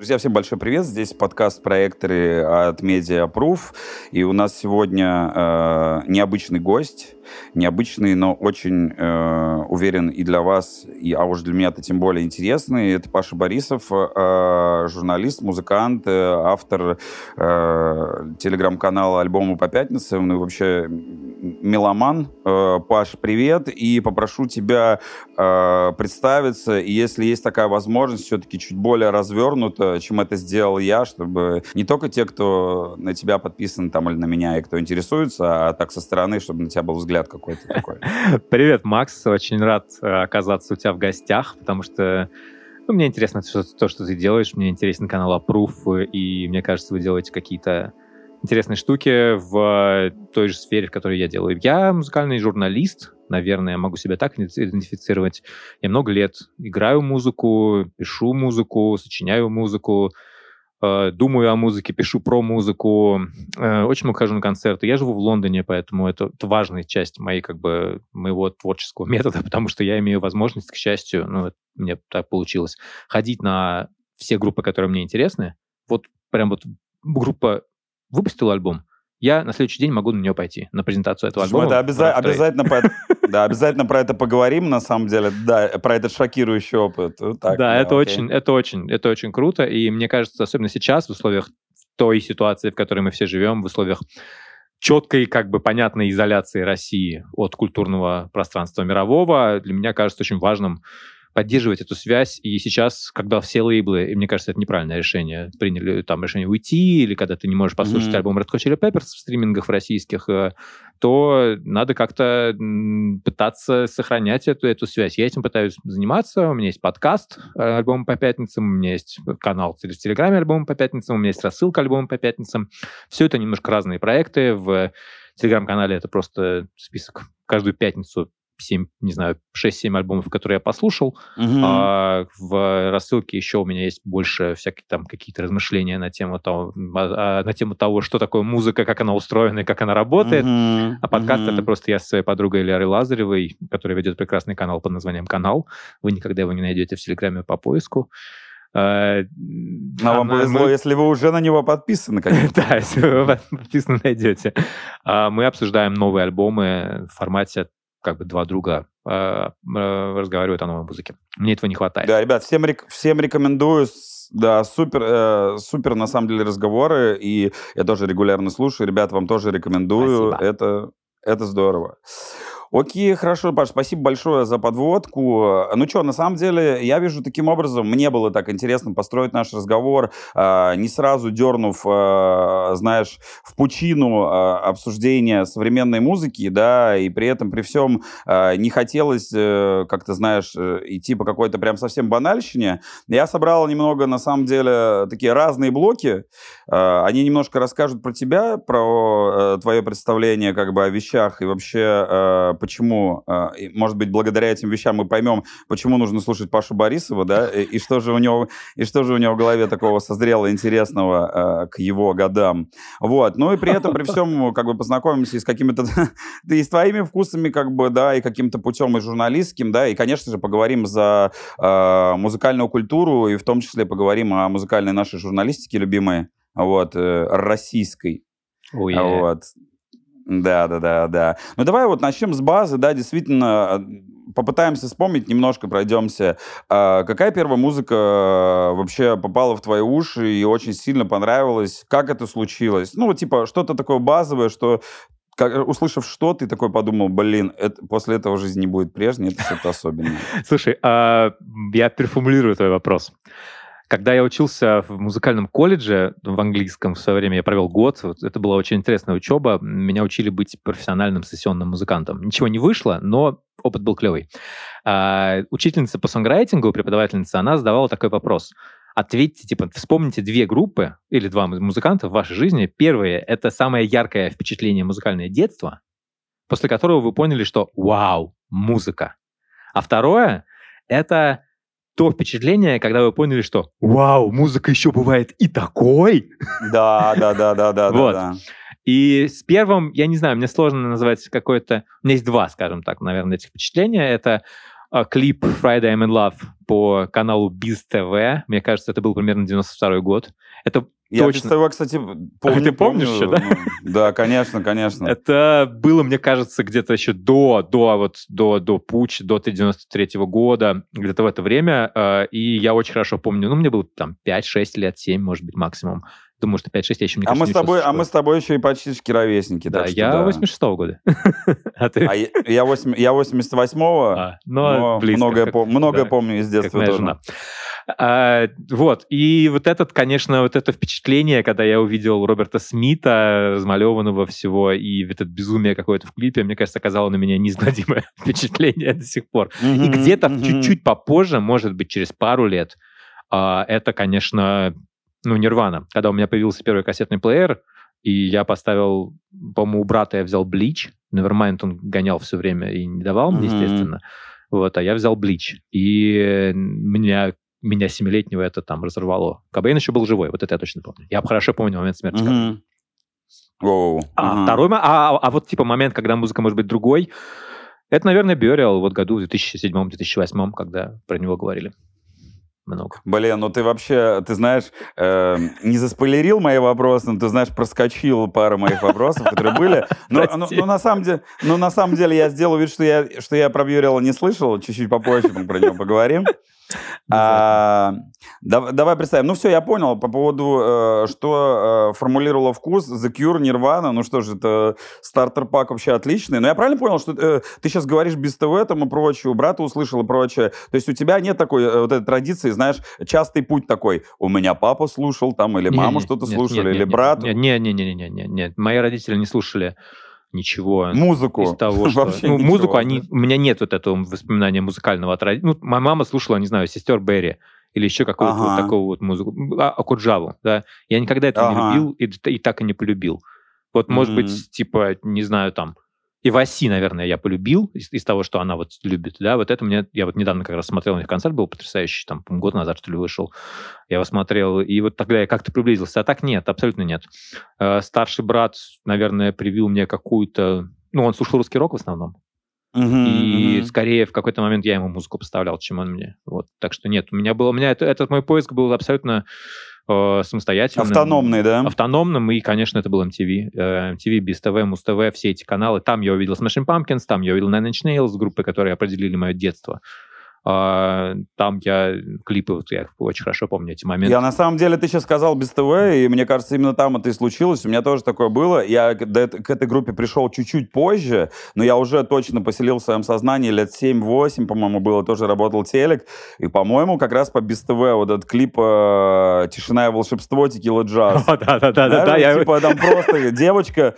Друзья, всем большой привет. Здесь подкаст проекторы от Media И у нас сегодня э, необычный гость. Необычный, но очень э, уверен и для вас, и, а уж для меня это тем более интересный. Это Паша Борисов, э, журналист, музыкант, э, автор э, телеграм-канала «Альбомы по пятницам». Ну и вообще меломан. Э, Паш, привет. И попрошу тебя э, представиться. И если есть такая возможность, все-таки чуть более развернуто, чем это сделал я, чтобы не только те, кто на тебя подписан там или на меня, и кто интересуется, а так со стороны, чтобы на тебя был взгляд какой-то такой. Привет, Макс. Очень рад э, оказаться у тебя в гостях, потому что ну, мне интересно то, что ты делаешь, мне интересен канал Approve, и мне кажется, вы делаете какие-то интересные штуки в той же сфере, в которой я делаю. Я музыкальный журналист, наверное, могу себя так идентифицировать. Я много лет играю музыку, пишу музыку, сочиняю музыку, э, думаю о музыке, пишу про музыку, э, очень много хожу на концерты. Я живу в Лондоне, поэтому это, это важная часть моей, как бы, моего творческого метода, потому что я имею возможность, к счастью, ну, мне так получилось, ходить на все группы, которые мне интересны. Вот прям вот группа выпустила альбом, я на следующий день могу на нее пойти, на презентацию этого альбома. Это обяза- обязательно, по, да, обязательно про это поговорим, на самом деле, да, про этот шокирующий опыт. так, да, да, это окей. очень, это очень, это очень круто, и мне кажется, особенно сейчас, в условиях той ситуации, в которой мы все живем, в условиях четкой, как бы понятной изоляции России от культурного пространства мирового, для меня кажется очень важным поддерживать эту связь. И сейчас, когда все лейблы, и мне кажется, это неправильное решение, приняли там решение уйти, или когда ты не можешь послушать mm-hmm. альбом Red Hot Chili Peppers в стримингах в российских, э, то надо как-то пытаться сохранять эту, эту связь. Я этим пытаюсь заниматься. У меня есть подкаст э, альбом по пятницам, у меня есть канал в Телеграме альбом по пятницам, у меня есть рассылка альбом по пятницам. Все это немножко разные проекты. В Телеграм-канале это просто список каждую пятницу 7, не знаю, 6-7 альбомов, которые я послушал. Угу. А в рассылке еще у меня есть больше всяких там какие-то размышления на тему того, а, на тему того, что такое музыка, как она устроена и как она работает. Угу. А подкаст угу. это просто я со своей подругой Лерой Лазаревой, которая ведет прекрасный канал под названием «Канал». Вы никогда его не найдете в Телеграме по поиску. Uh, Но вам повезло, мы... если вы уже на него подписаны, конечно. да, если вы подписаны, найдете. Мы обсуждаем новые альбомы в формате как бы два друга э, э, разговаривают о новой музыке. Мне этого не хватает. Да, ребят, всем, рек- всем рекомендую. Да, супер, э, супер на самом деле разговоры, и я тоже регулярно слушаю. Ребят, вам тоже рекомендую. Спасибо. Это, это здорово. Окей, хорошо, Паш, спасибо большое за подводку. Ну что, на самом деле, я вижу таким образом, мне было так интересно построить наш разговор, э, не сразу дернув, э, знаешь, в пучину э, обсуждения современной музыки, да, и при этом, при всем, э, не хотелось, э, как ты знаешь, э, идти по какой-то прям совсем банальщине. Я собрал немного, на самом деле, такие разные блоки. Э, они немножко расскажут про тебя, про э, твое представление как бы о вещах и вообще э, почему, а, может быть, благодаря этим вещам мы поймем, почему нужно слушать Пашу Борисова, да, и, что же у него, и что же у него в голове такого созрело интересного а, к его годам. Вот, ну и при этом, при всем, как бы познакомимся и с какими-то, да и с твоими вкусами, как бы, да, и каким-то путем и журналистским, да, и, конечно же, поговорим за э, музыкальную культуру, и в том числе поговорим о музыкальной нашей журналистике любимой, вот, э, российской. Yeah. Вот. Да, да, да, да. Ну давай вот начнем с базы, да, действительно попытаемся вспомнить немножко, пройдемся. А, какая первая музыка э, вообще попала в твои уши и очень сильно понравилась? Как это случилось? Ну, типа, что-то такое базовое, что как, услышав что, ты такой подумал, блин, это, после этого жизнь не будет прежней, это что-то особенное. Слушай, а, я переформулирую твой вопрос. Когда я учился в музыкальном колледже в английском в свое время, я провел год, вот, это была очень интересная учеба, меня учили быть профессиональным сессионным музыкантом. Ничего не вышло, но опыт был клевый. А, учительница по сонграйтингу, преподавательница, она задавала такой вопрос. Ответьте, типа, вспомните две группы или два музыканта в вашей жизни. Первое — это самое яркое впечатление музыкальное детство, после которого вы поняли, что «Вау, музыка!» А второе — это то впечатление, когда вы поняли, что «Вау, музыка еще бывает и такой!» Да, да, да, да, да. Вот. Да, И с первым, я не знаю, мне сложно назвать какое-то... У меня есть два, скажем так, наверное, этих впечатления. Это а, клип Friday I'm in Love по каналу Biz TV. Мне кажется, это был примерно 92 год. Это я точно. Того, кстати, помню. Ты помнишь помню, еще, да? Ну, да, конечно, конечно. Это было, мне кажется, где-то еще до, до, вот, до, до Пуч, до 93 -го года, где-то в это время. Э, и я очень хорошо помню, ну, мне было там 5-6 лет, 7, может быть, максимум. Думаю, что 5-6 я еще, мне а кажется, мы с тобой, А мы с тобой еще и почти ровесники. Да, я да. 86-го года. а ты? А я, я 88-го, а, но, но близко, многое, как, пом- многое да, помню из детства тоже. Жена. А, вот, и вот этот, конечно, вот это впечатление, когда я увидел Роберта Смита, размалеванного всего, и это безумие какое-то в клипе, мне кажется, оказало на меня неизгладимое впечатление до сих пор. Mm-hmm, и где-то mm-hmm. чуть-чуть попозже, может быть, через пару лет, а, это, конечно, ну, Нирвана. Когда у меня появился первый кассетный плеер, и я поставил, по-моему, у брата я взял Блич, Nevermind он гонял все время и не давал мне, mm-hmm. естественно. Вот, а я взял Блич. И меня меня семилетнего это там разорвало. Кобейн еще был живой, вот это я точно помню. Я хорошо помню момент смерти. Mm-hmm. Oh, а uh-huh. второй, а, а вот типа момент, когда музыка может быть другой, это, наверное, Burial вот году в 2007-2008, когда про него говорили много. Блин, ну ты вообще, ты знаешь, э, не заспойлерил мои вопросы, но ты знаешь, проскочил пару моих вопросов, которые были. Но, но, но, на самом деле, но на самом деле я сделал вид, что я, что я про Бьюрила не слышал, чуть-чуть попозже мы про него поговорим. А, да, давай представим. Ну все, я понял по поводу, э, что э, формулировала вкус The Cure, Nirvana. Ну что же, это стартер-пак вообще отличный. Но я правильно понял, что э, ты сейчас говоришь без ТВ там и прочее, у брата услышал и прочее. То есть у тебя нет такой э, вот этой традиции, знаешь, частый путь такой. У меня папа слушал там, или мама что-то слушали, нет, или нет, брат. Нет, нет, нет, нет, нет, нет, нет. Мои родители не слушали ничего. Музыку. Из того, что... Вообще ну, ничего, музыку да? они... У меня нет вот этого воспоминания музыкального от. Ну, моя мама слушала, не знаю, сестер Берри или еще какую-то Ага. вот такую вот музыку. А, Акуджаву, да. Я никогда это Ага. не любил и, и так и не полюбил. Вот, может Мгм. быть, типа, не знаю, там, Иваси, наверное, я полюбил из, из того, что она вот любит, да, вот это мне, я вот недавно как раз смотрел на них концерт, был потрясающий, там, год назад, что ли, вышел, я его смотрел, и вот тогда я как-то приблизился, а так нет, абсолютно нет. Э, Старший брат, наверное, привил мне какую-то, ну, он слушал русский рок в основном, Мгм, и мгм. скорее в какой-то момент я ему музыку поставлял, чем он мне. Вот. Так что нет, у меня было, у меня это- этот мой поиск был абсолютно э, самостоятельным. Автономный, да? Автономным, и, конечно, это был MTV. Э, MTV, Без ТВ, Муз ТВ, все эти каналы. Там я увидел Smashing Pumpkins, там я увидел Nine Inch Nails, группы, которые определили мое детство. А, Там я клипы, вот я очень хорошо помню эти моменты. Я на самом деле, ты сейчас сказал без ТВ, и мне кажется, именно там это и случилось. У меня тоже такое было. Я к, этой группе пришел чуть-чуть позже, но я уже точно поселил в своем сознании лет 7-8, по-моему, было, тоже работал телек. И, по-моему, как раз по без ТВ вот этот клип э, «Тишина и волшебство, текила джаз». Да-да-да, Знаешь, я Типа там просто девочка,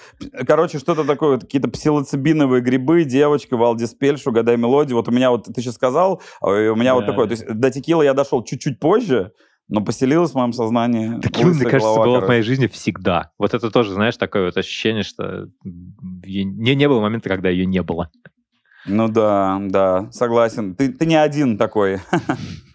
короче, что-то такое, какие-то псилоцибиновые грибы, девочка, Валдис Пельш, угадай мелодию. Вот у меня вот, ты сейчас сказал, и у меня вот Да. такое, то есть до текила я дошел чуть-чуть позже, но поселилась в моем сознании. Текила, мне кажется, голова, была в короче. моей жизни всегда. Вот это тоже, знаешь, такое вот ощущение, что не, не было момента, когда ее не было. Ну да, да, согласен. Ты, ты не один такой.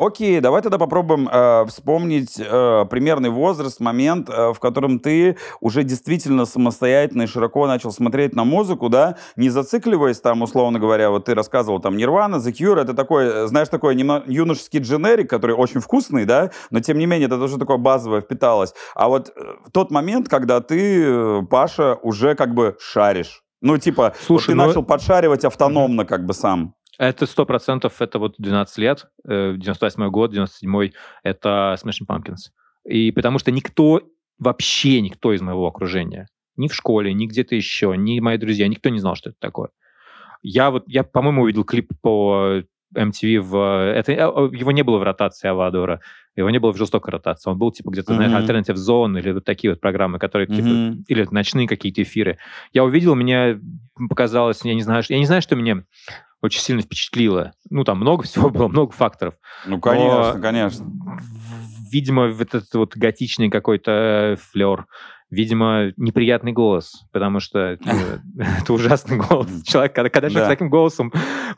Окей, давай тогда попробуем э, вспомнить э, примерный возраст, момент, э, в котором ты уже действительно самостоятельно и широко начал смотреть на музыку, да, не зацикливаясь там, условно говоря, вот ты рассказывал там Nirvana, The Cure, это такой, э, знаешь, такой юношеский дженерик, который очень вкусный, да, но тем не менее это тоже такое базовое впиталось. А вот э, в тот момент, когда ты, э, Паша, уже как бы шаришь, ну, типа, вот Слушай, ты ну- начал подшаривать автономно как бы сам. Это сто процентов, это вот 12 лет, э, 98 год, 97 это Smashing Pumpkins. И потому что никто, вообще никто из моего окружения, ни в школе, ни где-то еще, ни мои друзья, никто не знал, что это такое. Я вот, я, по-моему, увидел клип по MTV в... Это, э, его не было в ротации Авадора, его не было в жестокой ротации. Он был, типа, где-то, знаешь, Мгм. Alternative Zone или вот такие вот программы, которые, типа, Мгм. или ночные какие-то эфиры. Я увидел, мне показалось, я не знаю, что- я не знаю, что мне очень сильно впечатлило. Ну, там много всего было, много факторов. Ну, конечно, Но, конечно. Видимо, вот этот вот готичный какой-то флер, видимо, неприятный голос, потому что это ужасный голос. Человек, когда, когда человек Да. с таким голосом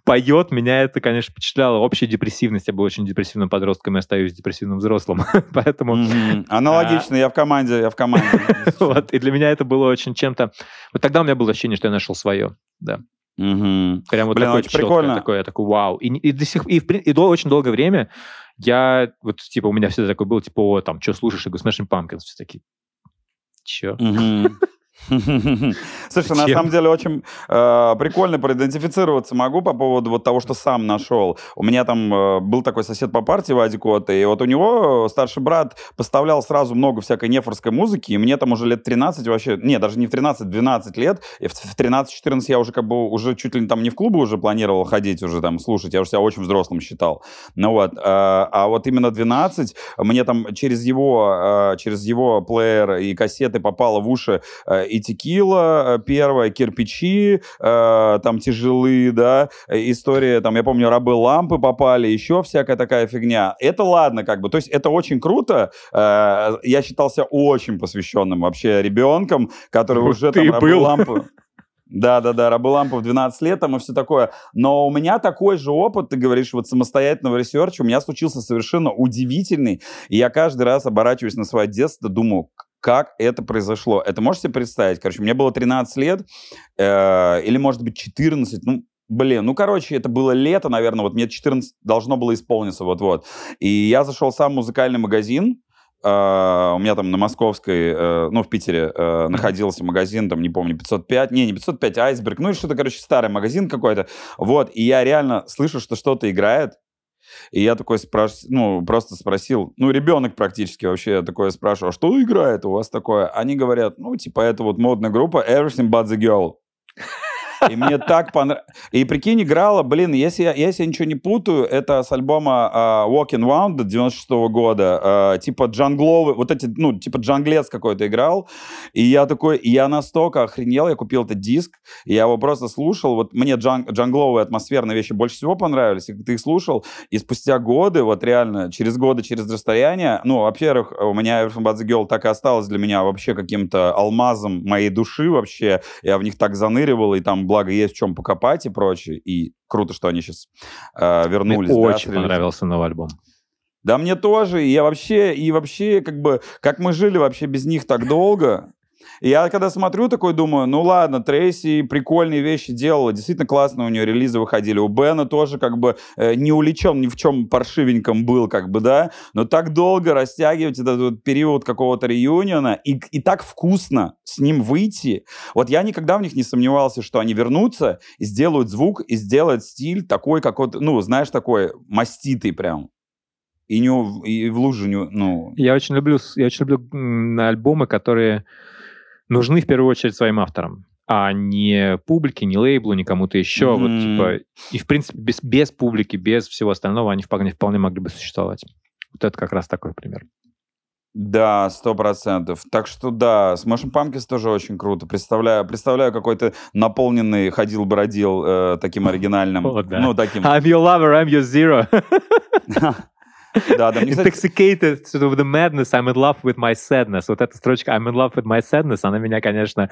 поет, меня это, конечно, впечатляло. Общая депрессивность. Я был очень депрессивным подростком и остаюсь депрессивным взрослым. Поэтому Мгм. Аналогично, я в команде, я в команде. вот, и для меня это было очень чем-то... Вот тогда у меня было ощущение, что я нашел свое, да. Угу. Прям вот Блин, такое очень четкое, прикольно. такое, я такой, вау. И, и до сих и, в и до очень долгое время я, вот, типа, у меня всегда такое было, типа, о, там, что слушаешь? Я говорю, Smashing Pumpkins. Все такие, че? Мгм. Слушай, на самом деле очень э, прикольно проидентифицироваться могу по поводу вот того, что сам нашел. У меня там э, был такой сосед по партии Вадик Кота, и вот у него старший брат поставлял сразу много всякой нефорской музыки, и мне там уже лет 13 вообще, не, даже не в 13, 12 лет, и в в 13-14 я уже как бы уже чуть ли там не в клубы уже планировал ходить, уже там слушать, я уже себя очень взрослым считал. Ну вот, э, а вот именно 12 мне там через его, э, через его плеер и кассеты попало в уши э, и текила э, первая, кирпичи, э, там тяжелые, да, э, история, там, я помню, рабы лампы попали, еще всякая такая фигня. Это ладно, как бы, то есть это очень круто. Э, я считался очень посвященным вообще ребенком, который Ну, уже ты там рабы был. лампы. Да, да, да, рабы лампы в 12 лет там и все такое. Но у меня такой же опыт, ты говоришь, вот самостоятельного research а у меня случился совершенно удивительный. И я каждый раз оборачиваюсь на свое детство, думаю, как это произошло. Это можете представить? Короче, мне было 13 лет, э, или, может быть, 14, ну, Блин, ну, короче, это было лето, наверное, вот мне 14 должно было исполниться вот-вот. И я зашел сам в музыкальный магазин, э, у меня там на Московской, э, ну, в Питере э, находился магазин, там, не помню, 505, не, не 505, Айсберг, ну, и что-то, короче, старый магазин какой-то, вот, и я реально слышу, что что-то играет, и я такой спраш... ну, просто спросил, ну, ребенок практически вообще я такое спрашиваю, а что играет у вас такое? Они говорят, ну, типа, это вот модная группа Everything But The Girl. И мне так понравилось. И прикинь, играла, блин, если я, если я ничего не путаю, это с альбома а, Walking Wound 96 года, а, типа джангловый, вот эти, ну, типа джанглец какой-то играл. И я такой, я настолько охренел, я купил этот диск, я его просто слушал. Вот мне джан, джангловые атмосферные вещи больше всего понравились, и ты их слушал, и спустя годы, вот реально, через годы, через расстояние, ну, во-первых, у меня Everything But The Girl так и осталось для меня вообще каким-то алмазом моей души вообще. Я в них так заныривал, и там, благо, есть в чем покопать и прочее. И круто, что они сейчас э, вернулись. Мне да, очень с релизом. понравился новый альбом. Да мне тоже. И я вообще, и вообще, как бы, как мы жили вообще без них так долго. Я когда смотрю, такой думаю, ну ладно, Трейси прикольные вещи делала, действительно классно у нее релизы выходили. У Бена тоже как бы э, не уличен ни в чем паршивеньком был, как бы, да, но так долго растягивать этот вот период какого-то реюниона и, и так вкусно с ним выйти. Вот я никогда в них не сомневался, что они вернутся и сделают звук, и сделают стиль такой, как вот, ну, знаешь, такой маститый прям. И, не, и в лужу не, ну... Я очень люблю, я очень люблю альбомы, которые нужны в первую очередь своим авторам, а не публике, не лейблу, не кому-то еще. Вот, Мгм. типа, и, в принципе, без, без публики, без всего остального они вполне, вполне могли бы существовать. Вот это как раз такой пример. Да, сто процентов. Так что да, Smashing Pumpkins тоже очень круто. Представляю, представляю какой-то наполненный ходил-бродил э, таким оригинальным. О, да. Ну, таким. I'm your lover, I'm your zero. Да, да, мне, кстати, Intoxicated with the madness, I'm in love with my sadness. Вот эта строчка I'm in love with my sadness, она меня, конечно...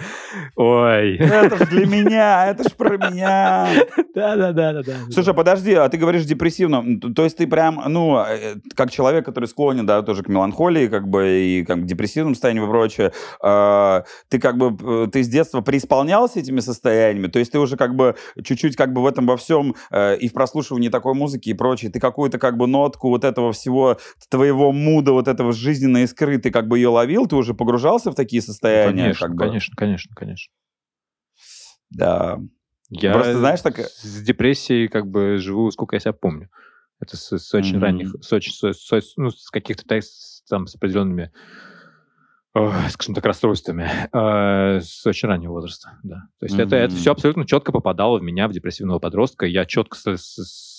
Ой. это ж для меня, это ж про меня. Да-да-да-да. Слушай, подожди, а ты говоришь депрессивно. То есть ты прям, ну, э, как человек, который склонен, да, тоже к меланхолии, как бы, и как к депрессивным состояниям и прочее, э, ты как бы, ты с детства преисполнялся этими состояниями? То есть ты уже как бы чуть-чуть как бы в этом во всем э, и в прослушивании такой музыки и прочее, ты какую-то как бы нотку вот этого всего твоего муда, вот этого жизненной искры, ты как бы ее ловил, ты уже погружался в такие состояния? Конечно, как бы? конечно, конечно, конечно. Да. Я Просто, знаешь, так- с депрессией как бы живу, сколько я себя помню. Это с, с очень Мгм. ранних, с, очень, с, с- ну, с каких-то там с определенными, э, скажем так, расстройствами э, с очень раннего возраста, да. То есть это, это Мгм. все абсолютно четко попадало в меня, в депрессивного подростка. Я четко с- с-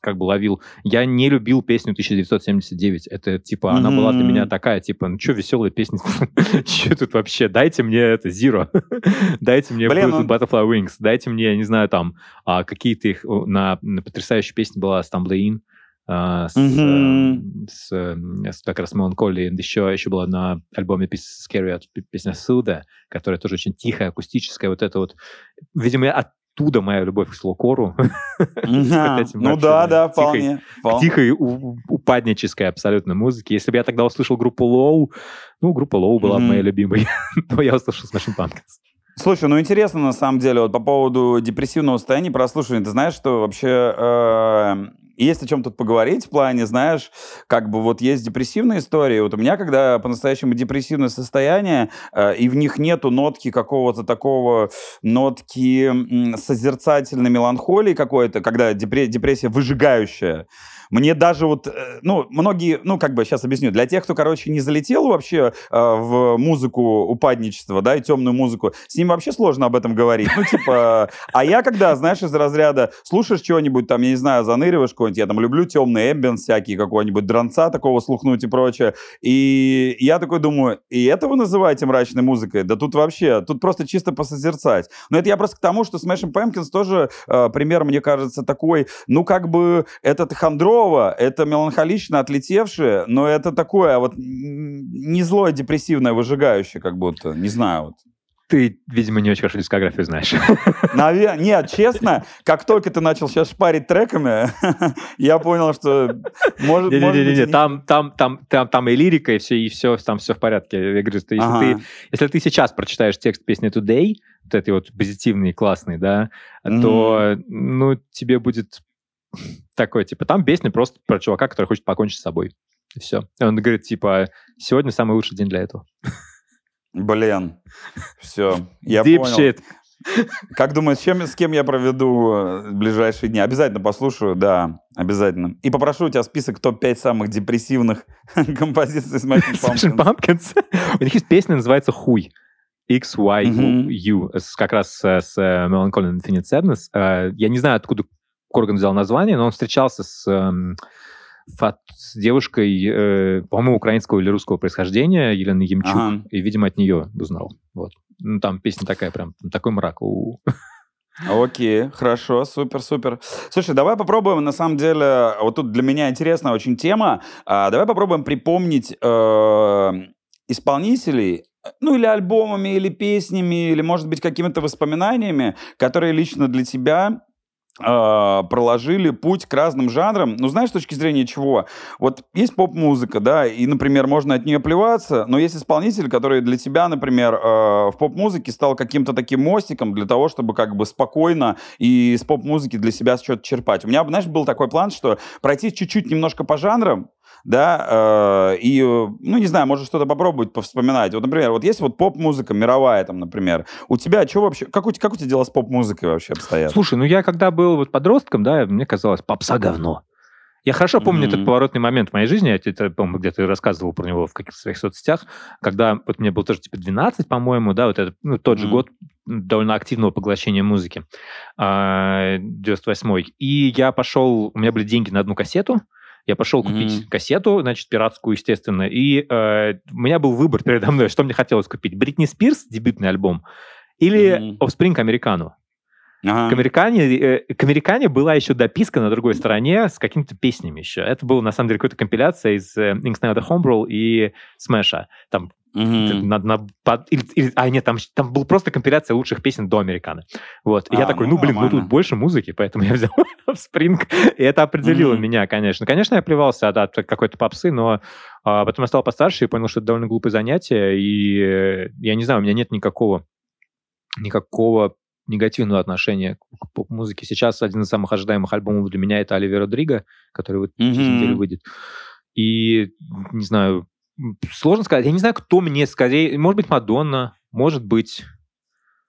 как бы ловил. Я не любил песню 1979. Это типа, она была для меня такая, типа, ну что, веселая песня? Что тут вообще? Дайте мне это, Zero. Дайте мне Блин, Butterfly Wings. Дайте мне, я не знаю, там, а, какие-то их... На, на потрясающей песне была Stumbling In. а, с, э, с, э, с как раз. And Еще, еще была на альбоме Scary песня Суда, которая тоже очень тихая, акустическая. Вот это вот... Видимо, оттуда моя любовь к слоукору. Ну да, да, вполне. тихой, упаднической абсолютно музыке. Если бы я тогда услышал группу Low, ну, группа Low была моей любимой, но я услышал Smashing Pumpkins. Слушай, ну интересно на самом деле, вот по поводу депрессивного состояния, прослушивания, ты знаешь, что вообще э, есть о чем тут поговорить в плане, знаешь, как бы вот есть депрессивные истории. Вот у меня, когда по-настоящему депрессивное состояние, э, и в них нету нотки какого-то такого, нотки созерцательной меланхолии какой-то, когда депрессия выжигающая, мне даже вот, э, ну, многие, ну, как бы сейчас объясню, для тех, кто, короче, не залетел вообще э, в музыку упадничества, да, и темную музыку, с ним вообще сложно об этом говорить. Ну, типа, а я когда, знаешь, из разряда слушаешь чего-нибудь, там, я не знаю, заныриваешь кого-нибудь, я там люблю темный эмбиент всякий, какой-нибудь дронца такого слухнуть и прочее, и я такой думаю, и это вы называете мрачной музыкой? Да тут вообще, тут просто чисто посозерцать. Но это я просто к тому, что Smashing Pumpkins тоже э, пример, мне кажется, такой, ну, как бы этот хандро здорово, это меланхолично отлетевшее, но это такое вот не злое, депрессивное, выжигающее как будто, не знаю. Вот. Ты, видимо, не очень хорошо дискографию знаешь. Наверное, нет, честно, как только ты начал сейчас шпарить треками, я понял, что может, не, может не, не, не, там, там, там, там, там и лирика, и все, и все, там все в порядке. Я говорю, что если, ага. ты, если ты сейчас прочитаешь текст песни Today, вот этой вот позитивный, классный, да, mm-hmm. то, ну, тебе будет такой, типа, там песня просто про чувака, который хочет покончить с собой. И все. И он говорит, типа, сегодня самый лучший день для этого. Блин, все, я Deep понял. Shit. Как думаешь, чем, с кем я проведу э, ближайшие дни? Обязательно послушаю, да, обязательно. И попрошу у тебя список топ-5 самых депрессивных композиций Smashing Pumpkins. Pumpkins. У них есть песня, называется «Хуй». X, Y, U, как раз с Melancholy Infinite Sadness. Э, я не знаю, откуда Корган взял название, но он встречался с, э, с девушкой, э, по-моему, украинского или русского происхождения, Еленой Ямчук, ага. и, видимо, от нее узнал. Вот. Ну, там песня такая прям, такой мрак. У Окей, хорошо, супер, супер. Слушай, давай попробуем, на самом деле, вот тут для меня интересная очень тема, а, давай попробуем припомнить э, исполнителей, ну или альбомами, или песнями, или, может быть, какими-то воспоминаниями, которые лично для тебя а, проложили путь к разным жанрам. Ну, знаешь, с точки зрения чего? Вот есть поп-музыка, да, и, например, можно от нее плеваться, но есть исполнитель, который для тебя, например, э, в поп-музыке стал каким-то таким мостиком для того, чтобы как бы спокойно и с поп-музыки для себя что-то черпать. У меня, знаешь, был такой план, что пройти чуть-чуть немножко по жанрам, да, э, и, ну, не знаю, может что-то попробовать повспоминать. Вот, например, вот есть вот поп-музыка мировая там, например. У тебя что вообще, как у, как у тебя дела с поп-музыкой вообще обстоят? Слушай, ну я когда был вот подростком, да, мне казалось, попса говно. Я хорошо помню mm-hmm. этот поворотный момент в моей жизни, я тебе, по-моему, где-то рассказывал про него в каких-то своих соцсетях, когда вот мне было тоже типа 12, по-моему, да, вот это, ну, тот mm-hmm. же год довольно активного поглощения музыки, 98-й. А, и я пошел, у меня были деньги на одну кассету, я пошел купить mm-hmm. кассету, значит, пиратскую, естественно, и э, у меня был выбор передо мной, что мне хотелось купить. Бритни Спирс, дебютный альбом, или mm-hmm. Offspring Американу. Ага. К, американе, э, к американе была еще дописка на другой стороне с какими-то песнями еще. Это была, на самом деле, какая-то компиляция из э, Inks the Homebrew и Смэша. Там Mm-hmm. На, на, под, или, или, а, нет, там, там была просто компиляция лучших песен до Американо. Вот. И а, я такой, ну, блин, ну тут больше музыки, поэтому я взял Спринг. И это определило mm-hmm. меня, конечно. Конечно, я плевался от, от какой-то попсы, но а, потом я стал постарше и понял, что это довольно глупое занятие. И я не знаю, у меня нет никакого никакого негативного отношения к поп-музыке. Сейчас один из самых ожидаемых альбомов для меня это Оливер Родриго, который вот mm-hmm. через неделю выйдет. И, не знаю, Сложно сказать. Я не знаю, кто мне скорее... Может быть, Мадонна, может быть...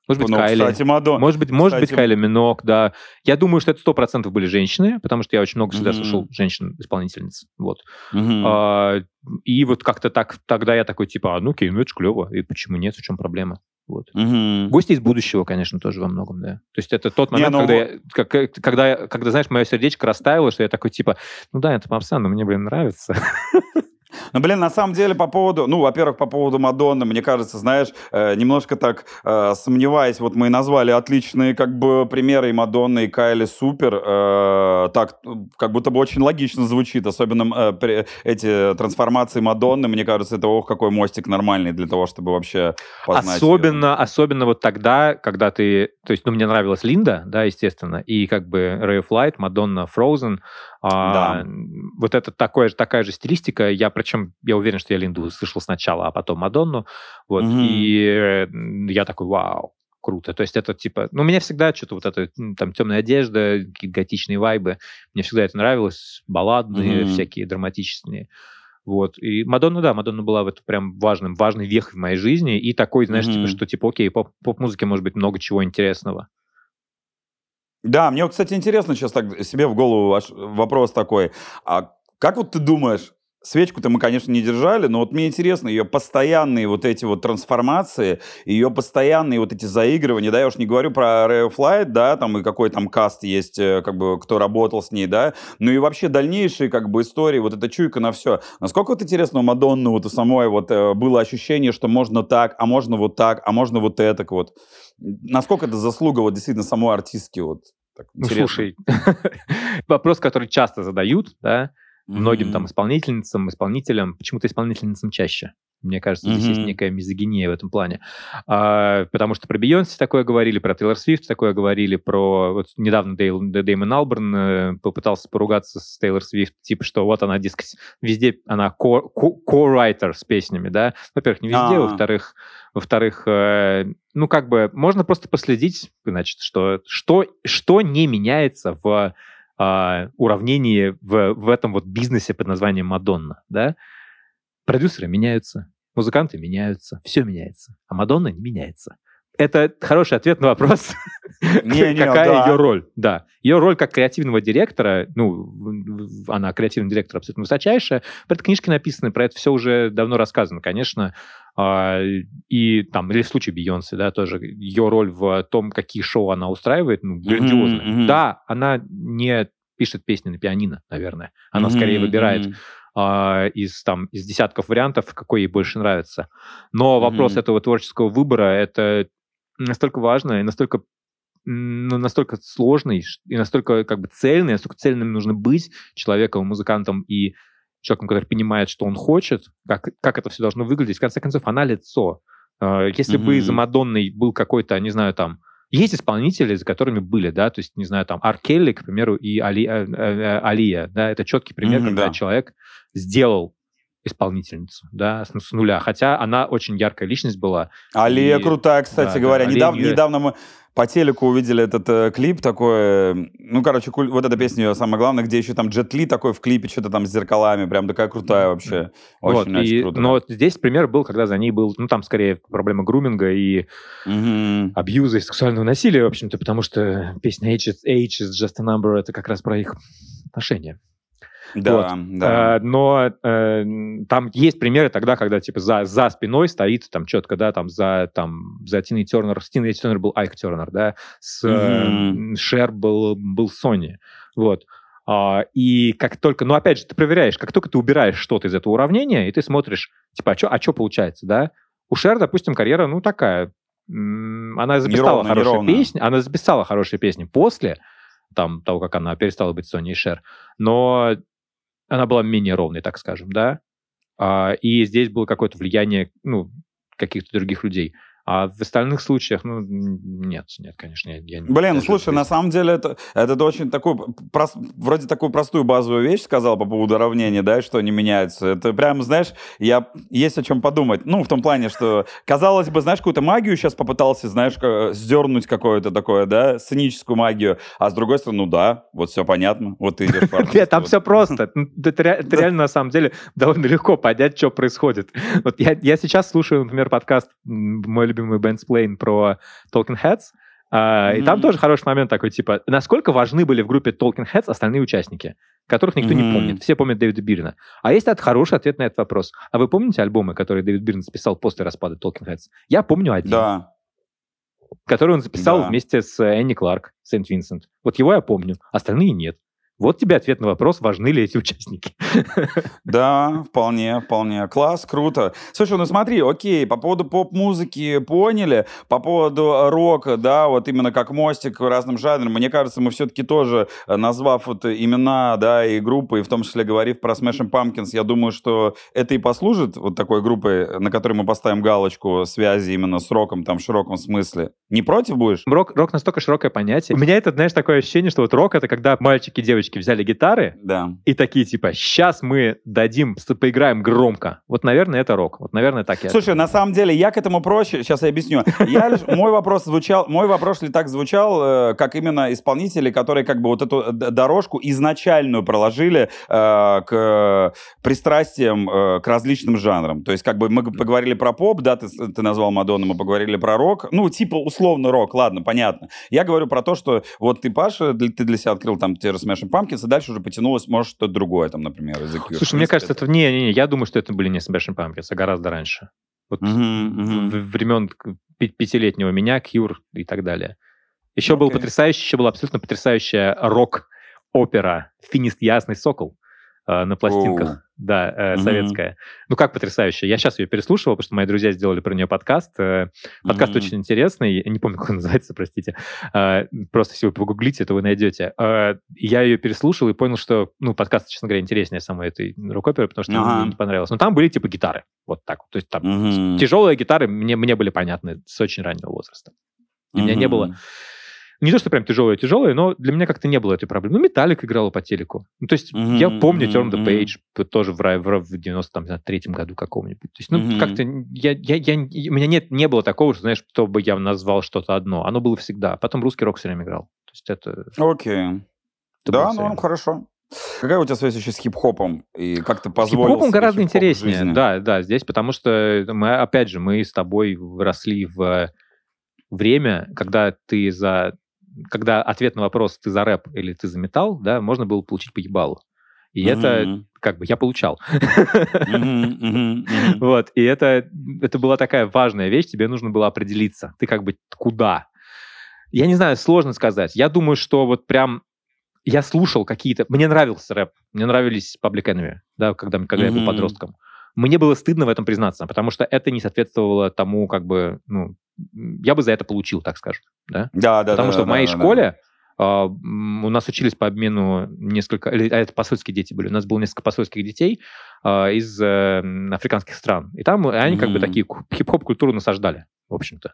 Может быть, ну, Кайли. Кстати, Мадон... Может быть, может кстати... быть, Кайли Минок, да. Я думаю, что это сто процентов были женщины, потому что я очень много всегда mm-hmm. слушал женщин-исполнительниц. Вот. Mm-hmm. А, и вот как-то так, тогда я такой, типа, а, ну окей, ну это же клево. И почему нет, в чем проблема? Вот. Угу. Гости из будущего, конечно, тоже во многом, да. То есть это тот момент, Не, ну... когда, я, как, когда, когда, знаешь, мое сердечко растаяло, что я такой, типа, ну да, это попса, но мне, блин, нравится. Ну, блин, на самом деле, по поводу, ну, во-первых, по поводу Мадонны, мне кажется, знаешь, э, немножко так э, сомневаясь, вот мы и назвали отличные, как бы, примеры и Мадонны, и Кайли Супер, э, так, как будто бы очень логично звучит, особенно э, при, эти трансформации Мадонны, мне кажется, это, ох, какой мостик нормальный для того, чтобы вообще познать. Особенно, особенно вот тогда, когда ты, то есть, ну, мне нравилась Линда, да, естественно, и как бы Ray of Light, Мадонна Frozen, а, да. Вот это такое, такая же стилистика. Я причем, я уверен, что я Линду слышал сначала, а потом Мадонну. Вот. Угу. И я такой, вау, круто. То есть это типа... Ну, меня всегда что-то вот это, там, темная одежда, какие-то готичные вайбы. Мне всегда это нравилось. Балладные, mm-hmm. всякие драматичные. Вот. И Мадонна, да, Мадонна была в это прям важным, важный вех в моей жизни. И такой, знаешь, mm-hmm. типа, что типа, окей, поп- поп-музыке может быть много чего интересного. Да, мне, кстати, интересно сейчас так себе в голову вопрос такой. А как вот ты думаешь, Свечку-то мы, конечно, не держали, но вот мне интересно, ее постоянные вот эти вот трансформации, ее постоянные вот эти заигрывания, да, я уж не говорю про Ray of Light, да, там и какой там каст есть, э, как бы, кто работал с ней, да, ну и вообще дальнейшие, как бы, истории, вот эта чуйка на все. Насколько вот интересно у Мадонны вот у самой вот э, было ощущение, что можно так, а можно вот так, а можно вот это вот. Насколько это заслуга вот действительно самой артистки вот? Так, ну, слушай, вопрос, который часто задают, да, многим там исполнительницам, исполнителям, почему-то исполнительницам чаще. Мне кажется, здесь mm-hmm. есть некая мизогиния в этом плане. А, потому что про Бейонсе такое говорили, про Тейлор Свифт такое говорили, про... Вот недавно Дейл, Дэймон Алберн э, попытался поругаться с Тейлор Свифт, типа, что вот она диск... Везде она ко-райтер с песнями, да? Во-первых, не везде, А-а-а. во-вторых, во-вторых, э, ну, как бы, можно просто последить, значит, что, что, что не меняется в э, уравнении в, в этом вот бизнесе под названием Мадонна, да, продюсеры меняются, музыканты меняются, все меняется, а Мадонна не меняется. Это хороший ответ на вопрос, не, не, какая да. ее роль. Да, ее роль как креативного директора, ну, она креативный директор абсолютно высочайшая. Про это книжки написаны, про это все уже давно рассказано, конечно. А, и там, или в случае Бейонсе, да, тоже ее роль в том, какие шоу она устраивает, ну, грандиозная. Mm-hmm, mm-hmm. Да, она не пишет песни на пианино, наверное. Она mm-hmm, скорее выбирает mm-hmm. а, из, там, из десятков вариантов, какой ей больше нравится. Но вопрос mm-hmm. этого творческого выбора, это настолько важно и настолько ну, настолько сложный и настолько как бы цельный, настолько цельным нужно быть человеком, музыкантом и человеком, который понимает, что он хочет, как, как это все должно выглядеть. В конце концов, она лицо. А, если mm-hmm. бы за Мадонной был какой-то, не знаю, там, есть исполнители, за которыми были, да, то есть, не знаю, там, Аркелли, к примеру, и Али, э, э, э, Алия, да, это четкий пример, mm-hmm, когда да. человек сделал исполнительницу, да, с, с нуля. Хотя она очень яркая личность была. Алия и... крутая, кстати да, говоря. Да, Недав... Алия... Недавно мы по телеку увидели этот э, клип такой, ну, короче, куль... вот эта песня ее самое главное, где еще там Джет Ли такой в клипе, что-то там с зеркалами, прям такая крутая вообще. Очень, вот, очень и, круто. Но здесь пример был, когда за ней был, ну, там скорее проблема груминга и угу. абьюза и сексуального насилия, в общем-то, потому что песня Age is, Age is just a number, это как раз про их отношения. Да, вот. да. А, но э, там есть примеры тогда, когда типа за, за спиной стоит там четко, да, там за, там, за Тиной Тернер, с Тиной Тернер был Айк Тернер, да, с mm-hmm. э, Шер был, был Сони, вот. А, и как только, ну опять же, ты проверяешь, как только ты убираешь что-то из этого уравнения, и ты смотришь, типа, а что а чё получается, да? У Шер, допустим, карьера, ну, такая, она записала неровно, хорошие неровно. песни, она записала хорошие песни после там, того, как она перестала быть Сони и Шер. Но она была менее ровной, так скажем, да, а, и здесь было какое-то влияние, ну, каких-то других людей. А в остальных случаях, ну, нет, нет, конечно, я, я Блин, ну, слушай, на самом деле это, это очень такой, прост, вроде такую простую базовую вещь сказал по поводу уравнения, да, что они меняются. Это прям, знаешь, я, есть о чем подумать. Ну, в том плане, что, казалось бы, знаешь, какую-то магию сейчас попытался, знаешь, сдернуть какое-то такое, да, сценическую магию, а с другой стороны, ну да, вот все понятно, вот ты идешь Нет, там все просто. Это реально, на самом деле, довольно легко понять, что происходит. Вот я сейчас слушаю, например, подкаст мой любимый Бенсплейн про Talking Heads, Uh, mm-hmm. И там тоже хороший момент такой, типа, насколько важны были в группе Talking Heads остальные участники, которых никто mm-hmm. не помнит. Все помнят Дэвида Бирна. А есть этот хороший ответ на этот вопрос. А вы помните альбомы, которые Дэвид Бирн записал после распада Talking Heads? Я помню один. Да. Который он записал да. вместе с Энни Кларк, Сент-Винсент. Вот его я помню, остальные нет. Вот тебе ответ на вопрос, важны ли эти участники. Да, вполне, вполне. Класс, круто. Слушай, ну смотри, окей, по поводу поп-музыки поняли, по поводу рока, да, вот именно как мостик к разным жанрам, мне кажется, мы все-таки тоже, э, назвав вот имена, да, и группы, и в том числе говорив про Smashing Pumpkins, я думаю, что это и послужит вот такой группой, на которой мы поставим галочку связи именно с роком, там, в широком смысле. Не против будешь? Рок, рок настолько широкое понятие. У меня это, знаешь, такое ощущение, что вот рок — это когда мальчики и девочки девочки взяли гитары Да. и такие, типа, сейчас мы дадим, поиграем громко. Вот, наверное, это рок. Вот, наверное, так я... Слушай, на самом деле, я к этому проще. Сейчас я объясню. Я лишь, мой вопрос звучал, мой вопрос ли так звучал, э, как именно исполнители, которые как бы вот эту дорожку изначальную проложили э, к пристрастиям э, к различным жанрам. То есть как бы мы поговорили про поп, да, ты, ты назвал Мадонну, мы поговорили про рок. Ну, типа условно рок, ладно, понятно. Я говорю про то, что вот ты, Паша, ты для себя открыл там те же Smashing Pumpkins, и дальше уже потянулось, может, что-то другое, там, например, из. Слушай, мне кажется, это... Не, не, не, я думаю, что это были не Smashing Pumpkins, а гораздо раньше. Вот мгм. в- времен пятилетнего меня, Кьюр и так далее. Еще был Окей. потрясающий, еще была абсолютно потрясающая рок-опера «Финист Ясный Сокол» на пластинках. Оу. Да, э, Мгм. советская. Ну, как потрясающая. Я сейчас ее переслушивал, потому что мои друзья сделали про нее подкаст. Э, Подкаст Мгм. очень интересный. Я не помню, как он называется, простите. Э, Просто если вы погуглите, то вы найдете. Э, Я ее переслушал и понял, что, ну, подкаст, честно говоря, интереснее самой этой рок-оперы, потому что Ага. мне не понравилось. Но там были типа гитары. Вот так. То есть там Мгм. тяжелые гитары мне, мне были понятны с очень раннего возраста. У меня не было... Не то, что прям тяжелые-тяжелые, но для меня как-то не было этой проблемы. Ну, Металлик играла по телеку. Ну, то есть Мгм, я помню Turn the. Page тоже в, в, в 93-м году каком-нибудь. То есть, ну, Мгм. как-то я, я, я, у меня нет, не было такого, что, знаешь, чтобы я назвал что-то одно. Оно было всегда. Потом русский рок все время играл. То есть это... Окей. это Да, ну, хорошо. Какая у тебя связь еще с хип-хопом? И как ты позволил Хип-хопом гораздо хип-хоп в интереснее. Да, да, здесь, потому что мы, опять же, мы с тобой выросли в время, когда ты за... Когда ответ на вопрос, ты за рэп или ты за металл, да, можно было получить по ебалу. И это, Мгм. как бы, я получал. Мгм, мгм. Вот, и это, это была такая важная вещь, тебе нужно было определиться, ты как бы куда. Я не знаю, сложно сказать. Я думаю, что вот прям я слушал какие-то... Мне нравился рэп, мне нравились Public Enemy, да, когда, когда я был подростком. Мне было стыдно в этом признаться, потому что это не соответствовало тому, как бы, ну, я бы за это получил, так скажем, да. Да, да, Потому да, что да, в моей да, да. школе а, м, у нас учились по обмену несколько... а это посольские дети были. У нас было несколько посольских детей а, из э, африканских стран. И там они как бы такие ку- хип-хоп-культуру насаждали, в общем-то.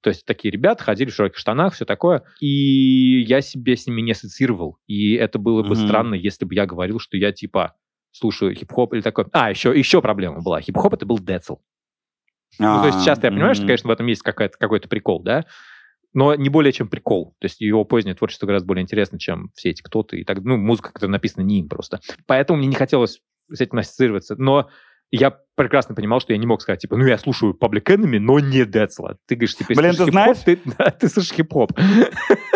То есть такие ребята ходили в широких штанах, все такое. И я себе с ними не ассоциировал. И это было бы Мгм. странно, если бы я говорил, что я типа слушаю хип-хоп или такое. А, еще, еще проблема была. Хип-хоп это был децл. Ну, то есть А, часто я понимаю, что, конечно, в этом есть какой-то прикол, да, но не более чем прикол. То есть его позднее творчество гораздо более интересно, чем все эти кто-то. И так, ну, музыка, которая написана не им просто. Поэтому мне не хотелось с этим ассоциироваться. Но я прекрасно понимал, что я не мог сказать, типа, ну, я слушаю Public Enemy, но не Децла. Ты говоришь, типа, Блин, ты знаешь- Ты, да, ты слушаешь хип-хоп.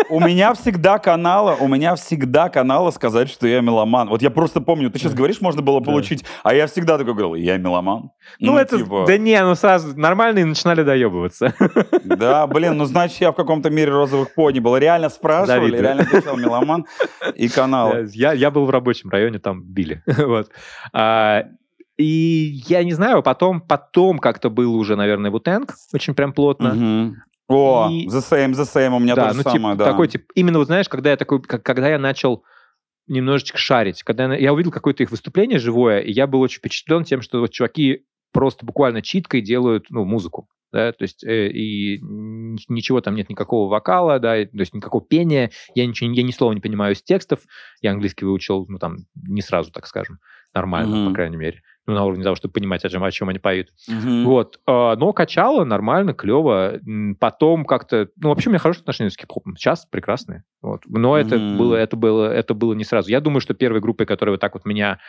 У меня всегда канала, у меня всегда канала сказать, что я меломан. Вот я просто помню, ты сейчас говоришь, можно было получить, а я всегда такой говорил, я меломан. Ну, это... типа, Да не, ну, сразу нормальные начинали доебываться. Да, блин, ну значит, я в каком-то мире розовых пони был. Реально спрашивали, реально отвечал меломан и канал. Я, я был в рабочем районе, там били. вот. А, и я не знаю, потом, потом как-то был уже, наверное, Вутенг, очень прям плотно. Мгм. О, И- the same, the same, у меня да, то же ну, самое, типа, да. такой, тип, именно вот знаешь, когда я такой, как- когда я начал немножечко шарить, когда я, я увидел какое-то их выступление живое, и я был очень впечатлен тем, что вот чуваки просто буквально читкой делают, ну, музыку, да, то есть э, и ничего там нет, никакого вокала, да, то есть никакого пения, я ничего, я ни слова не понимаю из текстов, я английский выучил, ну, там, не сразу, так скажем, нормально, Мгм. по крайней мере, ну, на уровне того, чтобы понимать, о чем, о чем они поют. Мгм. Вот, а, но качало нормально, клево. Потом как-то, ну вообще у меня хорошие отношения с хип-хопом. Сейчас прекрасные. Вот. Но это Мгм. было, это было, это было не сразу. Я думаю, что первой группой, которая вот так вот меня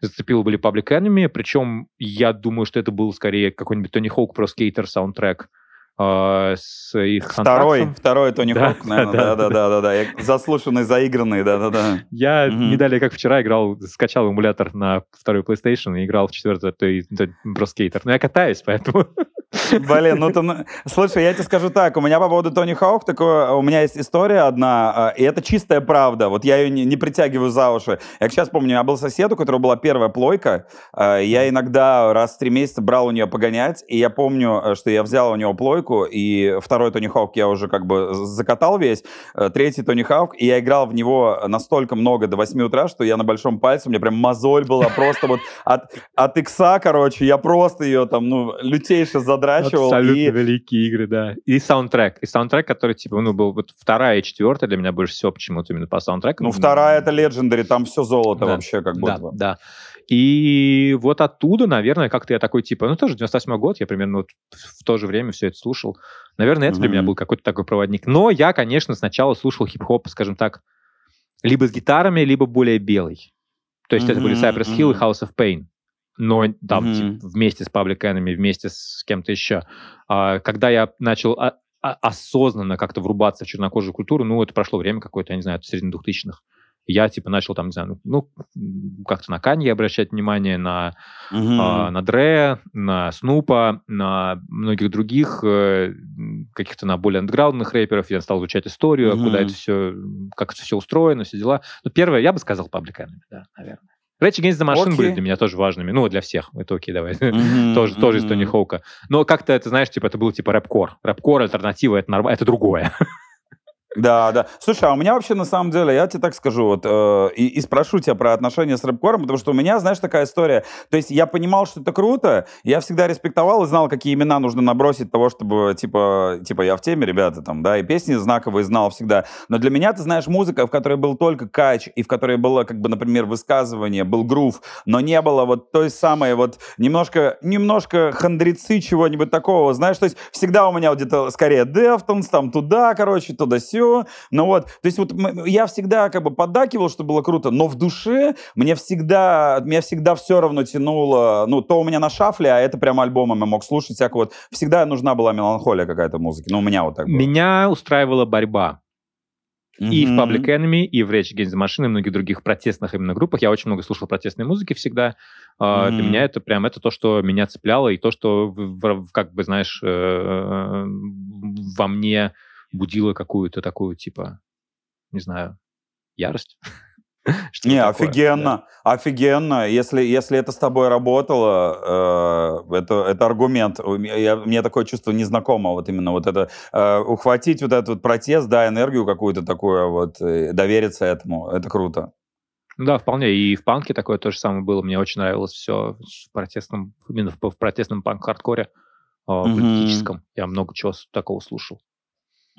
зацепила, были Public Enemy. Причем я думаю, что это был скорее какой-нибудь Тони Хоук про скейтер саундтрек а, с их Второй, саундтреком. второй Тони Да, Хоук, наверное, да, да, да, Я заслушанный, заигранный, да, да, да. Я Мгм. не далее, как вчера, играл, скачал эмулятор на второй PlayStation и играл в четвертый то есть, то есть, про скейтер. Но я катаюсь, поэтому... Блин, ну ты... ну- Слушай, я тебе скажу так, у меня по поводу Тони Хоук такое, у меня есть история одна, а, и это чистая правда, вот я ее не, не притягиваю за уши. Я сейчас помню, я был сосед, у которого была первая плойка, а, я иногда раз в три месяца брал у нее погонять, и я помню, э, что я взял у него плойку, музыку, и второй Тони Хаук я уже как бы закатал весь, э, третий Тони Хаук, и я играл в него настолько много до 8 утра, что я на большом пальце, у меня прям мозоль была просто вот от, от икса, короче, я просто ее там, ну, лютейше задрачивал. Абсолютно и... великие игры, да. И саундтрек. И саундтрек, который, типа, ну, был вот вторая и четвертая для меня больше всего почему-то именно по саундтреку. Ну, вторая это Legendary, там все золото да. вообще как будто да, Да, и вот оттуда, наверное, как-то я такой, типа, ну, тоже 98 год, я примерно вот в то же время все это слушал. Наверное, это mm-hmm. для меня был какой-то такой проводник. Но я, конечно, сначала слушал хип-хоп, скажем так, либо с гитарами, либо более белый. То есть mm-hmm. это были Cypress Hill mm-hmm. и House of Pain. Но там mm-hmm. типа, вместе с Public Enemy, вместе с кем-то еще. А, когда я начал а, а, осознанно как-то врубаться в чернокожую культуру, ну, это прошло время какое-то, я не знаю, в середине 2000-х я типа начал там, не знаю, ну, как-то на Канье обращать внимание, на, mm-hmm. э, на Дре, на Снупа, на многих других э, каких-то на более андеграундных рэперов. Я стал изучать историю, mm-hmm. куда это все, как это все устроено, все дела. Ну, первое, я бы сказал, Enemy, да, наверное. Rage Against the Machine okay. были для меня тоже важными. Ну, для всех. Это окей, давай. Mm-hmm, тоже, mm-hmm. тоже из Тони Хоука. Но как-то, это, знаешь, типа, это был типа рэп-кор. Рэп-кор, альтернатива, это, норм... это другое. Да, да. Слушай, а у меня вообще на самом деле, я тебе так скажу, вот, э, и, и спрошу тебя про отношения с рэпкором, потому что у меня, знаешь, такая история. То есть я понимал, что это круто, я всегда респектовал и знал, какие имена нужно набросить того, чтобы, типа, типа я в теме, ребята, там, да, и песни знаковые знал всегда. Но для меня, ты знаешь, музыка, в которой был только кач, и в которой было, как бы, например, высказывание, был грув, но не было вот той самой вот немножко, немножко хандрицы чего-нибудь такого, знаешь, то есть всегда у меня вот где-то скорее Deftones, там туда, короче, туда-сюда, все. Ну вот, то есть вот я всегда как бы поддакивал, что было круто, но в душе мне всегда, меня всегда все равно тянуло, ну, то у меня на шафле, а это прям альбомом я мог слушать всяко вот. Всегда нужна была меланхолия какая-то музыки. Ну, у меня вот так было. Меня устраивала борьба. Mm-hmm. И в Public Enemy, и в Rage Against the Machine, и многих других протестных именно группах. Я очень много слушал протестной музыки всегда. Mm-hmm. Для меня это прям это то, что меня цепляло, и то, что, как бы, знаешь, э, во мне будило какую-то такую, типа, не знаю, ярость. Не, такое, офигенно, да. офигенно. Если, если это с тобой работало, э, это, это аргумент. Я, мне такое чувство незнакомо, вот именно вот это, э, ухватить вот этот вот протест, да, энергию какую-то такую, вот, довериться этому, это круто. Да, вполне. И в панке такое то же самое было. Мне очень нравилось все в протестном, именно в, в протестном панк-хардкоре, mm-hmm. политическом. Я много чего такого слушал.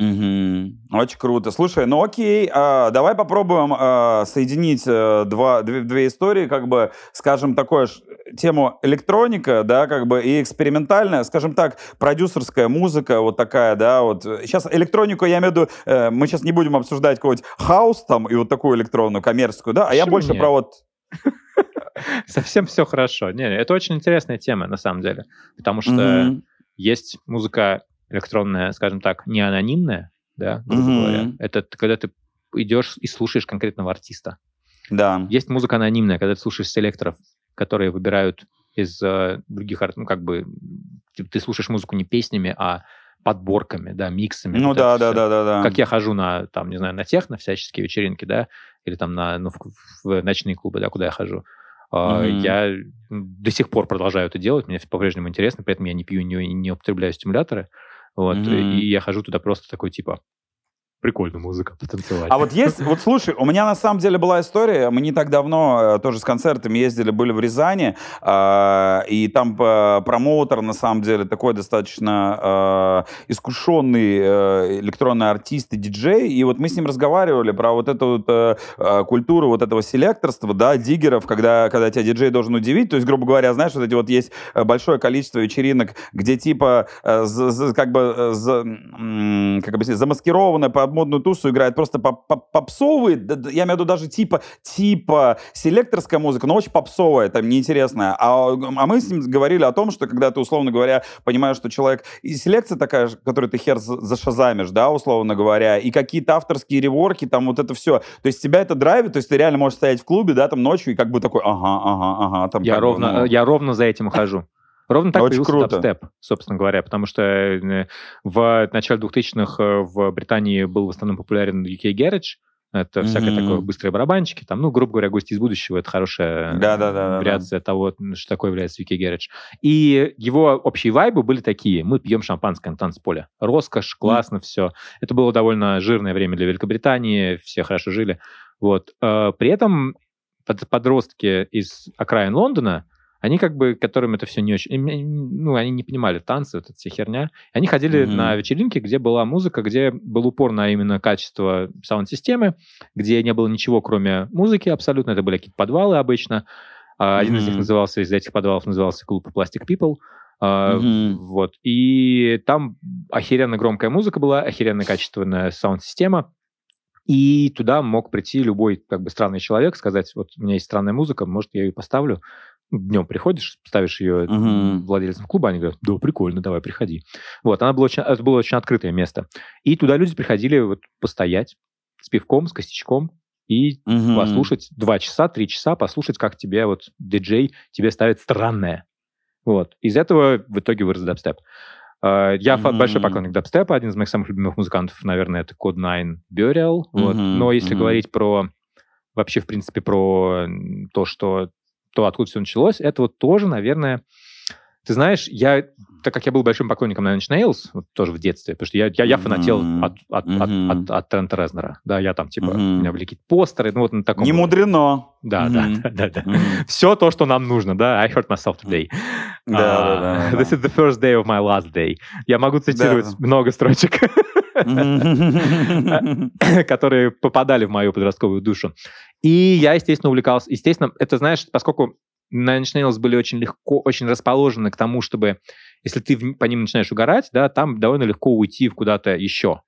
Угу. Очень круто. Слушай, ну окей, а, давай попробуем а, соединить а, два, две, две истории, как бы, скажем, такое ж, тему электроника, да, как бы, и экспериментальная, скажем так, продюсерская музыка, вот такая, да, вот. Сейчас электронику, я имею в виду, э, мы сейчас не будем обсуждать какой-нибудь хаус там и вот такую электронную, коммерческую, да, а я больше нет? про вот... Совсем все хорошо. Не, это очень интересная тема, на самом деле, потому что есть музыка электронная, скажем так, не анонимная, да, грубо mm-hmm. говоря. Это когда ты идешь и слушаешь конкретного артиста. Да. Есть музыка анонимная, когда ты слушаешь селекторов, которые выбирают из uh, других, ну, как бы, ты, ты слушаешь музыку не песнями, а подборками, да, миксами. Ну вот да, да, да, да, да. Как я хожу на, там, не знаю, на техно, всяческие вечеринки, да, или там на, ну, в, в ночные клубы, да, куда я хожу. Mm-hmm. Я до сих пор продолжаю это делать, мне по-прежнему интересно, при этом я не пью, не, не употребляю стимуляторы. Вот, mm-hmm. и я хожу туда просто такой, типа, прикольно музыка. Потанцевать. А вот есть, вот слушай, у меня на самом деле была история, мы не так давно э, тоже с концертами ездили, были в Рязани, э, и там э, промоутер на самом деле такой достаточно э, искушенный э, электронный артист и диджей, и вот мы с ним разговаривали про вот эту вот, э, культуру вот этого селекторства, да, диггеров, когда, когда тебя диджей должен удивить, то есть, грубо говоря, знаешь, вот эти вот есть большое количество вечеринок, где типа э, как бы, как бы замаскированное по модную тусу играет просто попсовые, я имею в виду даже типа, типа селекторская музыка, но очень попсовая, там неинтересная. А, а мы с ним говорили о том, что когда ты, условно говоря, понимаешь, что человек... И селекция такая, которую ты хер зашазамишь, да, условно говоря, и какие-то авторские реворки, там вот это все. То есть тебя это драйвит, то есть ты реально можешь стоять в клубе, да, там ночью и как бы такой, ага, ага, ага. Там я, ровно, бы, ну... я ровно за этим хожу. Ровно так Очень появился круто. дабстеп, собственно говоря, потому что э, в начале 2000-х э, в Британии был в основном популярен UK Garage, Это mm-hmm. всякое такое быстрые барабанчики. Там, ну, грубо говоря, гости из будущего это хорошая да, да, да, вариация да. того, что такое является Вики Герридж. И его общие вайбы были такие. Мы пьем шампанское на танцполе. Роскошь, классно mm-hmm. все. Это было довольно жирное время для Великобритании. Все хорошо жили. Вот. Э, при этом подростки из окраин Лондона они как бы, которым это все не очень... Ну, они не понимали танцы, вот эта вся херня. Они ходили mm-hmm. на вечеринки, где была музыка, где был упор на именно качество саунд-системы, где не было ничего, кроме музыки абсолютно. Это были какие-то подвалы обычно. Mm-hmm. Один из них назывался, из этих подвалов назывался клуб Plastic People. Mm-hmm. Вот. И там охеренно громкая музыка была, охеренно качественная саунд-система. И туда мог прийти любой как бы странный человек, сказать, вот у меня есть странная музыка, может, я ее поставлю днем приходишь, ставишь ее угу. владельцам клуба, они говорят, да, прикольно, давай, приходи. Вот, она была очень, это было очень открытое место. И туда люди приходили вот постоять с пивком, с костячком и угу. послушать два часа, три часа, послушать, как тебе вот диджей тебе ставит странное. Вот. Из этого в итоге вырос дабстеп. Uh, я mm-hmm. большой поклонник дабстепа, один из моих самых любимых музыкантов, наверное, это Code 9 Burial. Mm-hmm. Вот. Но если mm-hmm. говорить про вообще, в принципе, про то, что то, откуда все началось, это вот тоже, наверное, ты знаешь, я, так как я был большим поклонником Nine Inch Nails, вот тоже в детстве, потому что я, я, я фанател mm-hmm. от, от, mm-hmm. от, от, от Трента Резнера. Да, я там, типа, mm-hmm. у меня были какие-то постеры, ну вот на таком... Не мудрено. Да, mm-hmm. да, да, да. Mm-hmm. Все то, что нам нужно, да. I hurt myself today. Да, да, да. This is the first day of my last day. Я могу цитировать да. много строчек. которые попадали в мою подростковую душу. И я, естественно, увлекался. Естественно, это, знаешь, поскольку Nine Nails были очень легко, очень расположены к тому, чтобы, если ты по ним начинаешь угорать, да, там довольно легко уйти в куда-то еще.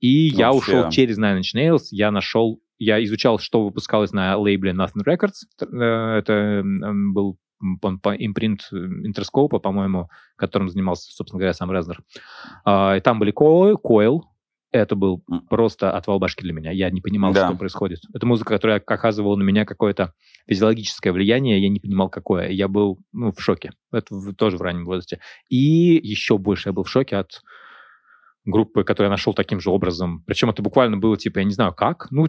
И Вообще. я ушел через Nine Inch Nails, я нашел, я изучал, что выпускалось на лейбле Nothing Records. Э, это был импринт Интерскопа, по-моему, которым занимался, собственно говоря, сам Резнер. А, и там были Coil, это был просто отвал башки для меня. Я не понимал, да. что происходит. Это музыка, которая оказывала на меня какое-то физиологическое влияние, я не понимал, какое. Я был ну, в шоке. Это в, тоже в раннем возрасте. И еще больше я был в шоке от группы, которую я нашел таким же образом. Причем это буквально было, типа, я не знаю как, ну,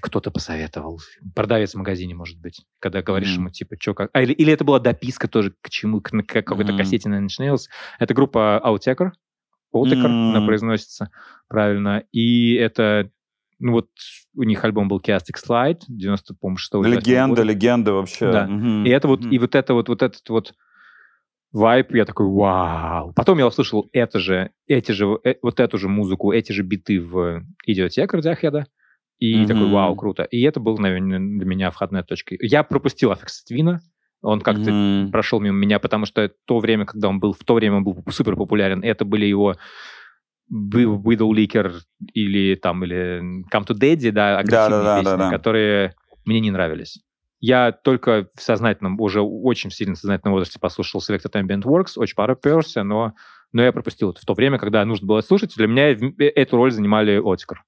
кто-то посоветовал. Продавец в магазине, может быть, когда говоришь mm-hmm. ему, типа, что, как... А, или, или это была дописка тоже к чему, к, к какой-то mm-hmm. кассете на Nails. Это группа Autechre, Autechre, мм. она произносится правильно. И это, ну вот у них альбом был Chiastic Slide, 90, по-моему, 6 Легенда, легенда вообще. Да. Mm-hmm. И это вот, mm-hmm. и вот это вот, вот этот вот vibe, я такой, вау. Потом я услышал это же, эти же, э, вот эту же музыку, эти же биты в Idioteque Radiohead а. И mm-hmm. такой, вау, круто. И это был, наверное, для меня входная точка. Я пропустил Aphex Twin а, он как-то mm-hmm. прошел мимо меня, потому что то время, когда он был, в то время он был супер популярен, это были его Widow Leaker или там, или Come to Daddy, да, агрессивные да, да, песни, да, да, которые мне не нравились. Я только в сознательном, уже очень сильно сознательном возрасте послушал Selected Ambient Works, очень поперся, но, но я пропустил это в то время, когда нужно было слушать. Для меня эту роль занимали Отикар.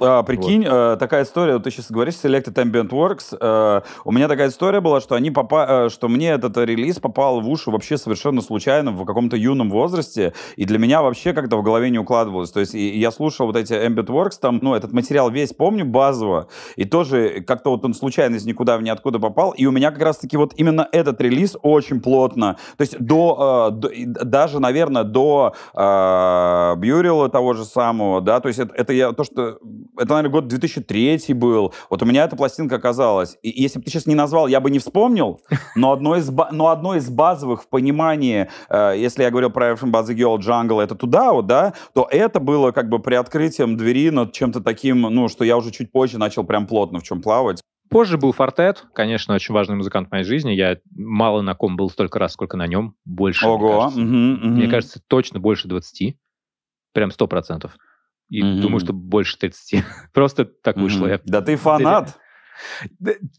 А, прикинь, вот. э, такая история, ты сейчас говоришь, Selected Ambient Works, э, у меня такая история была, что они попа э, что мне этот релиз попал в уши вообще совершенно случайно в каком-то юном возрасте, и для меня вообще как-то в голове не укладывалось, то есть и, я слушал вот эти Ambient Works, там, ну, этот материал весь помню базово, и тоже как-то вот он случайно из никуда в ниоткуда попал, и у меня как раз-таки вот именно этот релиз очень плотно, то есть до, э, до даже, наверное, до э, Бьюрила того же самого, да, то есть это, это я, то, что это, наверное, год 2003 был. Вот у меня эта пластинка оказалась. И если бы ты сейчас не назвал, я бы не вспомнил, но одно из, но одно из базовых в понимании, э, если я говорил про Everything But The Girl Jungle, это туда вот, да, то это было как бы при открытием двери над чем-то таким, ну, что я уже чуть позже начал прям плотно в чем плавать. Позже был Фортет, конечно, очень важный музыкант в моей жизни. Я мало на ком был столько раз, сколько на нем. Больше, Ого, мне кажется. Угу, угу. Мне кажется, точно больше 20. Прям сто процентов. И mm-hmm. думаю, что больше 30. Просто так mm-hmm. вышло. Я... Да ты фанат!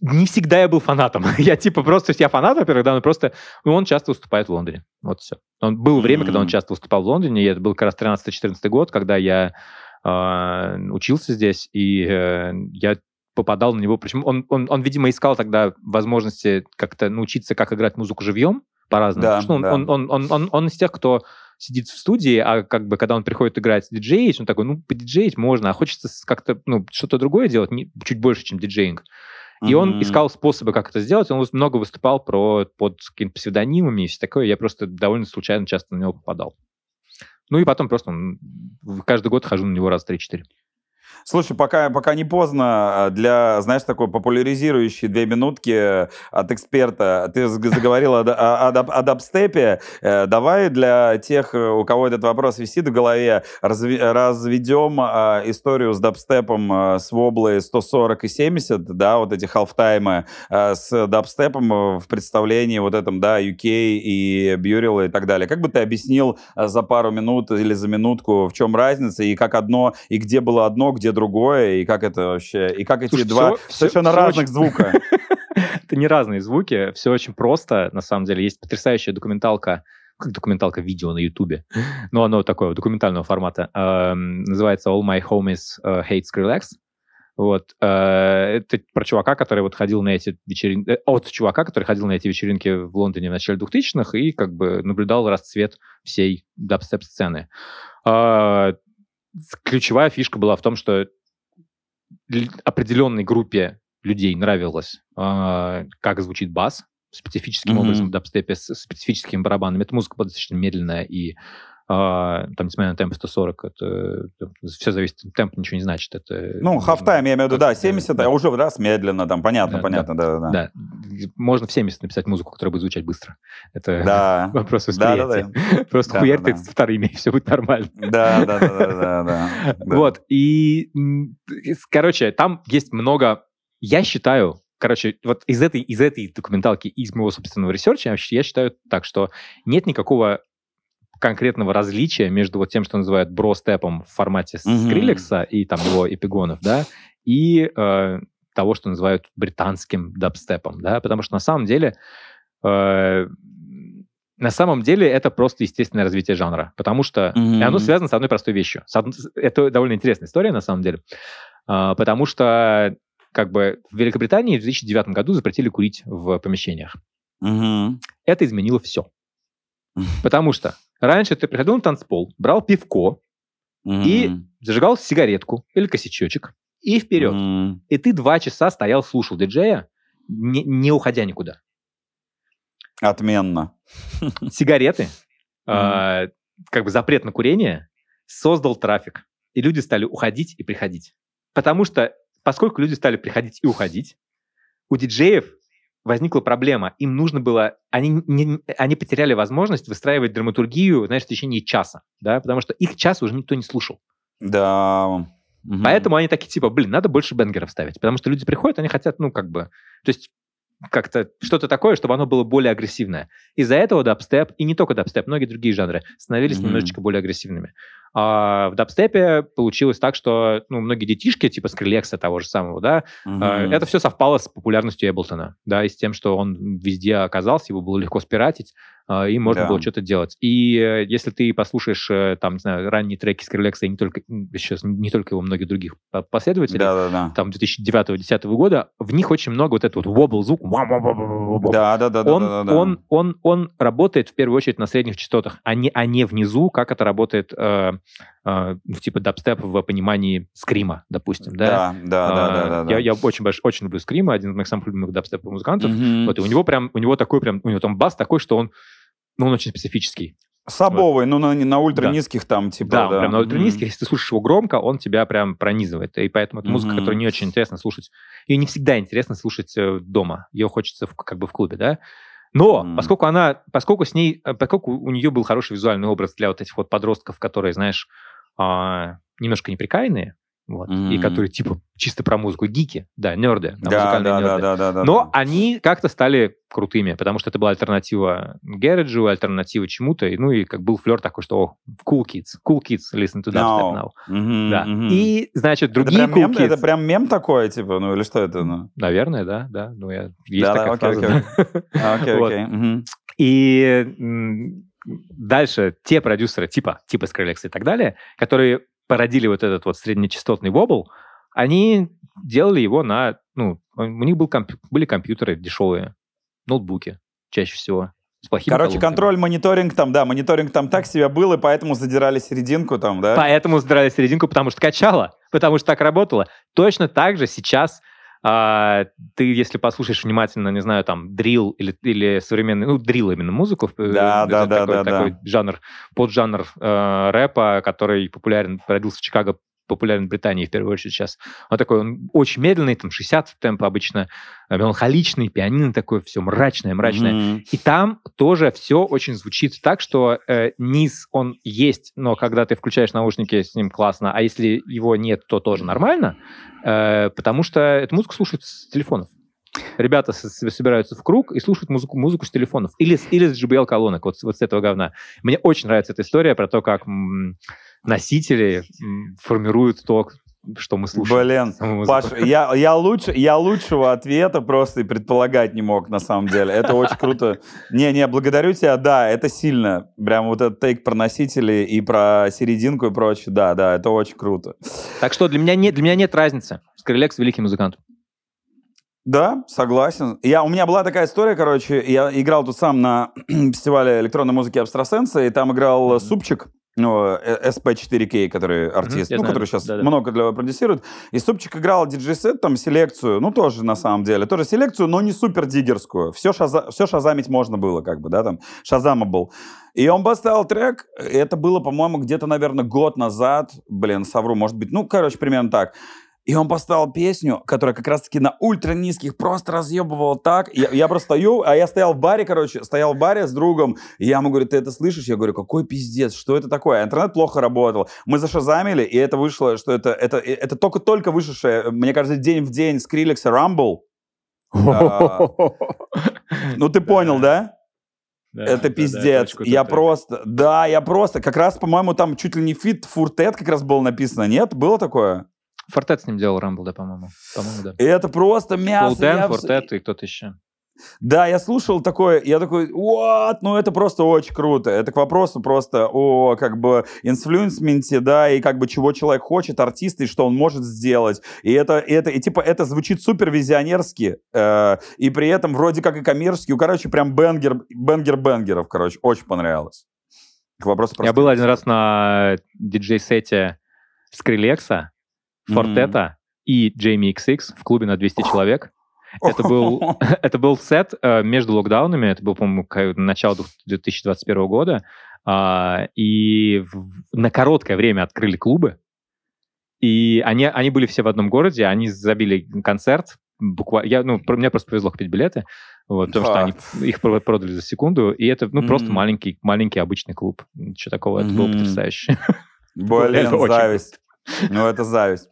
Не всегда я был фанатом. я типа просто, я фанат, во-первых, да, но просто ну, он часто выступает в Лондоне. Вот все. Он, было время, mm-hmm. когда он часто выступал в Лондоне, и это был как раз 13-14 год, когда я э, учился здесь, и э, я попадал на него. Причем он, он, он, видимо, искал тогда возможности как-то научиться, как играть музыку живьем по-разному. Да, он, да. он, он, он, он, он из тех, кто сидит в студии, а как бы когда он приходит играть диджеить, он такой, ну, подиджеить можно, а хочется как-то, ну, что-то другое делать, не, чуть больше, чем диджеинг. И mm-hmm. он искал способы, как это сделать. Он много выступал про, под какими-то псевдонимами и все такое. Я просто довольно случайно часто на него попадал. Ну и потом просто он, каждый год хожу на него раз 3-4. Слушай, пока, пока не поздно, а, для, знаешь, такой популяризирующей две минутки от эксперта, ты заговорил о, о, о, о дабстепе. Э, давай для тех, у кого этот вопрос висит в голове, разведем а, историю с дабстепом а, с воблой 140 и 70, да, вот эти халфтаймы, с дабстепом в представлении вот этом, да, UK и Бьюрил и так далее. Как бы ты объяснил за пару минут или за минутку, в чем разница, и как одно, и где было одно, где другое, и как это вообще, и как эти Слушай, два все, совершенно все разных очень... звука. Это не разные звуки, все очень просто, на самом деле. Есть потрясающая документалка, как документалка видео на Ютубе, но оно такое, документального формата. называется All My Homies uh, Hate Skrillex. Вот. Э, это про чувака, который вот ходил на эти вечеринки... Э, от чувака, который ходил на эти вечеринки в Лондоне в начале 2000-х и как бы наблюдал расцвет всей дабстеп-сцены. Ключевая фишка была в том, что определенной группе людей нравилось, э, как звучит бас специфическим mm-hmm. образом в дабстепе с специфическими барабанами. Эта музыка была достаточно медленная и а, там, несмотря на темп 140, это, это все зависит, темп ничего не значит. Это, ну, halftime, я имею в виду, да, 70, да. а уже раз медленно, там, понятно, да, понятно, да, да, да. Да, можно в 70 написать музыку, которая будет звучать быстро. Это да. вопрос восприятия. Да, да, да. Просто да, хуярь да, ты да. вторыми, и все будет нормально. Да, да, да, да, да. Вот, и, короче, там есть много, я считаю, короче, вот из этой, из этой документалки, из моего собственного research а, я считаю так, что нет никакого конкретного различия между вот тем, что называют brostep ом в формате mm-hmm. Skrillex а и там его эпигонов, да, и э, того, что называют британским дабстепом, да, потому что на самом деле э, на самом деле это просто естественное развитие жанра, потому что mm-hmm. оно связано с одной простой вещью. Это довольно интересная история на самом деле, э, потому что как бы в Великобритании в 2009 году запретили курить в помещениях. Mm-hmm. Это изменило все. Потому что раньше ты приходил на танцпол, брал пивко mm-hmm. и зажигал сигаретку или косячочек, и вперед. Mm-hmm. И ты два часа стоял, слушал диджея, не, не уходя никуда. Отменно. Сигареты, mm-hmm. э, как бы запрет на курение, создал трафик. И люди стали уходить и приходить. Потому что, поскольку люди стали приходить и уходить, у диджеев возникла проблема. Им нужно было... Они, не, они потеряли возможность выстраивать драматургию, знаешь, в течение часа, да, потому что их час уже никто не слушал. Да. Угу. Поэтому они такие, типа, блин, надо больше бенгеров ставить, потому что люди приходят, они хотят, ну, как бы... То есть как-то что-то такое, чтобы оно было более агрессивное. Из-за этого дабстеп, и не только дабстеп, многие другие жанры становились mm-hmm. немножечко более агрессивными. А в дабстепе получилось так, что ну, многие детишки, типа Скрилекса того же самого, да, mm-hmm. это все совпало с популярностью Эблтона, да, и с тем, что он везде оказался, его было легко спиратить, а, и можно да. было что-то делать. И э, если ты послушаешь, э, там, не знаю, ранние треки Скрилекса и не только, сейчас не только его, многих других последователей, да, да, да. там, 2009-2010 года, в них очень много вот этот вот wobble звук. Да, да, да, он, да, да, да. Он, он, он работает в первую очередь на средних частотах, а не, а не внизу, как это работает э, э, типа дабстеп в понимании скрима, допустим, да? Да, да, да, да, да, да. Я, я очень, больш, очень люблю скрима, один из моих самых любимых дабстеп-музыкантов. Mm-hmm. Вот, и у него прям, у него такой прям, у него там бас такой, что он ну, он очень специфический. Сабовый, вот. ну, на, на ультра низких да. там, типа, да. Да, прям на ультра низких, mm-hmm. если ты слушаешь его громко, он тебя прям пронизывает. И поэтому это mm-hmm. музыка, которую не очень интересно слушать. Ее не всегда интересно слушать э, дома. Ее хочется в, как бы в клубе, да? Но mm-hmm. поскольку она, поскольку с ней, э, поскольку у нее был хороший визуальный образ для вот этих вот подростков, которые, знаешь, а, немножко неприкаянные, вот, mm-hmm. и которые типа чисто про музыку, гики, да, нерды, да, да, нерды. Да, да, да, Но да. они как-то стали крутыми, потому что это была альтернатива Гэриджу, альтернатива чему-то, и, ну и как был флер такой, что cool kids, cool kids listen to dubstep now. Mm-hmm, да. Mm-hmm. И, значит, другие это прям cool мем, kids... Это прям мем такой, типа, ну или что это? Ну? Наверное, да, да. Ну, я... Есть да, такая да, окей, фраза. Окей, окей. И дальше те продюсеры, типа, типа Skrillex и так далее, которые породили вот этот вот среднечастотный вобл, они делали его на... Ну, у них был комп... были компьютеры дешевые, ноутбуки чаще всего, с плохими Короче, колонками. контроль, мониторинг там, да, мониторинг там так себе был, и поэтому задирали серединку там, да? Поэтому задрали серединку, потому что качало, потому что так работало. Точно так же сейчас а, ты, если послушаешь внимательно, не знаю, там, дрил или, или современный, ну, дрил именно музыку, э, Да, да, да, такой, да, такой да. жанр, поджанр э, рэпа, который популярен, родился в Чикаго, популярен в Британии в первую очередь сейчас. Он такой, он очень медленный, там 60 темп обычно, э, меланхоличный, пианино такое, все мрачное, мрачное. Мгм. И там тоже все очень звучит так, что э, низ, он есть, но когда ты включаешь наушники, с ним классно, а если его нет, то тоже нормально, э, потому что эту музыку слушают с телефонов. Ребята собираются в круг и слушают музыку, музыку с телефонов. Или, с- или с JBL-колонок, вот, с- вот с этого говна. Мне очень нравится эта история про то, как носители формируют то, что мы слушаем. Блин, Саму музыку. Паш, я, я, лучше, я лучшего ответа просто и предполагать не мог, на самом деле. Это очень круто. Не-не, благодарю тебя, да, это сильно. Прям вот этот тейк про носители и про серединку и прочее, да, да, это очень круто. Так что для меня, нет, для меня нет разницы. Скрилекс великий музыкант. Да, согласен. Я, у меня была такая история, короче, я играл тут сам на фестивале электронной музыки Абстрасенса, и там играл Мгм. Супчик, ну, э, SP4K, который артист, ну, знаю, который сейчас да-да. много для продюсирует. И Супчик играл диджей-сет, там, селекцию, ну, тоже, на самом деле, тоже селекцию, но не супер диггерскую. Все, шаза, все шазамить можно было, как бы, да, там, шазама был. И он поставил трек, и это было, по-моему, где-то, наверное, год назад, блин, совру, может быть, ну, короче, примерно так. И он поставил песню, которая как раз-таки на ультра низких просто разъебывала так. Я, я просто стою, а я стоял в баре, короче, стоял в баре с другом, и я ему говорю, ты это слышишь? Я говорю, какой пиздец, что это такое? Интернет плохо работал. Мы зашазамили, и это вышло, что это, это, это только-только вышедшее, мне кажется, день в день Скрилекса Rumble. Ну, ты понял, да? это пиздец. я просто, да, я просто, как раз, по-моему, там чуть ли не feat Four Tet как раз было написано, нет? Было такое? Four Tet с ним делал Rumble, да, по-моему. По-моему, да. И это просто мясо. Flowdan, я Four Tet и кто-то еще. Да, я слушал такое, я такой, what? Ну, это просто очень круто. Это к вопросу просто о, как бы, influencement е, да, и как бы чего человек хочет, артист, и что он может сделать. И это, и это, и типа, это звучит супер визионерски, э, и при этом вроде как и коммерчески. Ну, короче, прям banger, banger banger ов, короче, очень понравилось. К вопросу про Я был один раз на диджей-сете Скрилекса, Фортета и Джейми XX в клубе на 200 человек. Это был, это был сет э, между локдаунами, это был, по-моему, начало двух- 2021 года, а, и на короткое время открыли клубы, и они, они были все в одном городе, они забили концерт, буквально, я, ну, мне просто повезло купить билеты, вот, потому что Да. они их про- продали за секунду, и это, ну, просто Мгм. маленький, маленький обычный клуб, ничего такого, это было Мгм. потрясающе. Блин, зависть. Ну, это зависть.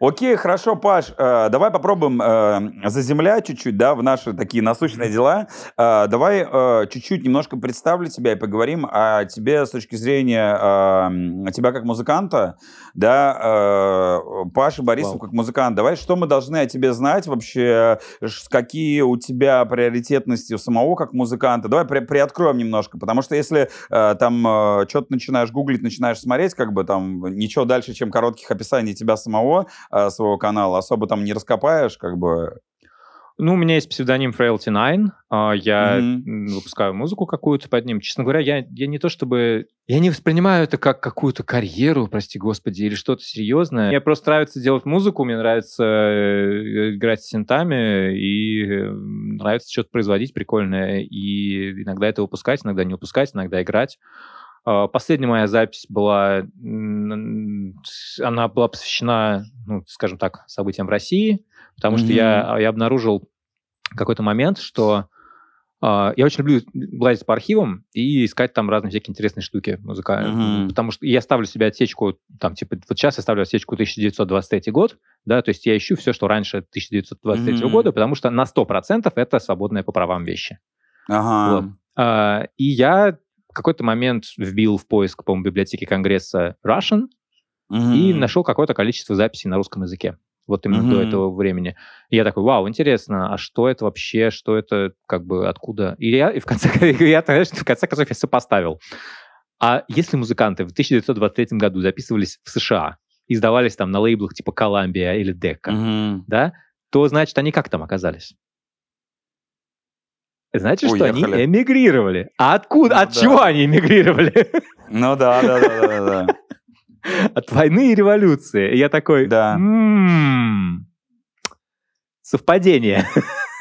Окей, хорошо, Паш, э, давай попробуем э, заземлять чуть-чуть, да, в наши такие насущные дела. Э, давай э, чуть-чуть немножко представлю тебя и поговорим о тебе с точки зрения э, тебя как музыканта, да, э, Паша Борисов Вау. как музыкант. Давай, что мы должны о тебе знать вообще, какие у тебя приоритетности у самого как музыканта. Давай при- приоткроем немножко, потому что если э, там что-то начинаешь гуглить, начинаешь смотреть, как бы там ничего дальше, чем коротких описаний тебя самого, э, своего канала, особо там не раскопаешь, как бы. Ну, у меня есть псевдоним Frailty Nine. а, Я м, выпускаю музыку какую-то под ним. Честно говоря, я, я не то чтобы... Я не воспринимаю это как какую-то карьеру, прости господи, или что-то серьезное. Мне просто нравится делать музыку, мне нравится э, играть с синтами, и э, нравится что-то производить прикольное. И иногда это выпускать, иногда не выпускать, иногда играть. А, Последняя моя запись была, она была посвящена, ну, скажем так, событиям в России, потому что я, я обнаружил какой-то момент, что а, я очень люблю лазить по архивам и искать там разные всякие интересные штуки музыкальные. Мгм. Потому что я ставлю себе отсечку, там, типа, вот сейчас я ставлю отсечку 1923 год, да, то есть я ищу все, что раньше 1923 Мгм. года, потому что на 100% это свободные по правам вещи. Ага. Вот. А, и я какой-то момент вбил в поиск, по-моему, библиотеки Конгресса Russian и Мгм. нашел какое-то количество записей на русском языке. Вот именно до Мгм. этого времени. И я такой, вау, интересно, а что это вообще, что это, как бы, откуда? И я, и в конце, я, знаешь, в конце концов я сопоставил. А если музыканты в 1923 году записывались в США, издавались там на лейблах типа Columbia или Decca, Мгм. да, то, значит, они как там оказались? Значит, что Уехали. они эмигрировали. А откуда? Ну От да. чего они эмигрировали? Ну да, да, да, да, да. От войны и революции. И я такой, Да. «М, совпадение.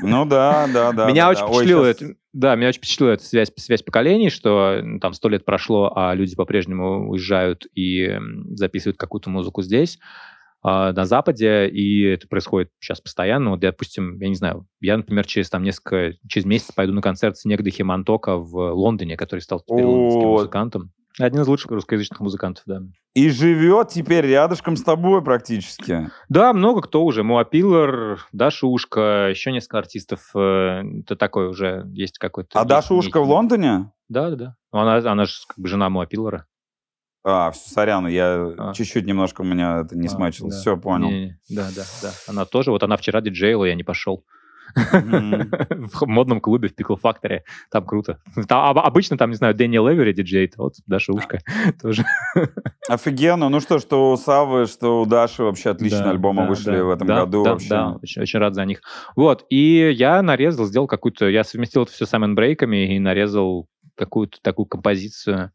Ну да, да, да. меня да, очень да. Ой, впечатлило это, да, меня очень впечатлила эта связь, связь поколений, что там сто лет прошло, а люди по-прежнему уезжают и записывают какую-то музыку здесь, на Западе, и это происходит сейчас постоянно. Вот, допустим, я не знаю, я, например, через там несколько, через месяц пойду на концерт Снегда Химантока в Лондоне, который стал теперь лондонским музыкантом. Один из лучших русскоязычных музыкантов, да. И живет теперь рядышком с тобой практически. Да, много кто уже. Моа Пиллар, Даша Ушка, еще несколько артистов. э, Это такой уже есть какой-то... А Даша Ушка в Лондоне? Да, да, да. Она, она же как бы жена Моа Пиллара. А, все, сорян, я А. чуть-чуть немножко у меня это не А, смачилось. да. Все, понял. Не-не-не. Да, да, да. Она тоже. Вот она вчера диджеила, я не пошел. В модном клубе в Pickle Factory. Там круто. Там об- обычно там, не знаю, Дэниел Эвери диджеет. Вот Даша Ушка тоже. Офигенно. Ну что, что у Савы, что у Даши вообще отличные Да, альбомы да, вышли да. в этом году. да, вообще. да, очень, очень рад за них. Вот, и я нарезал, сделал какую-то, я совместил это все с брейками и нарезал какую-то такую композицию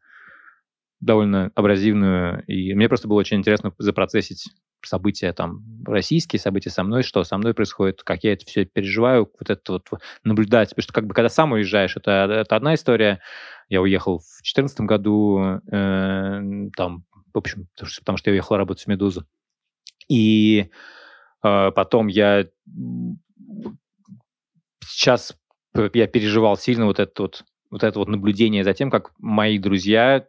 довольно абразивную, и мне просто было очень интересно запроцессить события там российские события со мной, что со мной происходит, как я это все переживаю, вот это вот наблюдать, потому что как бы когда сам уезжаешь, это, это одна история. Я уехал в 2014 году, э, там, в общем, потому что, я уехал работать в «Медузу». И э, потом я сейчас п- я переживал сильно вот это вот, вот это вот наблюдение за тем, как мои друзья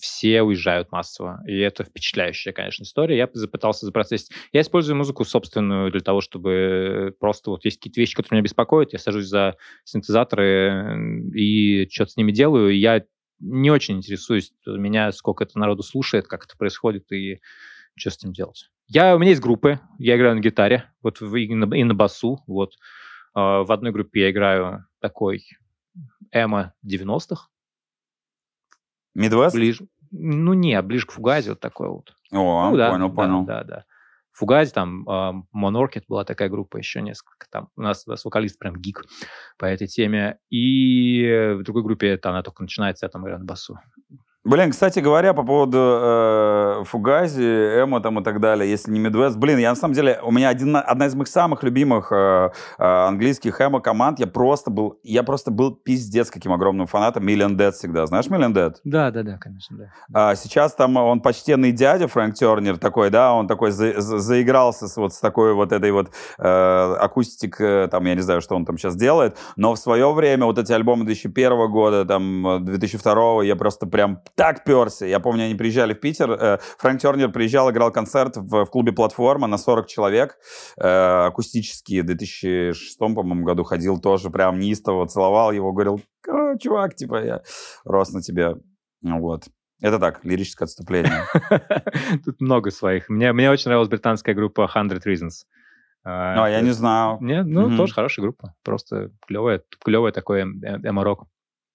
все уезжают массово. И это впечатляющая, конечно, история. Я запытался запроцессить. Я использую музыку собственную для того, чтобы просто вот есть какие-то вещи, которые меня беспокоят. Я сажусь за синтезаторы э, и что-то с ними делаю. И я не очень интересуюсь, меня сколько это народу слушает, как это происходит и что с этим делать. Я, у меня есть группы, я играю на гитаре, вот и на, и на басу, вот. А, В одной группе я играю такой эмо 90-х, Мидвест? ближе, ну не, ближе к Фугазе вот такой вот. О, Ну да, понял, да, понял. Да, да. Фугази, там, Моноркет была такая группа, еще несколько. Там у нас, у нас вокалист прям гик по этой теме. И в другой группе это она только начинается, я там играю на басу. Блин, кстати говоря, по поводу э, Фугази, Эмо там и так далее, если не Мидвест, блин, я на самом деле, у меня один, одна из моих самых любимых э, э, английских эмо команд, я просто был, я просто был пиздец каким огромным фанатом. Million Dead всегда, знаешь Million Dead? Да, да, да, конечно, да. А сейчас там он почтенный дядя Фрэнк Тернер такой, да, он такой за- за- заигрался с, вот с такой вот этой вот э, акустик, э, там, я не знаю, что он там сейчас делает, но в свое время вот эти альбомы 2001 года, там, э, 2002, я просто прям так перся. Я помню, они приезжали в Питер, э, Фрэнк Тернер приезжал, играл концерт в, в клубе «Платформа» на 40 человек, э, акустический, в 2006, по-моему, году ходил тоже, прям неистово целовал его, говорил, «О, чувак, типа, я рос на тебя. Ну Вот. Это так, лирическое отступление. Тут много своих. Мне, мне очень нравилась британская группа 100 Reasons. А, Ну, я не знаю. Не, ну, тоже хорошая группа. Просто клевая, клевая такой эм- эм- эмо-рок.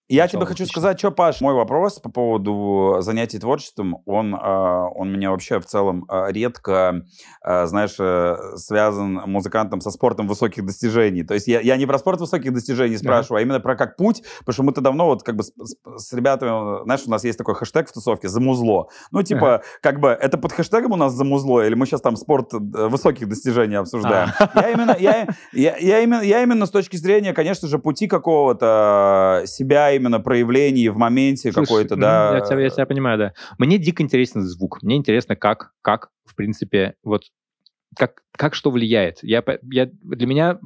Я тебе хочу 2000-х. сказать, что, Паш, мой вопрос по поводу занятий творчеством, он, а, он меня вообще в целом а, редко, а, знаешь, э, связан музыкантом со спортом высоких достижений. То есть я, я не про спорт высоких достижений спрашиваю, а именно про как путь, потому что мы-то давно вот как бы с, с- с ребятами, знаешь, у нас есть такой хэштег в тусовке «замузло». Ну, типа, как бы, это под хэштегом у нас «замузло» или мы сейчас там спорт э, высоких достижений обсуждаем? Я именно, я, я, я именно, я именно с точки зрения, конечно же, пути какого-то э, себя именно проявлений в моменте какой-то, да. Я тебя, я тебя понимаю, да. Мне дико интересен звук. Мне интересно, как, как в принципе, вот как, как что влияет. Я, я, для меня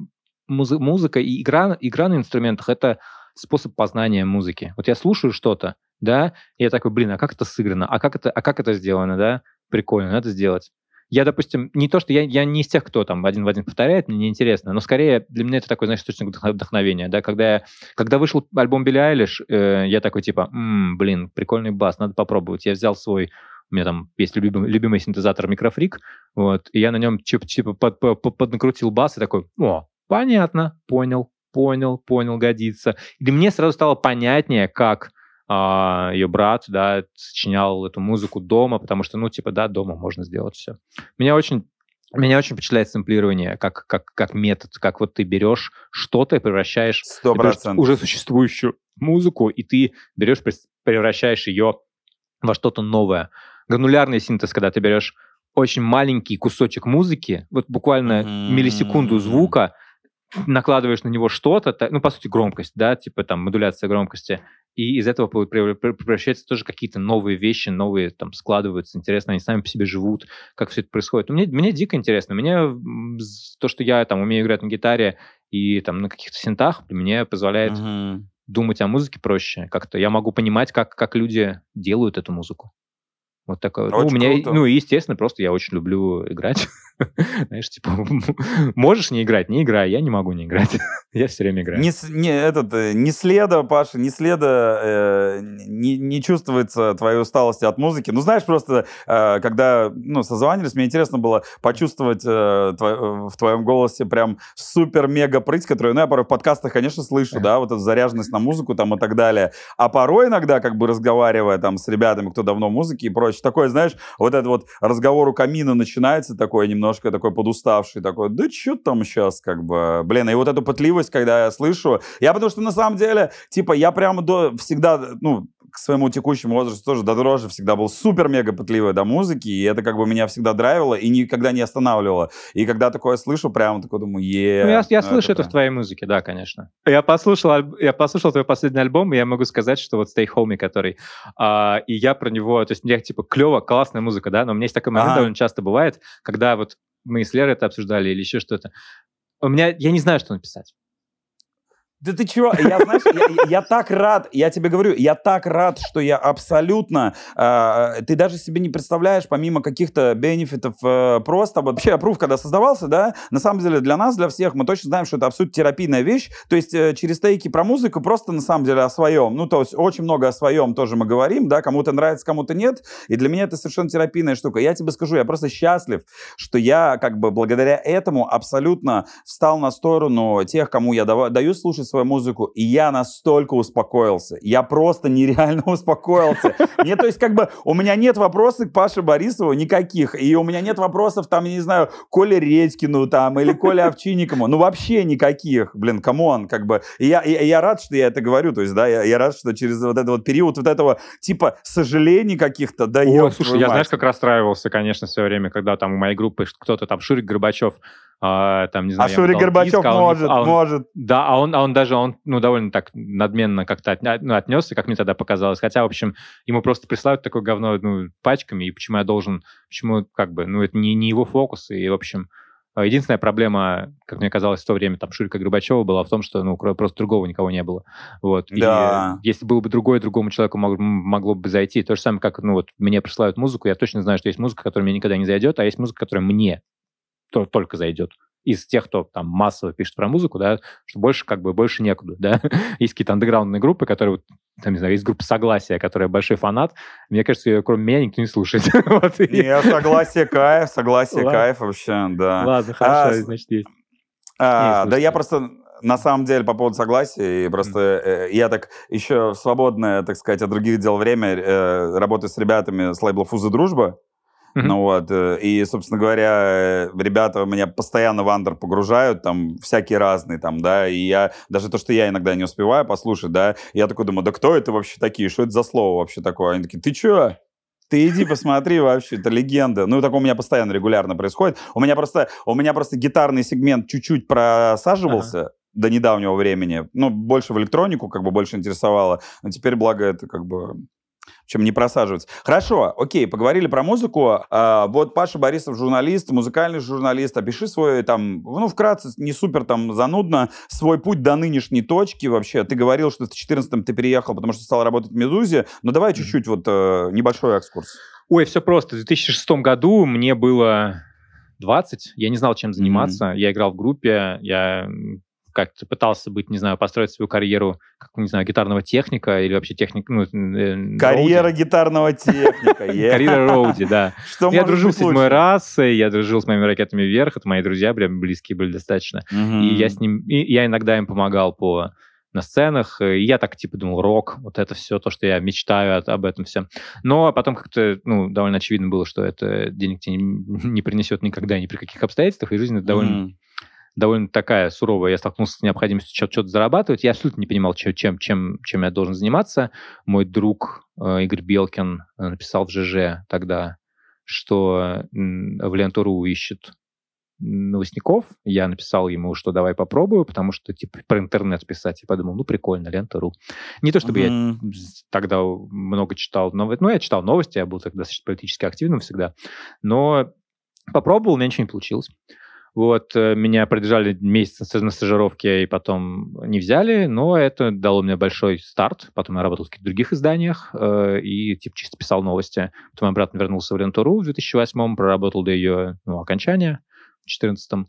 музы- музыка и игра, игра на инструментах — это способ познания музыки. Вот я слушаю что-то, да, и я такой, блин, а как это сыграно? А как это, а как это сделано, да? Прикольно, надо сделать. Я, допустим, не то, что я, я не из тех, кто там один в один повторяет, мне неинтересно, но скорее для меня это такой, знаешь, источник вдох- вдохновения, да, когда я, когда вышел альбом Билли Айлиш, э, я такой, типа, «М, блин, прикольный бас, надо попробовать. Я взял свой, у меня там есть любимый, любимый синтезатор микрофрик, вот, и я на нем типа, типа под, под- под- поднакрутил бас и такой, о, понятно, понял, понял, понял, годится. И мне сразу стало понятнее, как ее брат, да, сочинял эту музыку дома, потому что, ну, типа, да, дома можно сделать все. Меня очень Меня очень впечатляет сэмплирование как, как, как метод, как вот ты берешь что-то и превращаешь Сто процентов. уже существующую музыку, и ты берешь, превращаешь ее во что-то новое. Гранулярный синтез, когда ты берешь очень маленький кусочек музыки, вот буквально mm-hmm. миллисекунду звука, накладываешь на него что-то, ну, по сути, громкость, да, типа там модуляция громкости, и из этого превращаются тоже какие-то новые вещи, новые там складываются, интересно, они сами по себе живут, как все это происходит. Мне, мне дико интересно. Мне то, что я там умею играть на гитаре и там на каких-то синтах, мне позволяет uh-huh. думать о музыке проще. Как-то я могу понимать, как, как люди делают эту музыку. Вот такое. Ну, у меня, круто. ну, естественно, просто я очень люблю играть. Знаешь, типа, можешь не играть, не играй, я не могу не играть. я все время играю. Не, не, этот, э, не следа, Паша, не следа, э, не, не чувствуется твоей усталости от музыки. Ну, знаешь, просто, э, когда, ну, созванивались, мне интересно было почувствовать э, тво, э, в твоем голосе прям супер-мега прыть, которую, ну, я порой в подкастах, конечно, слышу, да, вот эту заряженность на музыку там и так далее. А порой иногда, как бы разговаривая там с ребятами, кто давно в музыке и прочее, короче, такой, знаешь, вот этот вот разговор у камина начинается такой немножко такой подуставший, такой, да что там сейчас, как бы, блин, и вот эту пытливость, когда я слышу, я потому что на самом деле, типа, я прямо до, всегда, ну, к своему текущему возрасту тоже до дрожи всегда был супер-мега пытливый до музыки, и это как бы меня всегда драйвило и никогда не останавливало. И когда такое слышу, прямо такой думаю, е ну, я, я ну, слышу это, это в твоей музыке, да, конечно. Я послушал, я послушал твой последний альбом, и я могу сказать, что вот Stay Home, который, а, и я про него, то есть мне типа клево, классная музыка, да, но у меня есть такой момент, а довольно часто бывает, когда вот мы с Лерой это обсуждали или еще что-то, у меня, я не знаю, что написать. Да ты чего? Я, знаешь, я, я так рад, я тебе говорю, я так рад, что я абсолютно... Э, ты даже себе не представляешь, помимо каких-то бенефитов, э, просто вообще Approve, когда создавался, да, на самом деле для нас, для всех, мы точно знаем, что это абсолютно терапийная вещь. То есть э, через тейки про музыку просто на самом деле о своем. Ну, то есть очень много о своем тоже мы говорим, да, кому-то нравится, кому-то нет. И для меня это совершенно терапийная штука. Я тебе скажу, я просто счастлив, что я как бы благодаря этому абсолютно встал на сторону тех, кому я даю слушать свою музыку, и я настолько успокоился. Я просто нереально успокоился. Мне, то есть, как бы, у меня нет вопросов к Паше Борисову никаких, и у меня нет вопросов, там, я не знаю, Коле Редькину, там, или Коле Овчинникову, ну, вообще никаких, блин, come on, как бы, и я, и, я рад, что я это говорю, то есть, да, я, я рад, что через вот этот вот период вот этого, типа, сожалений каких-то, да, О, слушай, я, знаешь, как расстраивался, конечно, все время, когда там у моей группы кто-то там, Шурик Горбачев, а, там, не знаю, а Шурик Горбачев диск, а он, может, а он, может. Да, а он, а он даже, он, ну, довольно так надменно как-то от, ну, отнесся, как мне тогда показалось. Хотя, в общем, ему просто присылают такое говно, ну, пачками, и почему я должен, почему, как бы, ну, это не, не его фокус, и, в общем, а, Единственная проблема, как мне казалось в то время, там, Шурика Горбачева была в том, что, ну, просто другого никого не было. Вот. Да. И если было бы другое, другому человеку мог, могло бы зайти. То же самое, как, ну, вот, мне присылают музыку, я точно знаю, что есть музыка, которая мне никогда не зайдет, а есть музыка, которая мне то только зайдет из тех, кто там массово пишет про музыку, да, что больше как бы больше некуда, да. есть какие-то андеграундные группы, которые, там, не знаю, есть группа Согласия, которая большой фанат. Мне кажется, ее кроме меня никто не слушает. вот. Не, Согласие кайф, Согласие кайф вообще, да. Ладно, хорошо, а, значит, есть. А, да я просто на самом деле по поводу согласия, и просто mm. э, я так еще в свободное, так сказать, от других дел время э, работаю с ребятами с лейбла «Фузы Дружба», Mm-hmm. Ну вот, э, и, собственно говоря, ребята меня постоянно в андер погружают, там, всякие разные, там, да, и я, даже то, что я иногда не успеваю послушать, да, я такой думаю, да кто это вообще такие, что это за слово вообще такое? Они такие, ты чё? Ты иди посмотри вообще, это легенда. Ну, такое у меня постоянно, регулярно происходит. У меня просто, у меня просто гитарный сегмент чуть-чуть просаживался, ага до недавнего времени, ну, больше в электронику, как бы больше интересовало, но теперь, благо, это как бы чем не просаживаться. Хорошо, окей, поговорили про музыку. А, вот Паша Борисов журналист, музыкальный журналист. Опиши свой там, ну, вкратце, не супер там занудно, свой путь до нынешней точки вообще. Ты говорил, что в 14-м ты переехал, потому что стал работать в «Медузе». Но давай чуть-чуть вот э, небольшой экскурс. Ой, все просто. В 2006 году мне было 20. Я не знал, чем заниматься. Mm-hmm. Я играл в группе, я как-то пытался быть, не знаю, построить свою карьеру, как, не знаю, гитарного техника или вообще техник... Ну, э, Карьера роуди. гитарного техника. Карьера роуди, да. Я дружил с седьмой расой, я дружил с моими ракетами вверх, это мои друзья, прям близкие были достаточно. И я с ним, я иногда им помогал по на сценах. И я так, типа, думал, рок, вот это все, то, что я мечтаю от, об этом всем. Но потом как-то, ну, довольно очевидно было, что это денег тебе не, не принесет никогда ни при каких обстоятельствах, и жизнь это довольно... Mm довольно такая суровая. Я столкнулся с необходимостью что-то зарабатывать. Я абсолютно не понимал, чем, чем, чем я должен заниматься. Мой друг э, Игорь Белкин э, написал в ЖЖ тогда, что в Ленту.ру ищет новостников. Я написал ему, что давай попробую, потому что типа про интернет писать. Я подумал, ну прикольно, лента.ру. Не то чтобы mm-hmm. я тогда много читал новости, ну я читал новости, я был тогда достаточно политически активным всегда, но попробовал, у меня ничего не получилось. Вот, э, меня продержали месяц на стажировке и потом не взяли, но это дало мне большой старт. Потом я работал в каких-то других изданиях э, и типа чисто писал новости. Потом я обратно вернулся в Лентуру в 2008 проработал до ее ну, окончания в 2014 а,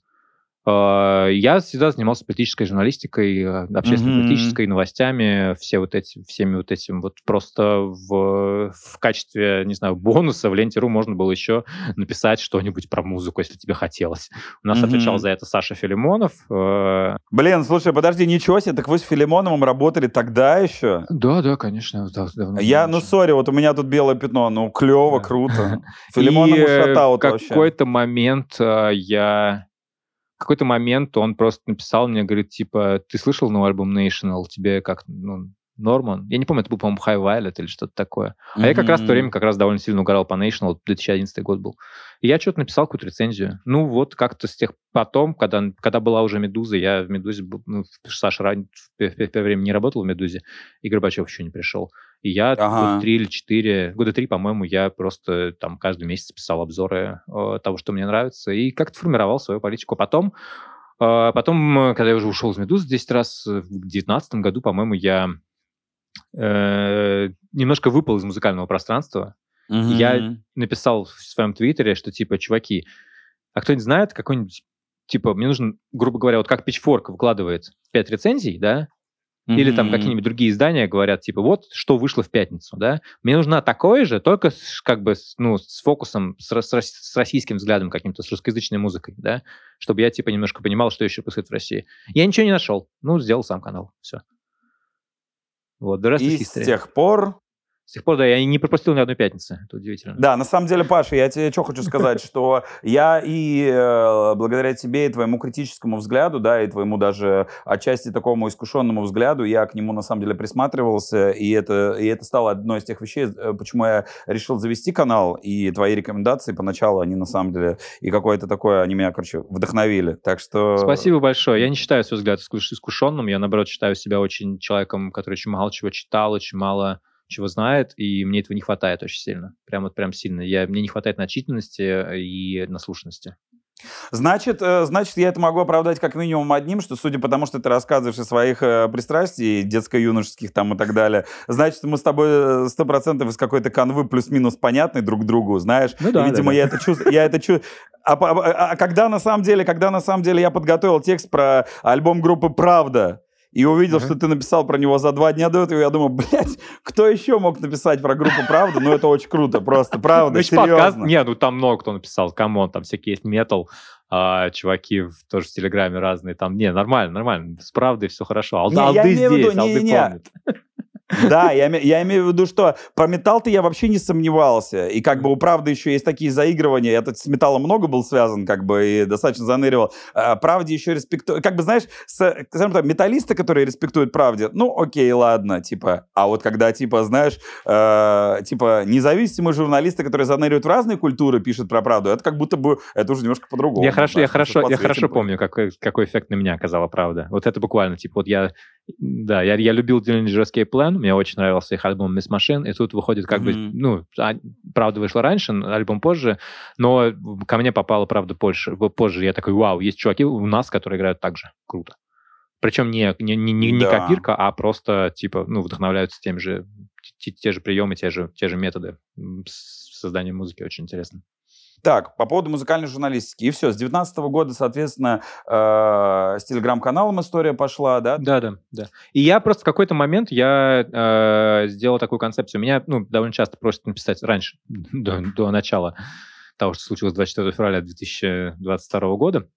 я всегда занимался политической журналистикой, э, общественно-политической, mm-hmm. новостями, все вот эти, всеми вот этим вот просто в, в качестве, не знаю, бонуса в Ленте.ру можно было еще написать что-нибудь про музыку, если тебе хотелось. У нас mm-hmm. отвечал за это Саша Филимонов. Э, Блин, слушай, подожди, ничего себе, так вы с Филимоновым работали тогда еще? Да, да, конечно. Да, давно я, ну, сори, вот у меня тут белое пятно, ну, клево, круто. Филимонов шатаут вообще. в какой-то момент э, я какой-то момент он просто написал мне, говорит, типа, ты слышал новый альбом National? Тебе как, ну, Норман. Я не помню, это был, по-моему, High Violet или что-то такое. А mm-hmm. я как раз в то время как раз довольно сильно угорал по National, 2011 год был. И я что-то написал какую-то рецензию. Ну, вот как-то с тех потом, когда, когда была уже «Медуза», я в «Медузе», ну, Саша в, в, в время не работал в «Медузе», и Горбачев еще не пришел. И я ага. года три или четыре, года три, по-моему, я просто там каждый месяц писал обзоры э, того, что мне нравится, и как-то формировал свою политику. Потом, э, потом, когда я уже ушел из «Медузы» 10 раз, в 2019 году, по-моему, я э, немножко выпал из музыкального пространства. Mm-hmm. Я написал в своем твиттере, что типа, чуваки, а кто-нибудь знает какой-нибудь, типа, мне нужно, грубо говоря, вот как Pitchfork выкладывает 5 рецензий, да, Mm-hmm. Или там какие-нибудь другие издания говорят, типа, вот, что вышло в пятницу, да? Мне нужна такое же, только с, как бы, ну, с фокусом, с, с, с российским взглядом каким-то, с русскоязычной музыкой, да? Чтобы я, типа, немножко понимал, что еще происходит в России. Я ничего не нашел. Ну, сделал сам канал. Все. Вот, the rest И с тех пор с тех пор, да, я не пропустил ни одной пятницы. Это удивительно. Да, на самом деле, Паша, я тебе что хочу сказать, что я и э, благодаря тебе и твоему критическому взгляду, да, и твоему даже отчасти такому искушенному взгляду, я к нему на самом деле присматривался, и это, и это стало одной из тех вещей, э, почему я решил завести канал, и твои рекомендации поначалу, они на самом деле, и какое-то такое, они меня, короче, вдохновили. Так что... Спасибо большое. Я не считаю свой взгляд искушенным, я, наоборот, считаю себя очень человеком, который очень мало чего читал, очень мало чего знает, и мне этого не хватает очень сильно. Прям вот прям сильно. Я, мне не хватает начитанности и наслушанности. Значит, э, значит, я это могу оправдать как минимум одним, что судя по тому, что ты рассказываешь о своих э, пристрастий, детско-юношеских там и так далее, значит, мы с тобой э, сто процентов из какой-то канвы плюс-минус понятны друг другу, знаешь? Ну, да, и, видимо, да, я это чувствую, я это чувствую. А, а, а когда на самом деле, когда на самом деле я подготовил текст про альбом группы «Правда», и увидел, uh-huh. что ты написал про него за два дня до этого, я думаю, блядь, кто еще мог написать про группу «Правда»? Ну, это очень круто, просто, правда, ну, серьезно. Не, ну там много кто написал, come on, там всякие есть метал, а, чуваки в, тоже в Телеграме разные, там, не, нормально, нормально, с «Правдой» все хорошо, Олды, не, олды здесь, олды помнят. Да, я, я имею в виду, что про металл-то я вообще не сомневался. И как бы у правды еще есть такие заигрывания. Я тут с металлом много был связан, как бы, и достаточно заныривал. А, правде еще респектую. Как бы, знаешь, с, скажем так, металлисты, которые респектуют правде, ну, окей, ладно, типа. А вот когда, типа, знаешь, э, типа, независимые журналисты, которые заныривают в разные культуры, пишут про правду, это как будто бы, это уже немножко по-другому. Я хорошо, я хорошо, я хорошо помню, какой, какой эффект на меня оказала правда. Вот это буквально, типа, вот я, да, я, я любил Escape Plan, мне очень нравился их альбом Miss Machine, и тут выходит как mm-hmm. бы, ну, а, правда вышла раньше, альбом позже, но ко мне попало, правда, позже. позже. Я такой, вау, есть чуваки у нас, которые играют так же. Круто. Причем не, не, не, не, да. копирка, а просто, типа, ну, вдохновляются тем же, те, те же приемы, те же, те же методы создания музыки. Очень интересно. Так, по поводу музыкальной журналистики. И все, с 19 года, соответственно, э, с телеграм-каналом история пошла, да? Да, да, да. И я просто в какой-то момент я э, сделал такую концепцию. Меня ну, довольно часто просят написать раньше, до, до начала того, что случилось 24 февраля 2022 года.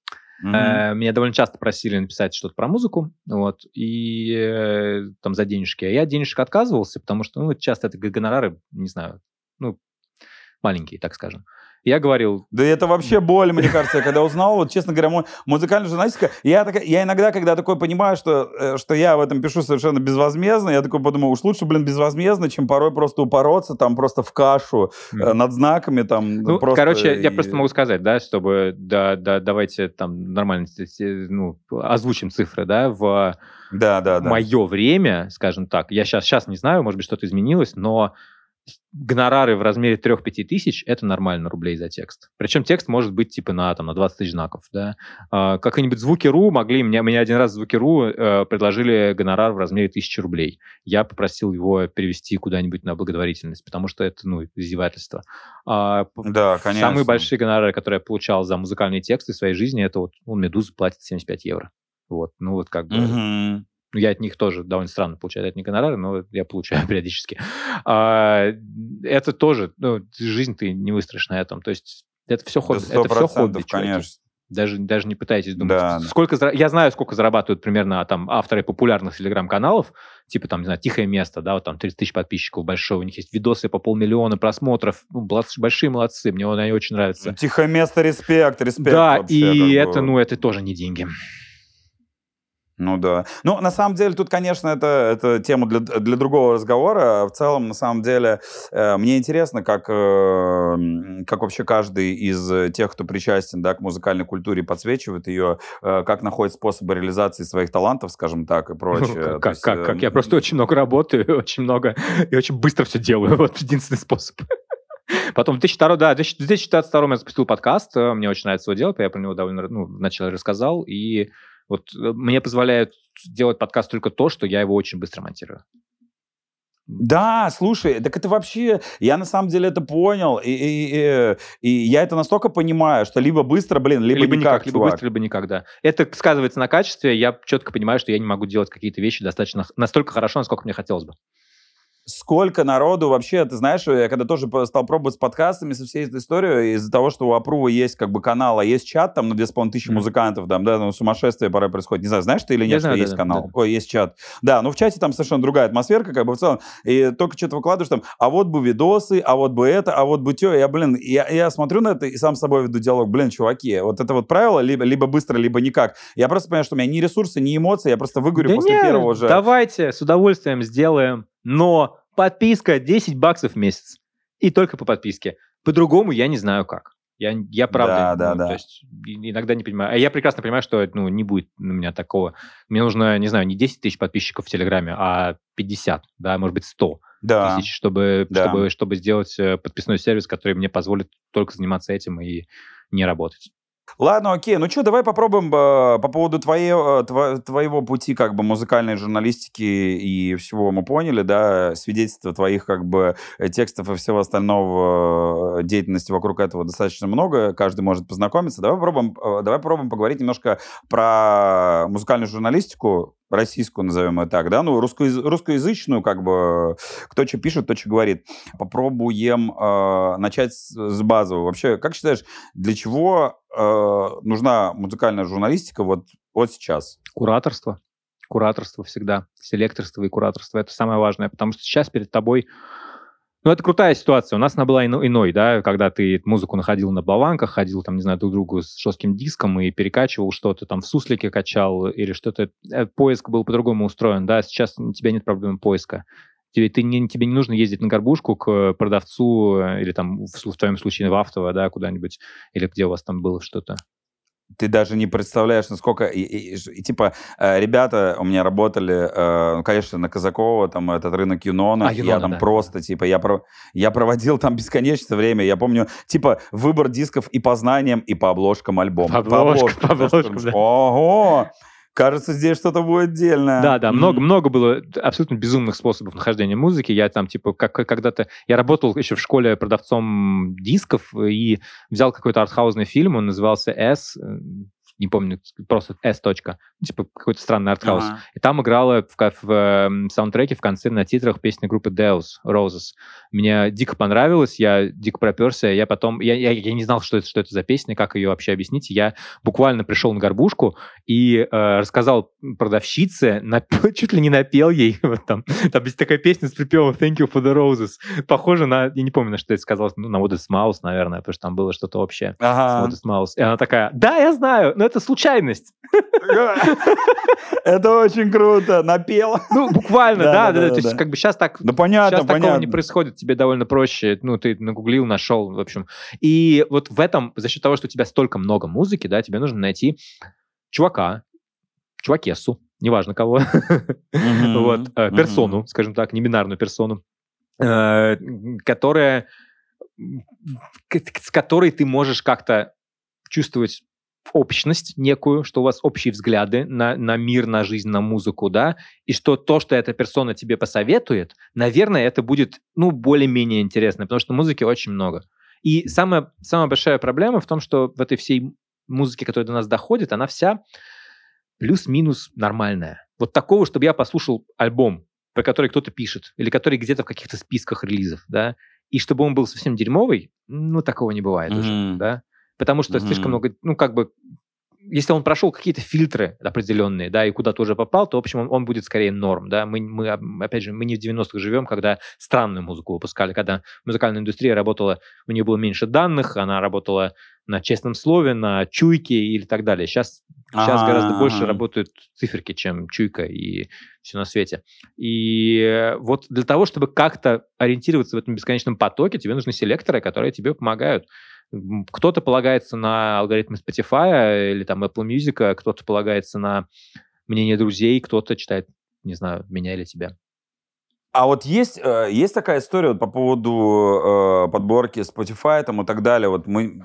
Mm-hmm. Меня довольно часто просили написать что-то про музыку, вот, и э, там за денежки. А я денежек отказывался, потому что, ну, часто это гонорары, не знаю, ну, маленькие, так скажем. Я говорил... Да это вообще боль, мне кажется, я когда узнал, вот, честно говоря, музыкальная журналистика, я, так, я иногда, когда такой понимаю, что, э, что я в этом пишу совершенно безвозмездно, я такой подумал, уж лучше, блин, безвозмездно, чем порой просто упороться там просто в кашу mm. над знаками там. Ну, просто, короче, и... я просто могу сказать, да, чтобы, да, да, давайте там нормально, ну, озвучим цифры, да, в да, да, да. мое время, скажем так, я сейчас, сейчас не знаю, может быть, что-то изменилось, но гонорары в размере 3-5 тысяч – это нормально рублей за текст. Причем текст может быть типа на, там, на 20 тысяч знаков. Да? А, как-нибудь Звуки.ру могли, мне, мне один раз Звуки.ру э, предложили гонорар в размере 1000 рублей. Я попросил его перевести куда-нибудь на благотворительность, потому что это, ну, издевательство. А, да, конечно. Самые большие гонорары, которые я получал за музыкальные тексты в своей жизни, это вот, ну, Медуза платит 75 евро. Вот, ну вот как бы... Угу. Ну, я от них тоже довольно странно получаю, это не гонорары, но я получаю периодически. А, это тоже, ну, жизнь ты не выстроишь на этом. То есть это все хобби. Да это все хобби, конечно. Даже, даже не пытайтесь думать. Да. Сколько, я знаю, сколько зарабатывают примерно там авторы популярных телеграм-каналов, типа там, не знаю, «Тихое место», да, вот там 30 тысяч подписчиков большое, у них есть видосы по полмиллиона просмотров, ну, большие молодцы, мне они очень нравятся. «Тихое место», респект, респект. Да, вообще, и это, бы. ну, это тоже не деньги. Ну да. Ну, на самом деле, тут, конечно, это, это тема для, для другого разговора. В целом, на самом деле, э, мне интересно, как, э, как вообще каждый из тех, кто причастен да, к музыкальной культуре, подсвечивает ее, э, как находит способы реализации своих талантов, скажем так, и прочее. Как, есть, как, как? Я просто очень много работаю, очень много, и очень быстро все делаю. Вот единственный способ. Потом в 2002, да, в 2022 я запустил подкаст, мне очень нравится его делать, я про него довольно, ну, вначале рассказал, и вот э, мне позволяет делать подкаст только то, что я его очень быстро монтирую. Да, слушай, так это вообще, я на самом деле это понял, и, и, и, и я это настолько понимаю, что либо быстро, блин, либо, либо никак, никак либо быстро, либо никак, да. Это сказывается на качестве, я четко понимаю, что я не могу делать какие-то вещи достаточно настолько хорошо, насколько мне хотелось бы сколько народу вообще, ты знаешь, я когда тоже стал пробовать с подкастами, со всей этой историей, из-за того, что у Апрува есть как бы канал, а есть чат, там на 2,5 тысячи mm-hmm. музыкантов, там, да, ну, сумасшествие порой происходит. Не знаю, знаешь ты или нет, я что знаю, есть да, канал? Да. Ой, есть чат. Да, но в чате там совершенно другая атмосферка, как бы в целом. И только что-то выкладываешь там, а вот бы видосы, а вот бы это, а вот бы то. Я, блин, я, я смотрю на это и сам с собой веду диалог. Блин, чуваки, вот это вот правило, либо, либо быстро, либо никак. Я просто понимаю, что у меня ни ресурсы, ни эмоции, я просто выгорю да после нет, первого же. давайте, с удовольствием сделаем, но Подписка 10 баксов в месяц. И только по подписке. По-другому я не знаю как. Я, я правда, да, да, ну, да. то есть иногда не понимаю. А я прекрасно понимаю, что ну, не будет у меня такого. Мне нужно, не знаю, не 10 тысяч подписчиков в Телеграме, а 50, да, может быть, 100 да. тысяч, чтобы, да. чтобы, чтобы сделать э, подписной сервис, который мне позволит только заниматься этим и не работать. Ладно, окей. Ну что, давай попробуем э, по поводу твоей, э, тво, твоего пути как бы музыкальной журналистики и всего мы поняли, да, свидетельства твоих как бы э, текстов и всего остального э, деятельности вокруг этого достаточно много, каждый может познакомиться. Давай попробуем, э, давай попробуем поговорить немножко про музыкальную журналистику, российскую, назовем ее так, да, ну, русско- русскоязычную, как бы, кто что пишет, то что говорит. Попробуем э, начать с, с базового. Вообще, как считаешь, для чего э, нужна музыкальная журналистика вот, вот сейчас? Кураторство. Кураторство всегда. Селекторство и кураторство. Это самое важное, потому что сейчас перед тобой ну, это крутая ситуация. У нас она была ино, иной, да, когда ты музыку находил на болванках, ходил там, не знаю, друг другу с жестким диском и перекачивал что-то, там в суслике качал или что-то. Э, поиск был по-другому устроен, да, сейчас у тебя нет проблем поиска. Тебе, ты не, тебе не нужно ездить на горбушку к продавцу э, или там, в, в твоем случае, в автово, да, куда-нибудь, или где у вас там было что-то ты даже не представляешь, насколько... И, и, и, типа, э, ребята у меня работали, э, ну, конечно, на Казакова, там, этот рынок Юнона, а, Юнона я там да. просто, типа, я, про, я проводил там бесконечное время, я помню, типа, выбор дисков и по знаниям, и по обложкам альбома. По обложкам, по обложкам, да. Ого! Кажется, здесь что-то будет отдельное. Да, да, много, много было абсолютно безумных способов нахождения музыки. Я там, типа, как когда-то... Я работал еще в школе продавцом дисков и взял какой-то артхаузный фильм, он назывался «С», не помню, просто S. Точка, ну, типа какой-то странный артхаус. Ага. И там играла в, в, в эм, саундтреке в конце на титрах песня группы Deus, Roses. Мне дико понравилось, я дико проперся, я потом, я, я, я не знал, что это, что это за песня, как ее вообще объяснить. Я буквально пришел на горбушку и э, рассказал продавщице, нап... чуть ли не напел ей, вот там, там есть такая песня с припевом Thank you for the roses. Похоже на, я не помню, на что это сказал, ну, на What is Mouse, наверное, потому что там было что-то общее ага. с What is Mouse. И она такая, да, я знаю, но это случайность. Это очень круто, напел. Ну, буквально, да, да, то есть как бы сейчас так... Ну, понятно, Сейчас такого не происходит, тебе довольно проще, ну, ты нагуглил, нашел, в общем. И вот в этом, за счет того, что у тебя столько много музыки, да, тебе нужно найти чувака, чувакессу, неважно кого, вот, э, персону, скажем так, не бинарную персону, э, которая, с которой ты можешь как-то чувствовать общность некую, что у вас общие взгляды на, на мир, на жизнь, на музыку, да, и что то, что эта персона тебе посоветует, наверное, это будет, ну, более-менее интересно, потому что музыки очень много. И самая, самая большая проблема в том, что в этой всей музыке, которая до нас доходит, она вся плюс-минус нормальная. Вот такого, чтобы я послушал альбом, про который кто-то пишет, или который где-то в каких-то списках релизов, да, и чтобы он был совсем дерьмовый, ну, такого не бывает mm-hmm. уже, да потому что mm-hmm. слишком много, ну, как бы, если он прошел какие-то фильтры определенные, да, и куда-то уже попал, то, в общем, он, он будет скорее норм, да. Мы, мы, опять же, мы не в 90-х живем, когда странную музыку выпускали, когда музыкальная индустрия работала, у нее было меньше данных, она работала на честном слове, на чуйке или так далее. Сейчас, сейчас гораздо больше работают циферки, чем чуйка и все на свете. И вот для того, чтобы как-то ориентироваться в этом бесконечном потоке, тебе нужны селекторы, которые тебе помогают. Кто-то полагается на алгоритмы Spotify или там Apple Music, кто-то полагается на мнение друзей, кто-то читает, не знаю, меня или тебя. А вот есть, э, есть такая история вот по поводу э, подборки Spotify там, и так далее. Вот мы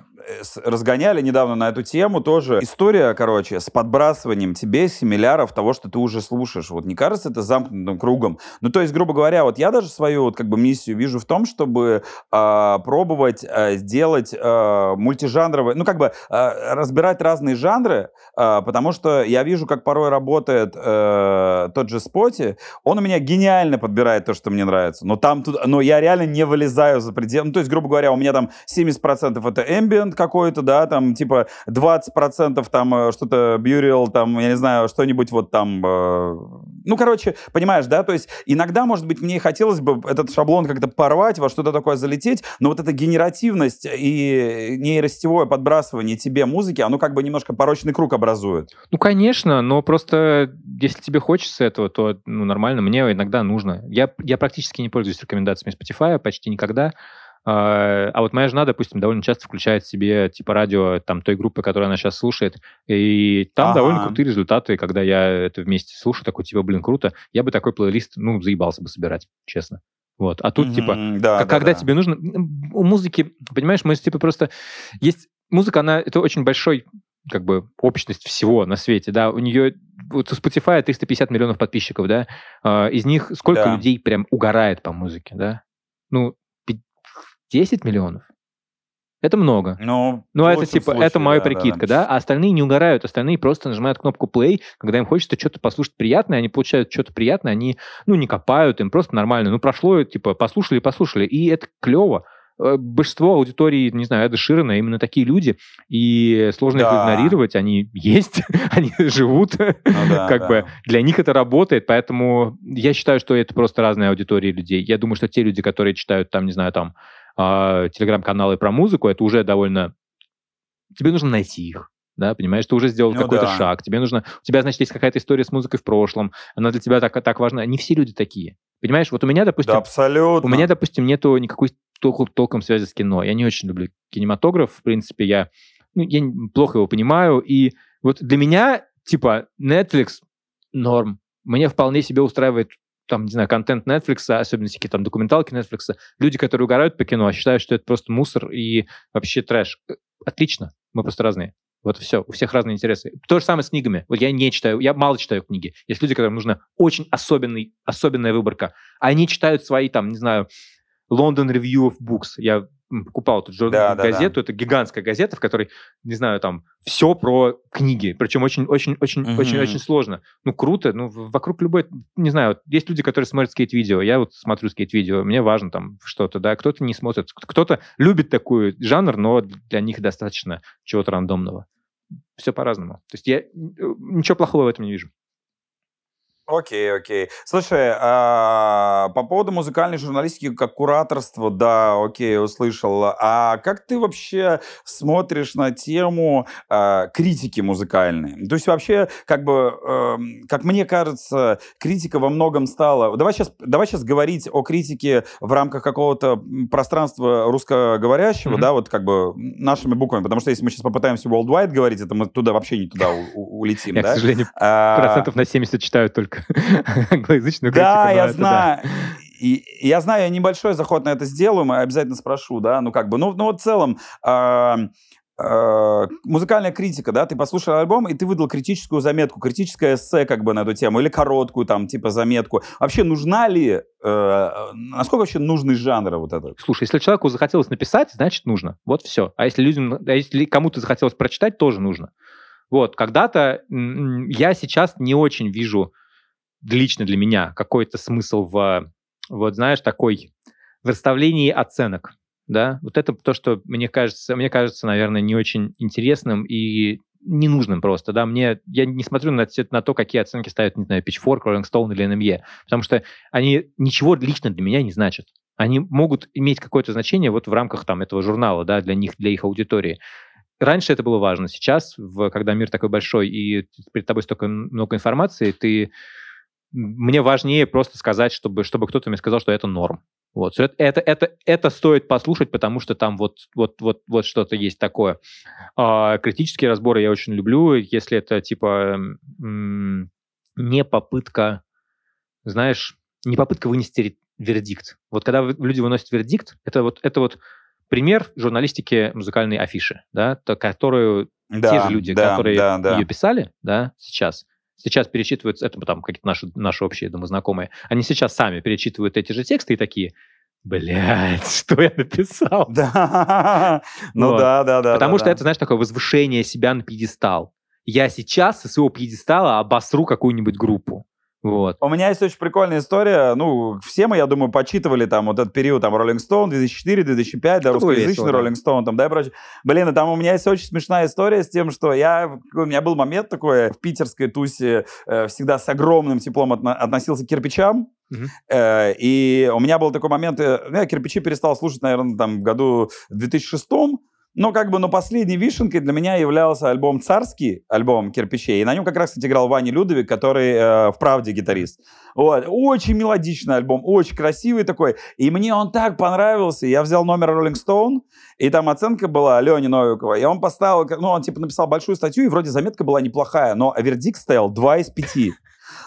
разгоняли недавно на эту тему тоже. История, короче, с подбрасыванием тебе семиляров того, что ты уже слушаешь. Вот не кажется это замкнутым кругом? Ну, то есть, грубо говоря, вот я даже свою вот как бы миссию вижу в том, чтобы э, пробовать э, сделать э, мультижанровые, ну, как бы э, разбирать разные жанры, э, потому что я вижу, как порой работает э, тот же Споти. Он у меня гениально подбирает то, что мне нравится. Но там, тут, но я реально не вылезаю за пределы. Ну, то есть, грубо говоря, у меня там 70% это ambient, контент какой-то, да, там, типа, 20% там э, что-то Burial, там, я не знаю, что-нибудь вот там, э, ну, короче, понимаешь, да, то есть иногда, может быть, мне хотелось бы этот шаблон как-то порвать, во что-то такое залететь, но вот эта генеративность и нейростевое подбрасывание тебе музыки, оно как бы немножко порочный круг образует. Ну, конечно, но просто если тебе хочется этого, то ну, нормально, мне иногда нужно. Я, я практически не пользуюсь рекомендациями Spotify, почти никогда, а, а вот моя жена, допустим, довольно часто включает себе типа радио там той группы, которую она сейчас слушает, и там ага. довольно крутые результаты, когда я это вместе слушаю, такой типа, блин, круто. Я бы такой плейлист, ну, заебался бы собирать, честно. Вот. А тут, mm-hmm, типа, да, да, когда да. тебе нужно... У музыки, понимаешь, мы, типа, просто... Есть... Музыка, она... Это очень большой как бы общность всего на свете, да, у нее вот у Spotify 350 миллионов подписчиков, да, а, из них сколько да. людей прям угорает по музыке, да, ну, 10 миллионов. Это много. Ну, ну это типа, случае, это моя да, прикидка, да, да. А остальные не угорают, остальные просто нажимают кнопку play, когда им хочется что-то послушать приятное, они получают что-то приятное, они, ну, не копают, им просто нормально. Ну, прошло, типа, послушали, послушали, и это клево. Э, большинство аудитории, не знаю, Эда Ширена, именно такие люди, и сложно да. их игнорировать, они есть, они живут, ну, да, как да. бы для них это работает, поэтому я считаю, что это просто разные аудитории людей. Я думаю, что те люди, которые читают там, не знаю, там, э, телеграм-каналы про музыку, это уже довольно... Тебе нужно найти их да, понимаешь, ты уже сделал ну, какой-то да. шаг, тебе нужно, у тебя, значит, есть какая-то история с музыкой в прошлом, она для тебя так, так важна. Не все люди такие, понимаешь, вот у меня, допустим... Да, абсолютно. У меня, допустим, нету никакой толком, толком связи с кино, я не очень люблю кинематограф, в принципе, я, ну, я плохо его понимаю, и вот для меня, типа, Netflix норм, мне вполне себе устраивает там, не знаю, контент Netflix, особенно всякие там документалки Netflix, люди, которые угорают по кино, считают, что это просто мусор и вообще трэш. Э, отлично, мы просто разные. Вот все, у всех разные интересы. То же самое с книгами. Вот я не читаю, я мало читаю книги. Есть люди, которым нужна очень особенный, особенная выборка. Они читают свои, там, не знаю, London Review of Books. Я покупал эту журнал, да, газету, да, это гигантская газета, в которой, не знаю, там все про книги, причем очень, очень, очень, mm-hmm. очень, очень сложно. Ну круто, ну вокруг любой, не знаю, есть люди, которые смотрят скейт-видео, я вот смотрю скейт-видео, мне важно там что-то, да, кто-то не смотрит, кто-то любит такой жанр, но для них достаточно чего-то рандомного. Все по-разному. То есть я э, ничего плохого в этом не вижу. Окей, окей. Слушай, а, по поводу музыкальной журналистики как кураторства, да, окей, услышал. А как ты вообще смотришь на тему а, критики музыкальной? То есть вообще, как бы, а, как мне кажется, критика во многом стала... Давай сейчас, давай сейчас говорить о критике в рамках какого-то пространства русскоговорящего, mm-hmm. да, вот как бы нашими буквами, потому что если мы сейчас попытаемся worldwide говорить, это мы туда вообще не туда улетим, Я, да? к сожалению, а... процентов на 70 читаю только англоязычную критику. Да, я знаю. И, я знаю, я небольшой заход на это сделаю, мы обязательно спрошу, да, ну как бы, ну, ну вот в целом, э, э, музыкальная критика, да, ты послушал альбом, и ты выдал критическую заметку, критическое эссе как бы на эту тему, или короткую там, типа, заметку. Вообще нужна ли, э, насколько вообще нужный жанр вот этот? Слушай, если человеку захотелось написать, значит нужно. Вот все. А если людям, а если кому-то захотелось прочитать, тоже нужно. Вот, когда-то я сейчас не очень вижу лично для меня какой-то смысл в, вот знаешь, такой в расставлении оценок, да, вот это то, что мне кажется, мне кажется, наверное, не очень интересным и ненужным просто, да, мне, я не смотрю на, на то, какие оценки ставят, не знаю, Pitchfork, Rolling Stone или NME, потому что они ничего лично для меня не значат. Они могут иметь какое-то значение вот в рамках там этого журнала, да, для них, для их аудитории. Раньше это было важно. Сейчас, в, когда мир такой большой и перед тобой столько много информации, ты мне важнее просто сказать, чтобы, чтобы кто-то мне сказал, что это норм. Вот. Это, это, это, это стоит послушать, потому что там вот, вот, вот, вот что-то есть такое. А, критические разборы я очень люблю, если это типа не попытка, знаешь, не попытка вынести вердикт. Вот когда люди выносят вердикт, это вот, это вот пример журналистики музыкальной афиши, да, то, которую да, те же люди, да, которые да, да. ее писали, да, сейчас, сейчас перечитывают, это там какие-то наши, наши общие, думаю, знакомые, они сейчас сами перечитывают эти же тексты и такие, Блять, что я написал? Да, ну да, да, да. Потому что это, знаешь, такое возвышение себя на пьедестал. Я сейчас со своего пьедестала обосру какую-нибудь группу. Вот. У меня есть очень прикольная история. Ну, все мы, я думаю, почитывали там вот этот период, там, Rolling Stone 2004, 2005, да, русскоязычный Rolling Stone, там, да, и прочее. Блин, и там у меня есть очень смешная история с тем, что я, у меня был момент такой в питерской тусе, э, всегда с огромным теплом отно, относился к кирпичам, Uh-huh. Э, и у меня был такой момент, э, ну, я кирпичи перестал слушать, наверное, там в году 2006 но как бы, но последней вишенкой для меня являлся альбом «Царский», альбом «Кирпичей». И на нем как раз, кстати, играл Ваня Людовик, который э, в «Правде» гитарист. Вот. Очень мелодичный альбом, очень красивый такой. И мне он так понравился. Я взял номер Rolling Stone, и там оценка была Лени Новикова. И он поставил, ну, он типа написал большую статью, и вроде заметка была неплохая, но вердикт стоял 2 из 5.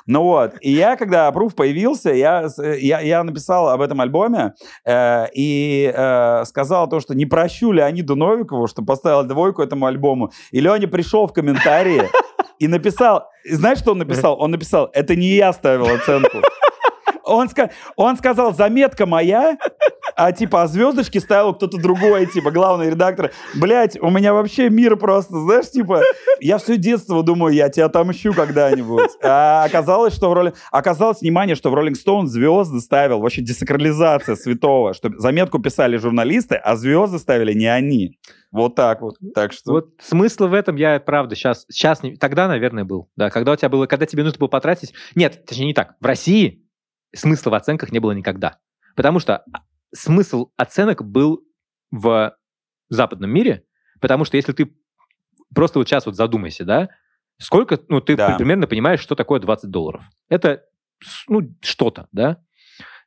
Ну вот, и я, когда Approve появился, я, я, я написал об этом альбоме э, и э, сказал то, что не прощу Леониду Новикову, что поставил двойку этому альбому. И Леня пришел в комментарии и написал, знаешь, что он написал? Он написал, это не я ставил оценку. Он, он сказал, заметка моя, а типа а звездочки ставил кто-то другой, типа главный редактор. Блять, у меня вообще мир просто, знаешь, типа, я все детство думаю, я тебя отомщу когда-нибудь. А оказалось, что в роли... Оказалось, внимание, что в Rolling Stone звезды ставил, вообще десакрализация святого, что заметку писали журналисты, а звезды ставили не они. Вот так вот. Так что... Вот смысл в этом я, правда, сейчас, сейчас не... тогда, наверное, был. Да, когда у тебя было, когда тебе нужно было потратить... Нет, точнее не так. В России смысла в оценках не было никогда. Потому что смысл оценок был в западном мире, потому что если ты просто вот сейчас вот задумайся, да, сколько, ну, ты да. примерно понимаешь, что такое 20 долларов. Это, ну, что-то, да.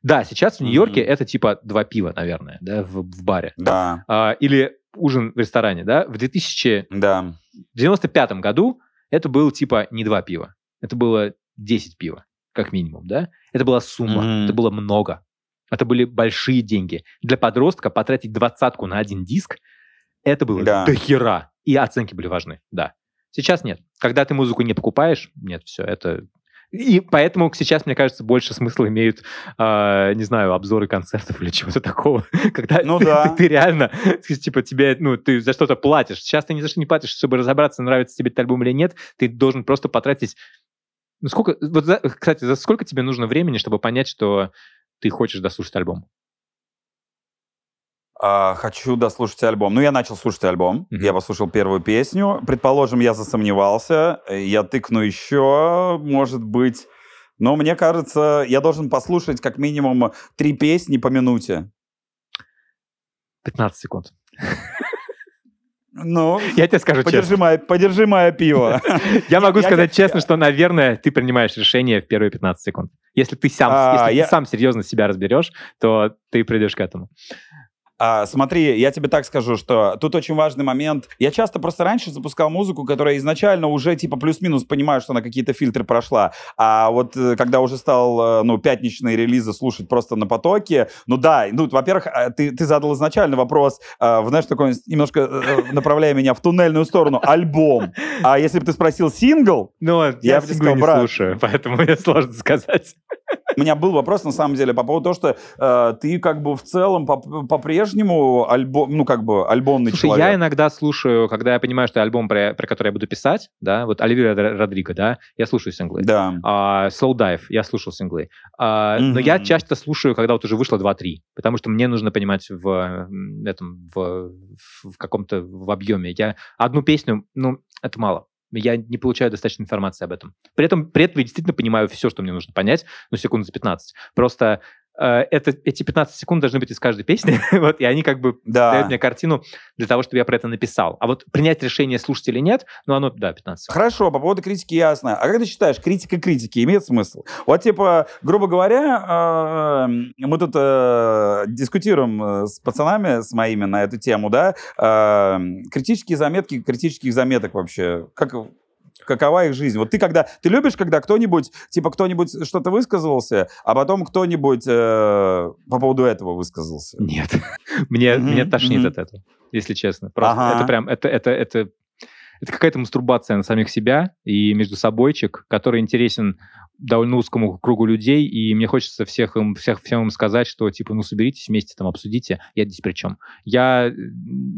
Да, сейчас в Нью-Йорке mm-hmm. это типа два пива, наверное, да, в, в баре. Да. А, или ужин в ресторане, да. В 2095 да. году это было типа не два пива, это было 10 пива, как минимум, да. Это была сумма, mm-hmm. это было много. Это были большие деньги. Для подростка потратить двадцатку на один диск, это было да. до хера. И оценки были важны, да. Сейчас нет. Когда ты музыку не покупаешь, нет, все, это... И поэтому сейчас, мне кажется, больше смысла имеют, э, не знаю, обзоры концертов или чего-то такого. Когда ну, ты, да. ты, ты реально, типа, тебе, ну, ты за что-то платишь. Сейчас ты ни за что не платишь, чтобы разобраться, нравится тебе этот альбом или нет. Ты должен просто потратить... Ну, сколько... Вот, за, кстати, за сколько тебе нужно времени, чтобы понять, что ты хочешь дослушать альбом? Uh, хочу дослушать альбом. Ну, я начал слушать альбом. Mm-hmm. Я послушал первую песню. Предположим, я засомневался. Я тыкну еще, может быть. Но мне кажется, я должен послушать как минимум три песни по минуте. 15 секунд. Ну, я тебе скажу подержи честно. Мое, подержи мое пиво. Я могу сказать честно, что, наверное, ты принимаешь решение в первые 15 секунд. Если ты сам, а, если ты сам серьезно себя разберешь, то ты придешь к этому. А, смотри, я тебе так скажу, что тут очень важный момент. Я часто просто раньше запускал музыку, которая изначально уже типа плюс-минус понимаю, что она какие-то фильтры прошла. А вот э, когда уже стал, э, ну, пятничные релизы слушать просто на потоке, ну да, ну, во-первых, э, ты, ты задал изначально вопрос, э, знаешь, такой немножко направляя меня в туннельную сторону, альбом. А если бы ты спросил сингл, ну, я, я бы сказал, не брат, слушаю, поэтому мне сложно сказать. У меня был вопрос, на самом деле, по поводу того, что э, ты как бы в целом по-прежнему альбом, ну как бы альбомный Слушай, человек. я иногда слушаю, когда я понимаю, что альбом, про, про который я буду писать, да, вот Оливия Родриго, да, я слушаю синглы. Да. А, Soul Dive, я слушал синглы. А, mm-hmm. Но я часто слушаю, когда вот уже вышло 2-3, потому что мне нужно понимать в этом, в, в каком-то в объеме. Я одну песню, ну, это мало я не получаю достаточно информации об этом. При этом, при этом я действительно понимаю все, что мне нужно понять, ну, секунд за 15. Просто это, эти 15 секунд должны быть из каждой песни, вот, и они как бы да. дают мне картину для того, чтобы я про это написал. А вот принять решение, слушать или нет, ну, оно, да, 15 секунд. Хорошо, по поводу критики ясно. А как ты считаешь, критика критики имеет смысл? Вот, типа, грубо говоря, э, мы тут э, дискутируем с пацанами, с моими на эту тему, да, э, критические заметки, критических заметок вообще, как какова их жизнь. Вот ты когда, ты любишь, когда кто-нибудь, типа кто-нибудь что-то высказывался, а потом кто-нибудь э, по поводу этого высказался? Нет, мне, mm-hmm. мне тошнит mm-hmm. от этого, если честно. Просто ага. это прям, это, это, это, это какая-то мастурбация на самих себя и между собойчик, который интересен довольно узкому кругу людей, и мне хочется всех им, всех, всем им сказать, что, типа, ну, соберитесь вместе, там, обсудите, я здесь при чем. Я,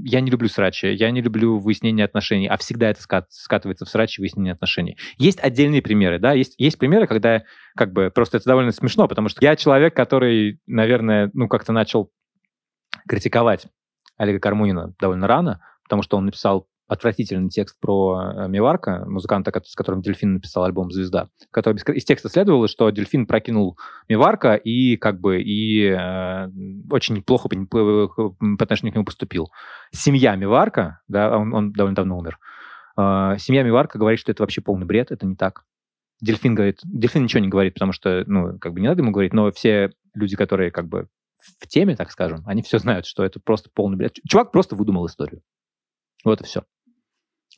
я не люблю срачи, я не люблю выяснение отношений, а всегда это скат, скатывается в срачи выяснение отношений. Есть отдельные примеры, да, есть, есть примеры, когда, как бы, просто это довольно смешно, потому что я человек, который, наверное, ну, как-то начал критиковать Олега Кармунина довольно рано, потому что он написал отвратительный текст про э, Миварка, музыканта, с которым Дельфин написал альбом «Звезда», который из текста следовало, что Дельфин прокинул Миварка и как бы и э, очень плохо по, по, отношению к нему поступил. Семья Миварка, да, он, он довольно давно умер, э, семья Миварка говорит, что это вообще полный бред, это не так. Дельфин говорит, Дельфин ничего не говорит, потому что, ну, как бы не надо ему говорить, но все люди, которые как бы в теме, так скажем, они все знают, что это просто полный бред. Чувак просто выдумал историю. Вот и все.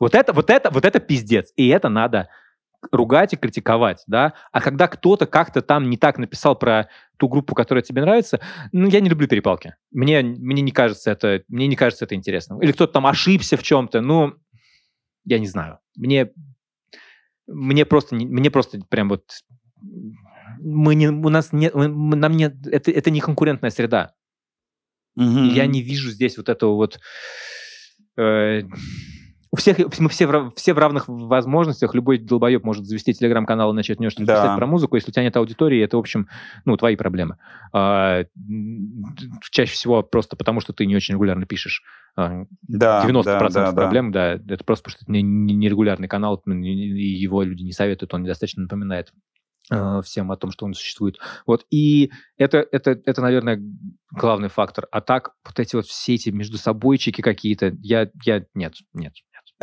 Вот это, вот это, вот это пиздец. И это надо ругать и критиковать, да. А когда кто-то как-то там не так написал про ту группу, которая тебе нравится, ну, я не люблю перепалки. Мне, мне не кажется это, мне не кажется это интересным. Или кто-то там ошибся в чем-то, ну, я не знаю. Мне, мне просто, мне просто прям вот мы не, у нас нет, нам нет, это, это не конкурентная среда. Mm-hmm. Я не вижу здесь вот этого вот э, у всех, мы все в, все в равных возможностях. Любой долбоеб может завести телеграм-канал и начать что-то да. писать про музыку. Если у тебя нет аудитории, это, в общем, ну, твои проблемы. А, чаще всего просто потому, что ты не очень регулярно пишешь. А, да, 90% да, да, проблем, да. да, это просто потому, что это нерегулярный канал, и его люди не советуют, он недостаточно напоминает а, всем о том, что он существует. Вот. И это, это, это, наверное, главный фактор. А так, вот эти вот все эти между собойчики какие-то, я, я, нет, нет,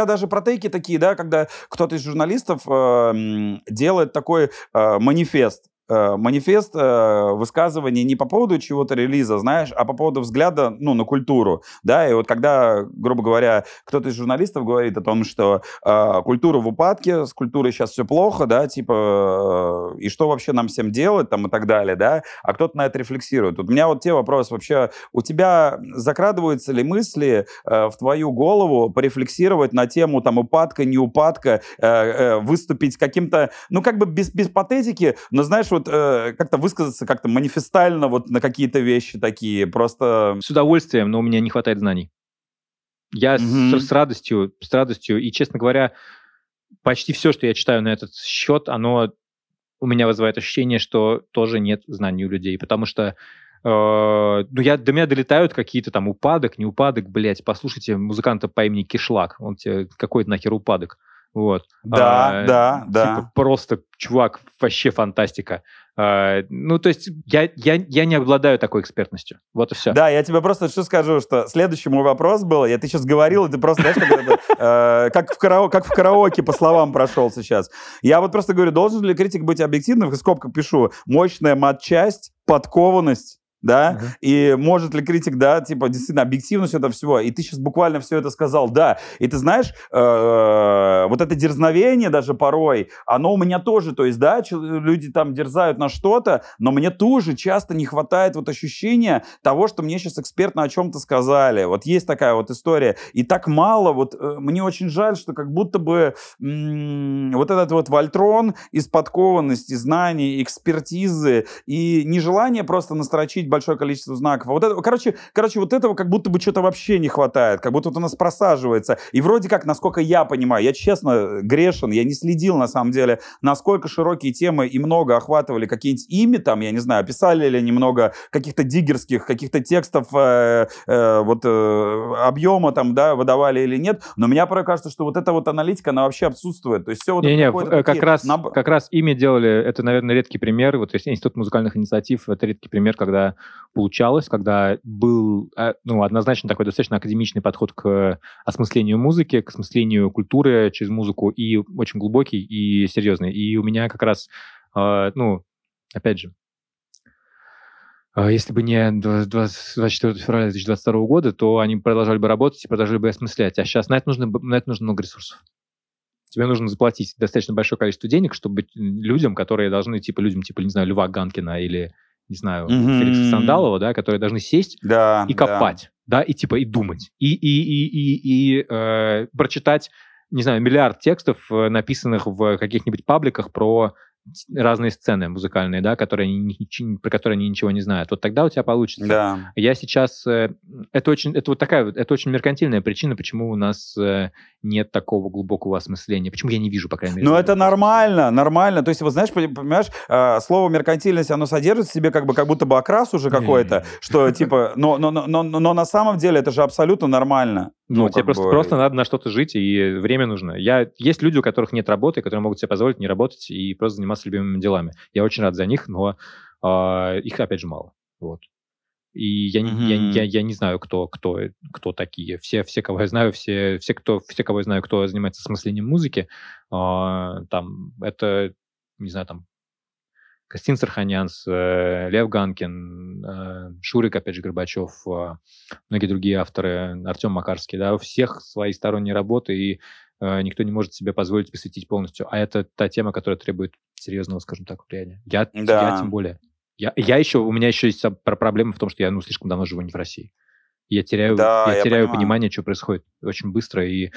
даже про тейки такие, да, когда кто-то из журналистов э, делает такой э, манифест э, манифест э, высказывания не по поводу чего-то релиза, знаешь, а по поводу взгляда, ну, на культуру, да, и вот когда, грубо говоря, кто-то из журналистов говорит о том, что э, культура в упадке, с культурой сейчас все плохо, да, типа, э, и что вообще нам всем делать, там, и так далее, да, а кто-то на это рефлексирует. Вот у меня вот те вопросы вообще, у тебя закрадываются ли мысли э, в твою голову порефлексировать на тему, там, упадка, не упадка, э, э, выступить каким-то, ну, как бы без, без патетики, но, знаешь, э, как-то высказаться как-то манифестально вот на какие-то вещи такие, просто... С удовольствием, но у меня не хватает знаний. Я mm-hmm. с, с радостью, с радостью, и, честно говоря, почти все, что я читаю на этот счет, оно у меня вызывает ощущение, что тоже нет знаний у людей, потому что э, ну, я, до меня долетают какие-то там упадок, не упадок, блядь, послушайте музыканта по имени Кишлак, он тебе какой-то нахер упадок. Вот. Да, а, да, типа, да. Просто чувак, вообще фантастика. А, ну, то есть я, я, я не обладаю такой экспертностью. Вот и все. Да, я тебе просто что скажу, что следующий мой вопрос был, я ты сейчас говорил, и ты просто, знаешь, как, это, э, как, в карао, как в караоке по словам прошел сейчас. Я вот просто говорю, должен ли критик быть объективным? В скобках пишу, мощная матчасть, подкованность, да, uh-huh. и может ли критик, да, типа, действительно, объективность этого всего, и ты сейчас буквально все это сказал, да, и ты знаешь, э, вот это дерзновение даже порой, оно у меня тоже, то есть, да, люди там дерзают на что-то, но мне тоже часто не хватает вот ощущения того, что мне сейчас экспертно о чем-то сказали, вот есть такая вот история, и так мало, вот э, мне очень жаль, что как будто бы вот этот вот вольтрон из подкованности, знаний, экспертизы и нежелание просто настрочить большое количество знаков. А вот это, короче, короче, вот этого как будто бы что-то вообще не хватает, как будто вот у нас просаживается. И вроде как, насколько я понимаю, я честно грешен, я не следил на самом деле, насколько широкие темы и много охватывали какие-нибудь ими там, я не знаю, писали ли немного каких-то диггерских, каких-то текстов э, э, вот э, объема там, да, выдавали или нет. Но мне порой кажется, что вот эта вот аналитика, она вообще отсутствует. То есть все вот не, не, как такие... раз, наб... как раз ими делали, это, наверное, редкий пример. Вот есть Институт музыкальных инициатив, это редкий пример, когда получалось, когда был э, ну, однозначно такой достаточно академичный подход к осмыслению музыки, к осмыслению культуры через музыку, и очень глубокий и серьезный. И у меня как раз, э, ну, опять же, э, если бы не 24 февраля 2022 года, то они продолжали бы работать и продолжали бы осмыслять. А сейчас на это нужно, на это нужно много ресурсов. Тебе нужно заплатить достаточно большое количество денег, чтобы людям, которые должны, типа, людям, типа, не знаю, Льва Ганкина или не знаю, mm-hmm. Феликса Сандалова, да, которые должны сесть да, и копать, да. да, и типа и думать, и, и, и, и, и э, прочитать, не знаю, миллиард текстов, э, написанных в каких-нибудь пабликах про разные сцены музыкальные, да, которые они, про которые они ничего не знают. Вот тогда у тебя получится. Да. Я сейчас... Э, это очень... Это вот такая... Это очень меркантильная причина, почему у нас э, нет такого глубокого осмысления. Почему я не вижу, по крайней мере. Ну, это нормально, нормально. То есть, вот знаешь, понимаешь, э, слово меркантильность, оно содержит в себе как бы как будто бы окрас уже какой-то, что типа... Но, но, но, но, но на самом деле это же абсолютно нормально. Ну, ну тебе просто, бы... просто надо на что-то жить, и время нужно. Я, есть люди, у которых нет работы, которые могут себе позволить не работать и просто заниматься любимыми делами. Я очень рад за них, но э, их, опять же, мало. Вот. И я, mm-hmm. я, я, я не знаю, кто, кто, кто такие. Все, все, кого я знаю, все, все, кто, все, кого я знаю, кто занимается смыслением музыки, э, там, это, не знаю, там, Костин Сарханянс, э, Лев Ганкин, э, Шурик, опять же, Горбачев, э, многие другие авторы, Артем Макарский, да, у всех свои сторонние работы, и никто не может себе позволить посвятить полностью. А это та тема, которая требует серьезного, скажем так, влияния. Я, да. я тем более. Я, я еще, у меня еще есть проблема в том, что я ну, слишком давно живу не в России. Я теряю, да, я, я теряю понимаю. понимание, что происходит очень быстро, и э,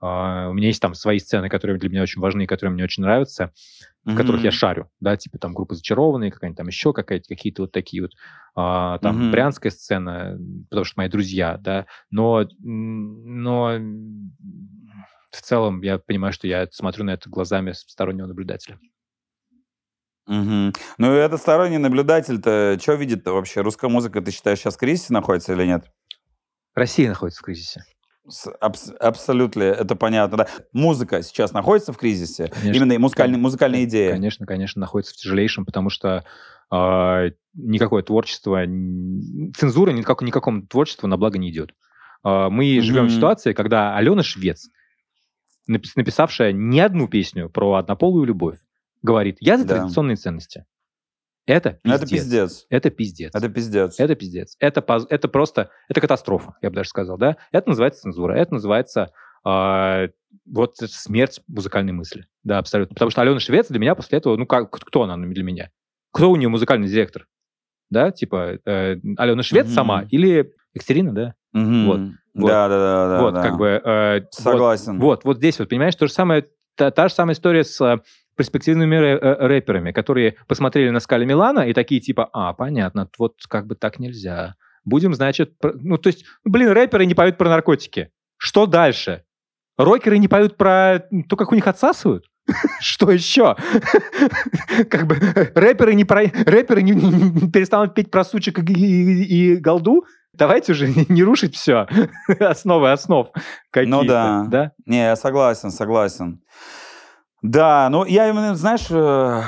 у меня есть там свои сцены, которые для меня очень важны, которые мне очень нравятся, mm-hmm. в которых я шарю, да, типа там группа зачарованные, какая-нибудь там еще какая-то, какие-то вот такие вот, э, там mm-hmm. брянская сцена, потому что мои друзья, да, но, но в целом я понимаю, что я смотрю на это глазами стороннего наблюдателя. Угу. Ну, и этот сторонний наблюдатель-то что видит-то вообще? Русская музыка, ты считаешь, сейчас в кризисе находится или нет? Россия находится в кризисе. Абс- абсолютно, это понятно. Да. Музыка сейчас находится в кризисе? Конечно, Именно музыкальные, музыкальные идеи? Конечно, конечно, находится в тяжелейшем, потому что э, никакое творчество, цензура никак, никакому творчеству на благо не идет. Э, мы mm-hmm. живем в ситуации, когда Алена Швец, написавшая не одну песню про однополую любовь, говорит, я за да. традиционные ценности. Это Ну, пиздец. Это пиздец. Это пиздец. Это пиздец. Это пиздец. Это, это просто, это катастрофа, я бы даже сказал, да? Это называется цензура, это называется а, вот смерть музыкальной мысли. Да, абсолютно. Потому что Алена Швец для меня после этого, ну как, кто она для меня? Кто у нее музыкальный директор? Да, типа э, Алена Швец Мгм. сама или Екатерина, да? Мгм. Вот. Вот. Да, да, да, да. вот, да. как бы... э, вот- Согласен. Вот, вот здесь вот, понимаешь, то же самое, та, та же самая история с э, перспективными э, рэперами, которые посмотрели на скале Милана и такие типа, а, понятно, вот как бы так нельзя. Будем, значит, про- ну, то есть, блин, рэперы не поют про наркотики. Что дальше? Рокеры не поют про то, как у них отсасывают? Что еще? Как бы рэперы не, про... рэперы не, не перестанут петь про сучек и, и- и голду? Давайте уже не рушить все. Основы основ какие-то. Ну да. да? Не, я согласен, согласен. Да, ну я именно, знаешь, э,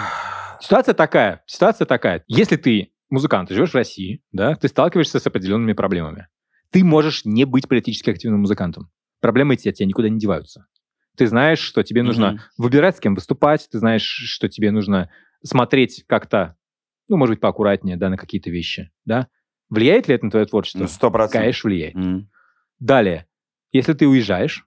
Ситуация такая. Ситуация такая. Если ты музыкант, ты живешь в России, да, ты сталкиваешься с определенными проблемами. Ты можешь не быть политически активным музыкантом. Проблемы эти от тебя никуда не деваются. Ты знаешь, что тебе нужно мгм. выбирать, с кем выступать, ты знаешь, что тебе нужно смотреть как-то, ну, может быть, поаккуратнее, да, на какие-то вещи, да. Влияет ли это на твое творчество? ну, сто процентов. Конечно, влияет. М. Далее, если ты уезжаешь,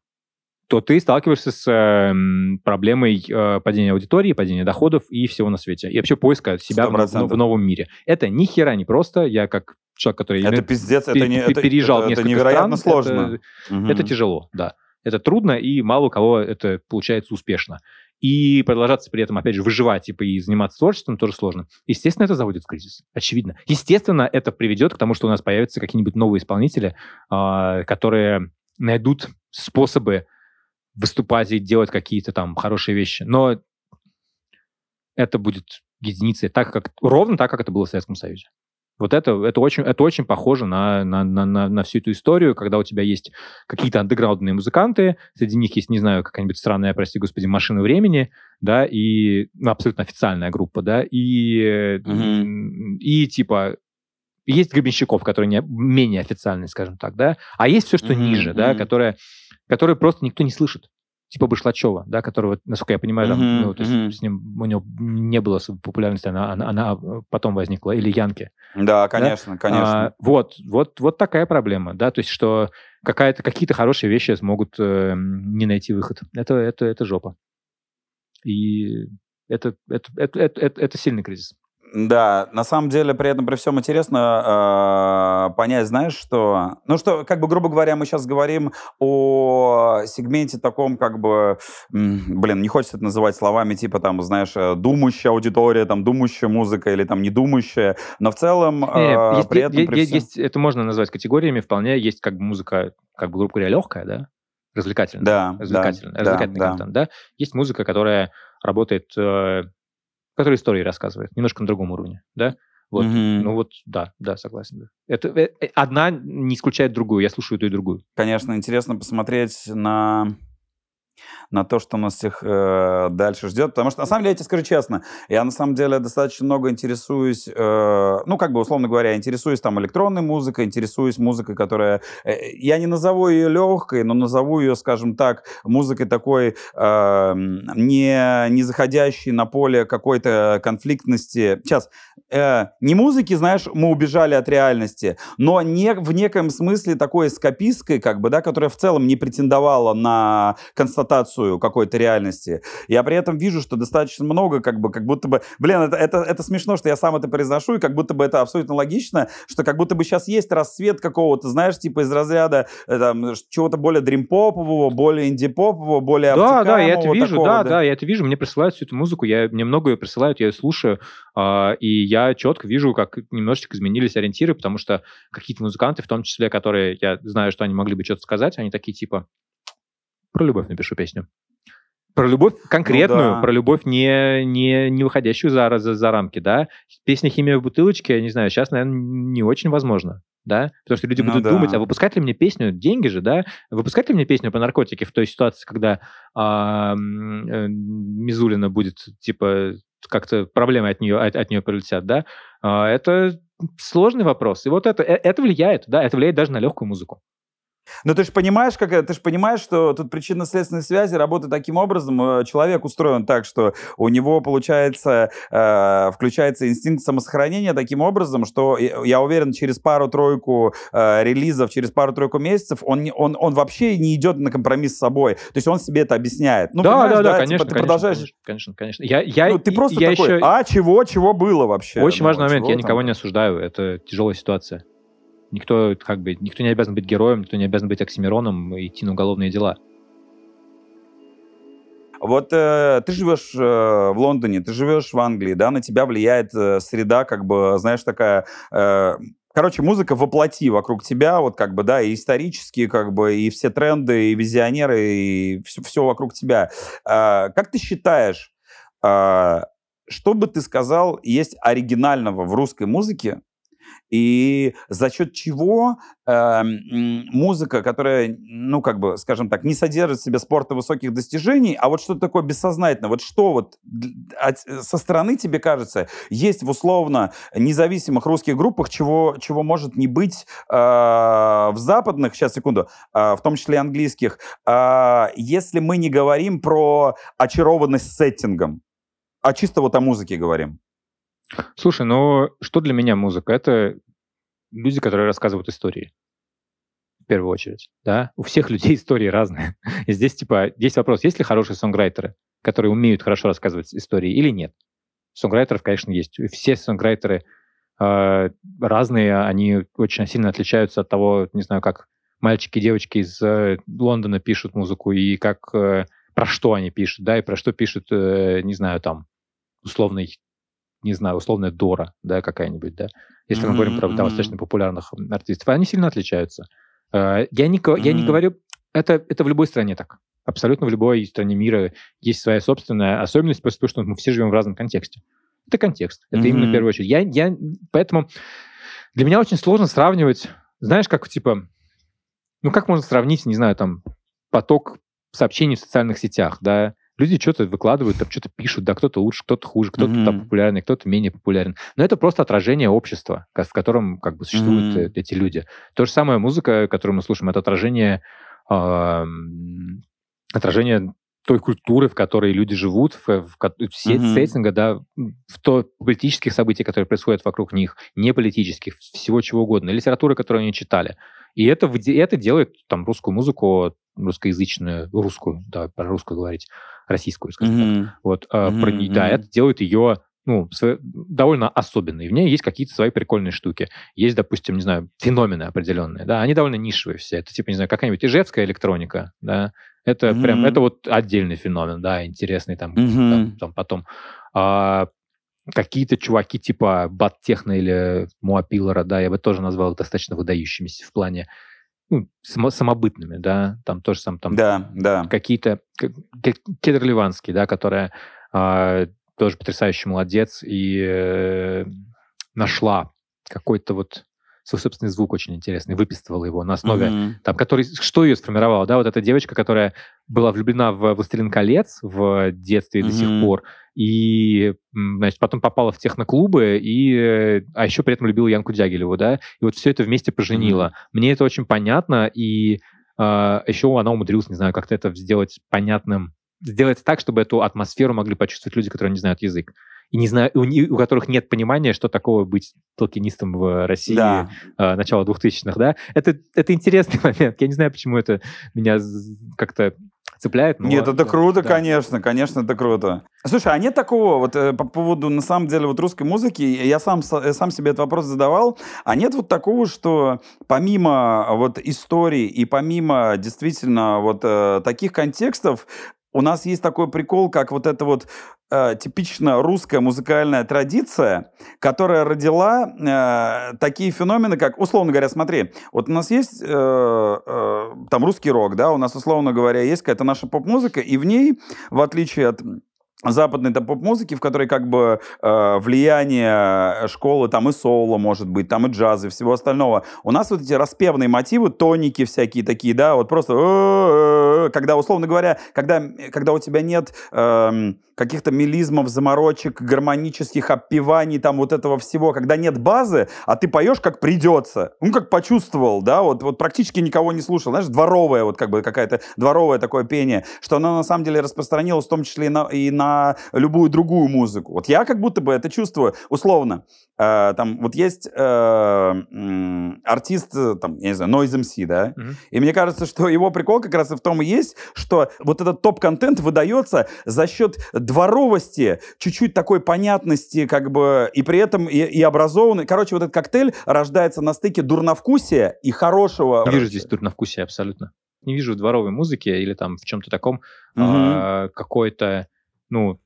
то ты сталкиваешься с эм, проблемой э, падения аудитории, падения доходов и всего на свете. И вообще поиска себя в, в- в новом мире. Это ни хера не просто. Я как человек, который Это пиздец, пе- это, не, это, переезжал это, это невероятно стран, сложно. Это, Мгм. это тяжело, да. Это трудно, и мало у кого это получается успешно. И продолжаться при этом, опять же, выживать типа, и заниматься творчеством тоже сложно. Естественно, это заводит в кризис. Очевидно. Естественно, это приведет к тому, что у нас появятся какие-нибудь новые исполнители, а, которые найдут способы выступать и делать какие-то там хорошие вещи. Но это будет единицей, так как, ровно так, как это было в Советском Союзе. Вот это, это, очень, это очень похоже на, на, на, на, на всю эту историю, когда у тебя есть какие-то андеграундные музыканты, среди них есть, не знаю, какая-нибудь странная, прости господи, машина времени, да, и ну, абсолютно официальная группа, да, и, Мгм. и типа есть Гребенщиков, которые не, менее официальные, скажем так, да, а есть все, что Мгм, ниже, да, которое, которое просто никто не слышит. Типа Башлачева, да, которого, насколько я понимаю, там, Мгм, ну, то есть мгм. с ним у него не было популярности, она, она, она потом возникла, или Янки. Да, конечно, конечно. А, вот, вот, вот такая проблема, да, то есть что какая-то, какие-то хорошие вещи смогут э, не найти выход. Это, это, это жопа. И это, это, это, это, это, это сильный кризис. Да, на самом деле при этом при всем интересно э, понять, знаешь, что, ну что, как бы грубо говоря, мы сейчас говорим о сегменте таком, как бы, блин, не хочется это называть словами типа там, знаешь, э, думающая аудитория, там думающая музыка или там не думающая, но в целом э, есть, при этом е- при всем- есть- это можно назвать категориями, вполне есть как бы музыка, как бы, грубо говоря, легкая, да, развлекательная. Да, да, развлекательный, да, развлекательный да. контент, да. Есть музыка, которая работает, э, которая истории рассказывает, немножко на другом уровне, да. Вот. Мгм. Ну вот, да, да, согласен. да. Это, э, э, одна не исключает другую, я слушаю ту и другую. Конечно, интересно посмотреть на на то, что нас всех э, дальше ждет. Потому что, на самом деле, я тебе скажу честно, я на самом деле достаточно много интересуюсь, э, ну, как бы, условно говоря, интересуюсь там электронной музыкой, интересуюсь музыкой, которая... э, я не назову ее легкой, но назову ее, скажем так, музыкой такой, э, не, не заходящей на поле какой-то конфликтности. Сейчас, э, не музыки, знаешь, мы убежали от реальности, но не, в неком смысле такой эскапистской, как бы, да, которая в целом не претендовала на констатацию какой-то реальности. Я при этом вижу, что достаточно много, как бы, как будто бы, блин, это, это, это смешно, что я сам это произношу, и как будто бы это абсолютно логично, что как будто бы сейчас есть расцвет какого-то, знаешь, типа из разряда э, там, чего-то более дримпопового, более инди-попового, более Да, да, я это вижу, такого, да, да, я это вижу, мне присылают всю эту музыку, я, мне много ее присылают, я ее слушаю, а, и я четко вижу, как немножечко изменились ориентиры, потому что какие-то музыканты, в том числе, которые, я знаю, что они могли бы что-то сказать, они такие типа, про любовь напишу песню. Про любовь конкретную, да. про любовь не, не, не выходящую за, за, за рамки, да. Песня «Химия в бутылочке», я не знаю, сейчас, наверное, не очень возможно, да, потому что люди Ну будут да. думать, а выпускать ли мне песню, деньги же, да, выпускать ли мне песню по наркотике в той ситуации, когда а, э, Мизулина будет, типа, как-то проблемы от нее, от, от нее прилетят, да, А, это сложный вопрос. И вот это, э- это влияет, да, это влияет даже на легкую музыку. Но ты же понимаешь, как ты же понимаешь, что тут причинно-следственные связи работают таким образом. Э, человек устроен так, что у него получается э, включается инстинкт самосохранения таким образом, что я уверен, через пару-тройку э, релизов, через пару-тройку месяцев он, не, он, он вообще не идет на компромисс с собой. То есть он себе это объясняет. Ну, да, да, да, да, конечно, типа, ты конечно, продолжаешь... конечно, конечно. Я, я, ну, ты просто я такой, еще... а чего, чего было вообще? Очень ну, важный момент, я там? никого не осуждаю, это тяжелая ситуация. Никто, как бы, никто не обязан быть героем, никто не обязан быть Оксимироном и идти на уголовные дела. Вот э, ты живешь э, в Лондоне, ты живешь в Англии, да, на тебя влияет э, среда, как бы, знаешь, такая... Э, короче, музыка воплоти вокруг тебя, вот как бы, да, и исторические, как бы, и все тренды, и визионеры, и все, все вокруг тебя. Э, как ты считаешь, э, что бы ты сказал, есть оригинального в русской музыке, и за счет чего э, музыка, которая, ну, как бы, скажем так, не содержит в себе спорта высоких достижений, а вот что-то такое бессознательное, вот что вот от, со стороны тебе кажется, есть в условно независимых русских группах, чего, чего может не быть э, в западных, сейчас, секунду, э, в том числе английских, э, если мы не говорим про очарованность сеттингом, а чисто вот о музыке говорим. Слушай, ну что для меня музыка? Это люди, которые рассказывают истории. В первую очередь, да? У всех людей истории разные. И здесь, типа, есть вопрос, есть ли хорошие сонграйтеры, которые умеют хорошо рассказывать истории или нет? Сонграйтеров, конечно, есть. Все сонграйтеры э, разные, они очень сильно отличаются от того, не знаю, как мальчики и девочки из э, Лондона пишут музыку и как э, про что они пишут, да, и про что пишут, э, не знаю, там, условный не знаю, условная Дора, да, какая-нибудь, да. Если mm-hmm, мы говорим про mm-hmm. достаточно популярных артистов, они сильно отличаются. Э, я не, mm-hmm. я не говорю, это, это в любой стране так. Абсолютно в любой стране мира есть своя собственная особенность, просто потому что мы все живем в разном контексте. Это контекст. Это mm-hmm. именно в первую очередь. Я, я, поэтому для меня очень сложно сравнивать, знаешь, как типа, ну как можно сравнить, не знаю, там, поток сообщений в социальных сетях, да, люди что-то выкладывают, там что-то пишут, да, кто-то лучше, кто-то хуже, кто-то mm-hmm. там популярный, кто-то менее популярен. Но это просто отражение общества, в котором как бы существуют mm-hmm. эти люди. То же самое музыка, которую мы слушаем, это отражение, э, отражение той культуры, в которой люди живут, в, в, в mm-hmm. сеттинга, да, в то политических событий, которые происходят вокруг них, не политических, всего чего угодно, литературы, которую они читали. И это, это делает там русскую музыку, русскоязычную, русскую, да, про русскую говорить, российскую, скажем mm-hmm. так. Вот, mm-hmm. про, да, это делает ее ну, довольно особенной. В ней есть какие-то свои прикольные штуки. Есть, допустим, не знаю, феномены определенные, да, они довольно нишевые все. Это типа, не знаю, какая-нибудь ижевская электроника, да, это mm-hmm. прям, это вот отдельный феномен, да, интересный там, mm-hmm. там, там потом. А, какие-то чуваки типа Баттехна или Муапилора, да, я бы тоже назвал их достаточно выдающимися в плане ну, само, самобытными, да, там тоже сам там да, да. какие-то Кедр Ливанский, да, которая э, тоже потрясающий молодец и э, нашла какой-то вот свой собственный звук очень интересный, выписывала его на основе, mm-hmm. там, который, что ее сформировало, да, вот эта девочка, которая была влюблена в «Властелин колец» в детстве mm-hmm. до сих пор, и, значит, потом попала в техноклубы, и, а еще при этом любила Янку Дягилеву, да, и вот все это вместе поженила. Mm-hmm. Мне это очень понятно, и э, а, еще она умудрилась, не знаю, как-то это сделать понятным, сделать так, чтобы эту атмосферу могли почувствовать люди, которые не знают язык и не знаю, у, у которых нет понимания, что такого быть толкинистом в России да. э, начала 2000-х, да, это, это интересный момент. Я не знаю, почему это меня как-то цепляет. Но Нет, это круто, да. конечно, конечно, это круто. Слушай, а нет такого, вот э, по поводу, на самом деле, вот русской музыки, я сам, сам себе этот вопрос задавал, а нет вот такого, что помимо вот истории и помимо действительно вот э, таких контекстов, у нас есть такой прикол, как вот эта вот э, типично русская музыкальная традиция, которая родила э, такие феномены, как, условно говоря, смотри, вот у нас есть э, э, там русский рок, да, у нас, условно говоря, есть какая-то наша поп-музыка, и в ней, в отличие от западной там, поп-музыки, в которой как бы э, влияние школы там и соло может быть, там и джаза и всего остального. У нас вот эти распевные мотивы, тоники всякие такие, да, вот просто э, когда, условно говоря, когда, когда у тебя нет э, каких-то мелизмов, заморочек, гармонических оппеваний, там вот этого всего, когда нет базы, а ты поешь как придется, ну, как почувствовал, да, вот, вот практически никого не слушал, знаешь, дворовое вот как бы какая-то дворовое такое пение, что оно на самом деле распространилось в том числе и на, и на на любую другую музыку. Вот я как будто бы это чувствую. Условно, э, там вот есть э, э, артист, там, я не знаю, Noise MC, да, mm-hmm. и мне кажется, что его прикол как раз и в том и есть, что вот этот топ-контент выдается за счет дворовости, чуть-чуть такой понятности, как бы, и при этом и, и образованный. Короче, вот этот коктейль рождается на стыке дурновкусия и хорошего... Не вижу здесь дурновкусия абсолютно. Не вижу в дворовой музыке или там в чем-то таком mm-hmm. э, какой-то ну,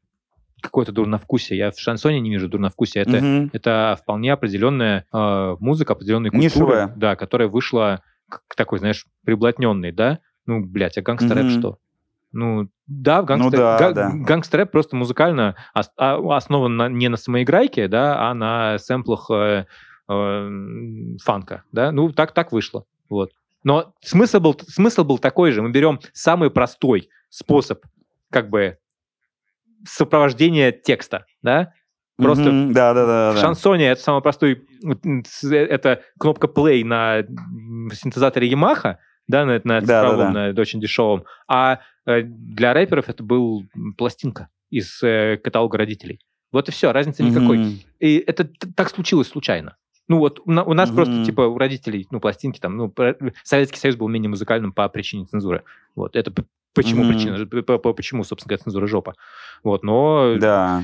какое-то дурновкусие. Я в шансоне не вижу дурновкусия. Это, угу. это вполне определенная э, музыка, определенная культура. Нишевая. Да, которая вышла к такой, знаешь, приблотненной, да? Ну, блядь, а гангстер-рэп угу. что? Ну, да, гангстер, ну, да, га- да. гангстер-рэп просто музыкально ос- а, основан на, не на самоиграйке, да, а на сэмплах э, э, фанка, да? Ну, так, так вышло, вот. Но смысл был, смысл был такой же. Мы берем самый простой способ как бы сопровождение текста, да? Просто mm-hmm, да, да, да, в да. шансоне это самый простой, это кнопка play на синтезаторе Yamaha, да, на, на цифровом, да, да, да. на очень дешевом, а э, для рэперов это был пластинка из э, каталога родителей. Вот и все, разницы никакой. Mm-hmm. И это так случилось случайно. Ну вот у, у нас mm-hmm. просто типа у родителей, ну пластинки там, ну Советский Союз был менее музыкальным по причине цензуры. Вот это Почему mm-hmm. причина? Почему, собственно говоря, цензура жопа? Вот, но... Да.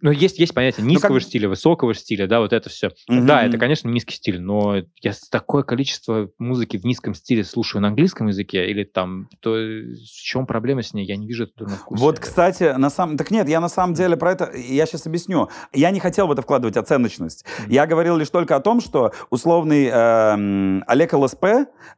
Ну, есть, есть понятие ну, низкого ну, как... стиля, высокого стиля, да, вот это все. Mm-hmm. Да, это, конечно, низкий стиль, но я такое количество музыки в низком стиле слушаю на английском языке, или там, то в чем проблема с ней? Я не вижу на вкусе. Вот, кстати, на самом... Так нет, я на самом деле про это... Я сейчас объясню. Я не хотел в это вкладывать оценочность. Mm-hmm. Я говорил лишь только о том, что условный э, Олег ЛСП,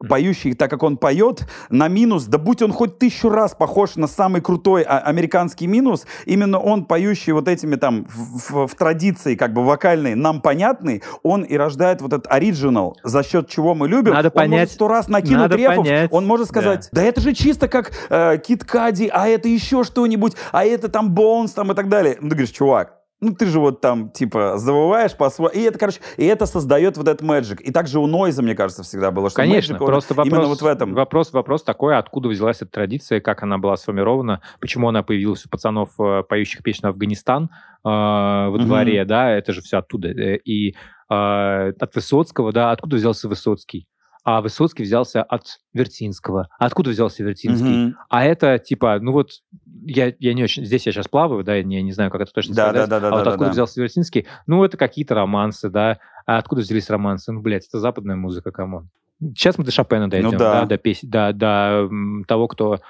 поющий так, как он поет, на минус, да будь он хоть тысячу раз похож на самый крутой а, американский минус, именно он, поющий вот этими там в, в, в традиции как бы вокальной нам понятный, он и рождает вот этот оригинал, за счет чего мы любим. Надо он понять. может сто раз накинуть Надо рефов, понять. он может сказать, да. да это же чисто как э, Кит Кади, а это еще что-нибудь, а это там Бонс там и так далее. Ну ты говоришь, чувак, ну, ты же вот там, типа, забываешь по-своему. И это, короче, и это создает вот этот мэджик. И также у Нойза, мне кажется, всегда было, что Конечно, magic, просто вопрос, именно вот в этом. Вопрос, вопрос такой, откуда взялась эта традиция, как она была сформирована, почему она появилась у пацанов, э, поющих песню «Афганистан» э, во дворе, mm-hmm. да, это же все оттуда. Э, и э, от Высоцкого, да, откуда взялся Высоцкий? А Высоцкий взялся от Вертинского. А откуда взялся Вертинский? Mm-hmm. А это типа, ну вот, я, я не очень, здесь я сейчас плаваю, да, я не, не знаю, как это точно да, сказать. Да, да, да, а вот да, откуда да. взялся Вертинский? Ну, это какие-то романсы, да. А откуда взялись романсы? Ну, блядь, это западная музыка, come on. Сейчас мы до Шопена дойдем, ну, да. да, до, песен, до, до того, кто,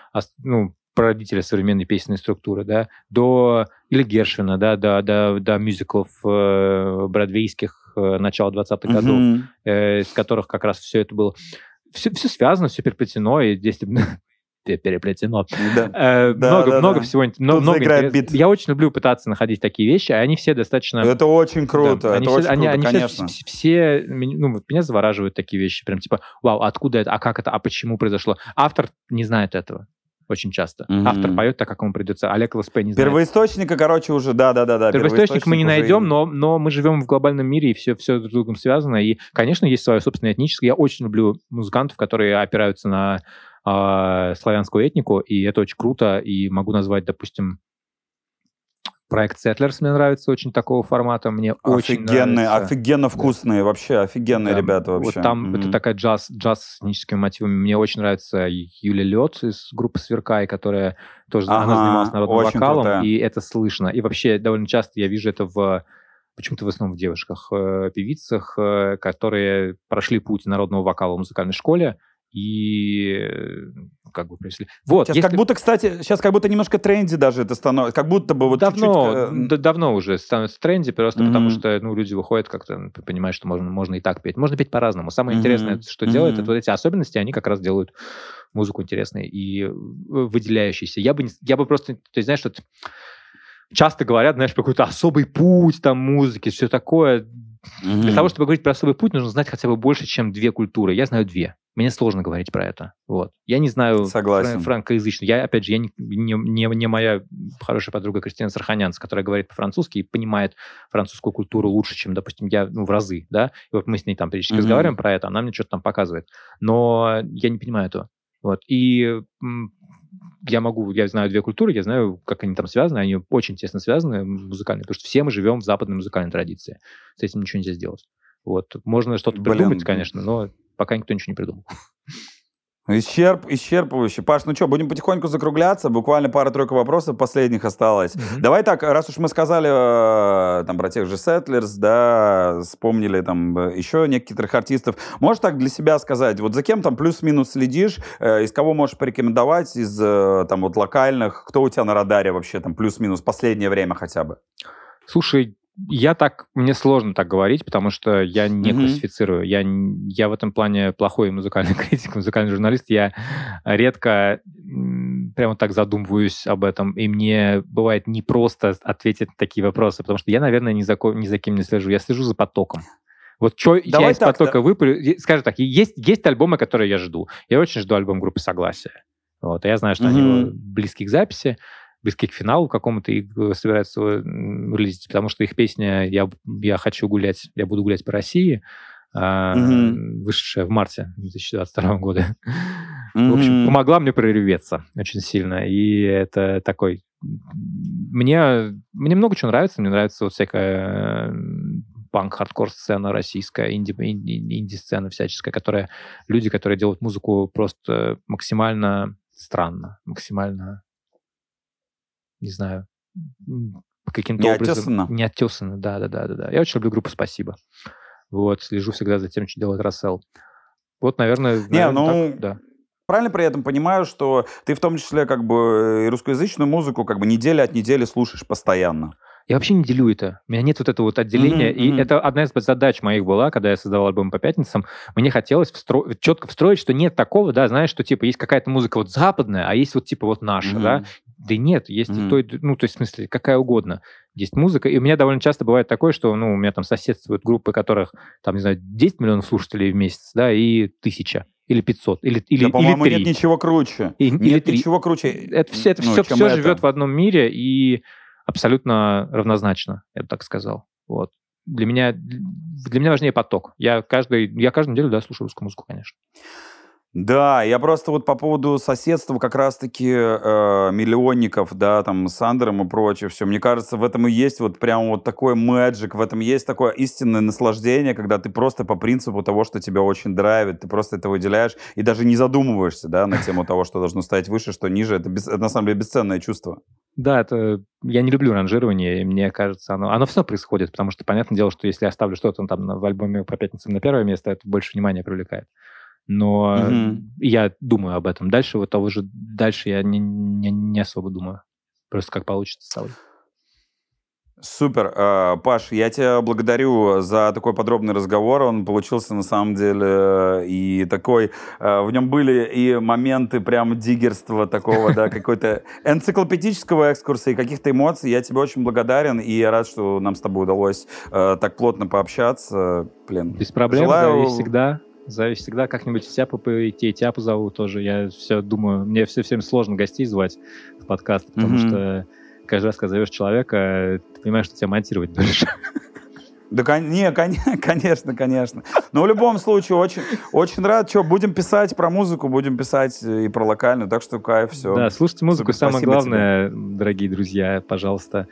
ну, прародителя современной песенной структуры, да, до или Гершвина, да, до, до, до мюзиклов э, бродвейских начала 20-х годов, mm-hmm. э, из которых как раз все это было. Все, все связано, все переплетено, и здесь переплетено. Да. Э, да, много, да, много да. всего. Много, много бит. Я очень люблю пытаться находить такие вещи, а они все достаточно... Это очень круто, да, это очень все, круто, они, конечно. Все, все, ну, меня завораживают такие вещи, прям типа, вау, откуда это, а как это, а почему произошло? Автор не знает этого очень часто. Mm-hmm. Автор поет так, как ему придется. Олег ЛСП не знает. Первоисточника, короче, уже, да-да-да. Первоисточник мы не найдем, и... но, но мы живем в глобальном мире, и все, все друг с другом связано. И, конечно, есть свое собственное этническое. Я очень люблю музыкантов, которые опираются на э, славянскую этнику, и это очень круто. И могу назвать, допустим, Проект Settlers мне нравится очень такого формата, мне офигенные, очень нравится. Офигенно вкусные, да. вообще офигенные да. ребята вообще. Вот там mm-hmm. это такая джаз, джаз с этническими мотивами. Мне очень нравится Юлия Лед из группы Сверкай, которая тоже ага, она занималась народным вокалом, крутая. и это слышно. И вообще довольно часто я вижу это в почему-то в основном в девушках, э, певицах, э, которые прошли путь народного вокала в музыкальной школе, и э, как бы пришли. Вот, сейчас если... как будто, кстати, сейчас как будто немножко тренди даже это становится, как будто бы вот давно, чуть-чуть... Э, давно уже становится тренди, просто mm-hmm. потому что ну, люди выходят как-то, понимают, что можно, можно и так петь. Можно петь по-разному. Самое mm-hmm. интересное, что mm-hmm. делает, это вот эти особенности, они как раз делают музыку интересной и э, выделяющейся. Я бы, я бы просто, ты знаешь, вот часто говорят, знаешь, какой-то особый путь там музыки, все такое. Mm-hmm. Для того, чтобы говорить про особый путь, нужно знать хотя бы больше, чем две культуры. Я знаю две. Мне сложно говорить про это. Вот. Я не знаю Согласен. франкоязычно. Я, опять же, я не, не, не, не моя хорошая подруга Кристина Сарханянц, которая говорит по-французски и понимает французскую культуру лучше, чем, допустим, я ну, в разы. Да? И вот мы с ней там периодически mm-hmm. разговариваем про это, она мне что-то там показывает. Но я не понимаю этого. Вот. И я могу, я знаю две культуры, я знаю, как они там связаны, они очень тесно связаны музыкально, потому что все мы живем в западной музыкальной традиции. С этим ничего нельзя сделать. Вот. Можно что-то придумать, конечно, но пока никто ничего не придумал. Исчерп, исчерпывающе. Паш, ну что, будем потихоньку закругляться. Буквально пара-тройка вопросов последних осталось. Mm-hmm. Давай так, раз уж мы сказали э, там про тех же Settlers, да, вспомнили там э, еще некоторых артистов. Можешь так для себя сказать, вот за кем там плюс-минус следишь, э, из кого можешь порекомендовать, из там вот локальных, кто у тебя на радаре вообще там плюс-минус последнее время хотя бы? Слушай, я так, мне сложно так говорить, потому что я не mm-hmm. классифицирую. Я, я в этом плане плохой музыкальный критик, музыкальный журналист. Я редко прямо так задумываюсь об этом, и мне бывает непросто ответить на такие вопросы, потому что я, наверное, ни за, ни за кем не слежу. Я слежу за потоком. Вот что я из так, потока да. выпалю... Скажу так, есть, есть альбомы, которые я жду. Я очень жду альбом группы «Согласие». Вот, я знаю, что mm-hmm. они близки к записи близки к финалу какому-то и э, собираются релизить, потому что их песня «Я, я хочу гулять, я буду гулять по России», mm-hmm. вышедшая в марте 2022 года, mm-hmm. в общем, помогла мне прореветься очень сильно. И это такой... Мне, мне много чего нравится. Мне нравится вот всякая панк-хардкор сцена российская, инди, инди, инди-сцена всяческая, которая люди, которые делают музыку просто максимально странно, максимально не знаю, каким-то образом... Оттесано. Не оттесано, да, да, да, да, да. Я очень люблю группу «Спасибо». Вот, слежу всегда за тем, что делает Рассел. Вот, наверное, не, наверное, ну, так, да. Правильно при этом понимаю, что ты в том числе как бы и русскоязычную музыку как бы неделя от недели слушаешь постоянно. Я вообще не делю это. У меня нет вот этого вот отделения. Mm-hmm, и mm-hmm. это одна из задач моих была, когда я создавал альбом по пятницам. Мне хотелось встро... четко встроить, что нет такого, да, знаешь, что типа есть какая-то музыка вот западная, а есть вот типа вот наша, mm-hmm. да. Да нет, есть mm-hmm. и то, и, ну, то есть, в смысле, какая угодно. Есть музыка, и у меня довольно часто бывает такое, что, ну, у меня там соседствуют группы, которых, там, не знаю, 10 миллионов слушателей в месяц, да, и тысяча или 500, или, или, да, по-моему, или 3. нет ничего круче. И, нет или 3. ничего круче. Это все, это ну, все, все это. живет в одном мире, и абсолютно равнозначно, я бы так сказал. Вот. Для меня, для меня важнее поток. Я, каждый, я каждую неделю да, слушаю русскую музыку, конечно. Да, я просто вот по поводу соседства как раз-таки э, миллионников, да, там, с Андером и прочее, все. Мне кажется, в этом и есть вот прям вот такой мэджик, в этом есть такое истинное наслаждение, когда ты просто по принципу того, что тебя очень драйвит, ты просто это выделяешь и даже не задумываешься, да, на тему того, что должно стоять выше, что ниже. Это, без, это на самом деле бесценное чувство. Да, это я не люблю ранжирование, и мне кажется, оно, оно все происходит, потому что понятное дело, что если я ставлю что-то там в альбоме по пятницам на первое место, это больше внимания привлекает но угу. я думаю об этом. Дальше вот того же, дальше я не, не, не особо думаю. Просто как получится ставлю. Супер. А, Паш, я тебя благодарю за такой подробный разговор. Он получился на самом деле и такой... А, в нем были и моменты прям диггерства такого, да, какой-то энциклопедического экскурса и каких-то эмоций. Я тебе очень благодарен и я рад, что нам с тобой удалось а, так плотно пообщаться. Блин. Без проблем, Желаю... всегда. Зови всегда как-нибудь Тяпу пойти, Тяпу зову тоже. Я все думаю, мне все всем сложно гостей звать в подкаст, потому mm-hmm. что каждый раз, когда зовешь человека, ты понимаешь, что тебя монтировать дольше. Да, не, конечно, конечно. Но в любом случае, очень, очень рад. Что, будем писать про музыку, будем писать и про локальную, так что кайф, все. Да, слушайте музыку. Супер, Самое главное, тебе. дорогие друзья, пожалуйста.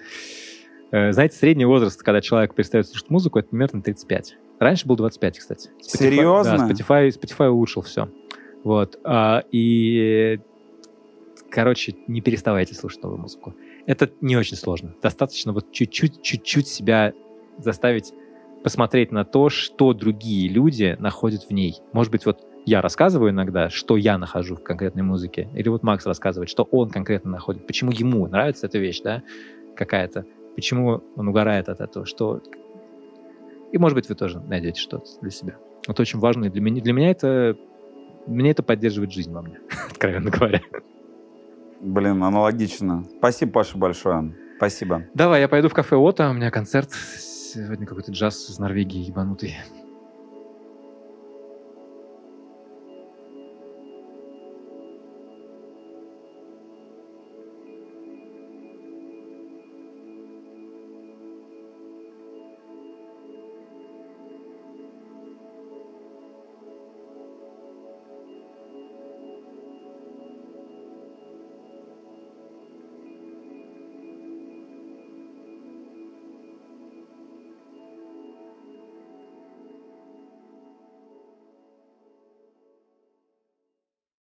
Э, знаете, средний возраст, когда человек перестает слушать музыку, это примерно 35. Раньше был 25, кстати. Spotify, Серьезно? Да, Spotify, Spotify улучшил все. Вот. А, и, короче, не переставайте слушать новую музыку. Это не очень сложно. Достаточно вот чуть-чуть, чуть-чуть себя заставить посмотреть на то, что другие люди находят в ней. Может быть, вот я рассказываю иногда, что я нахожу в конкретной музыке, или вот Макс рассказывает, что он конкретно находит, почему ему нравится эта вещь, да, какая-то, почему он угорает от этого, что и, может быть, вы тоже найдете что-то для себя. Это очень важно. И для меня, для меня это... Мне это поддерживает жизнь во мне, откровенно говоря. Блин, аналогично. Спасибо, Паша, большое. Спасибо. Давай, я пойду в кафе Ота, у меня концерт. Сегодня какой-то джаз из Норвегии ебанутый.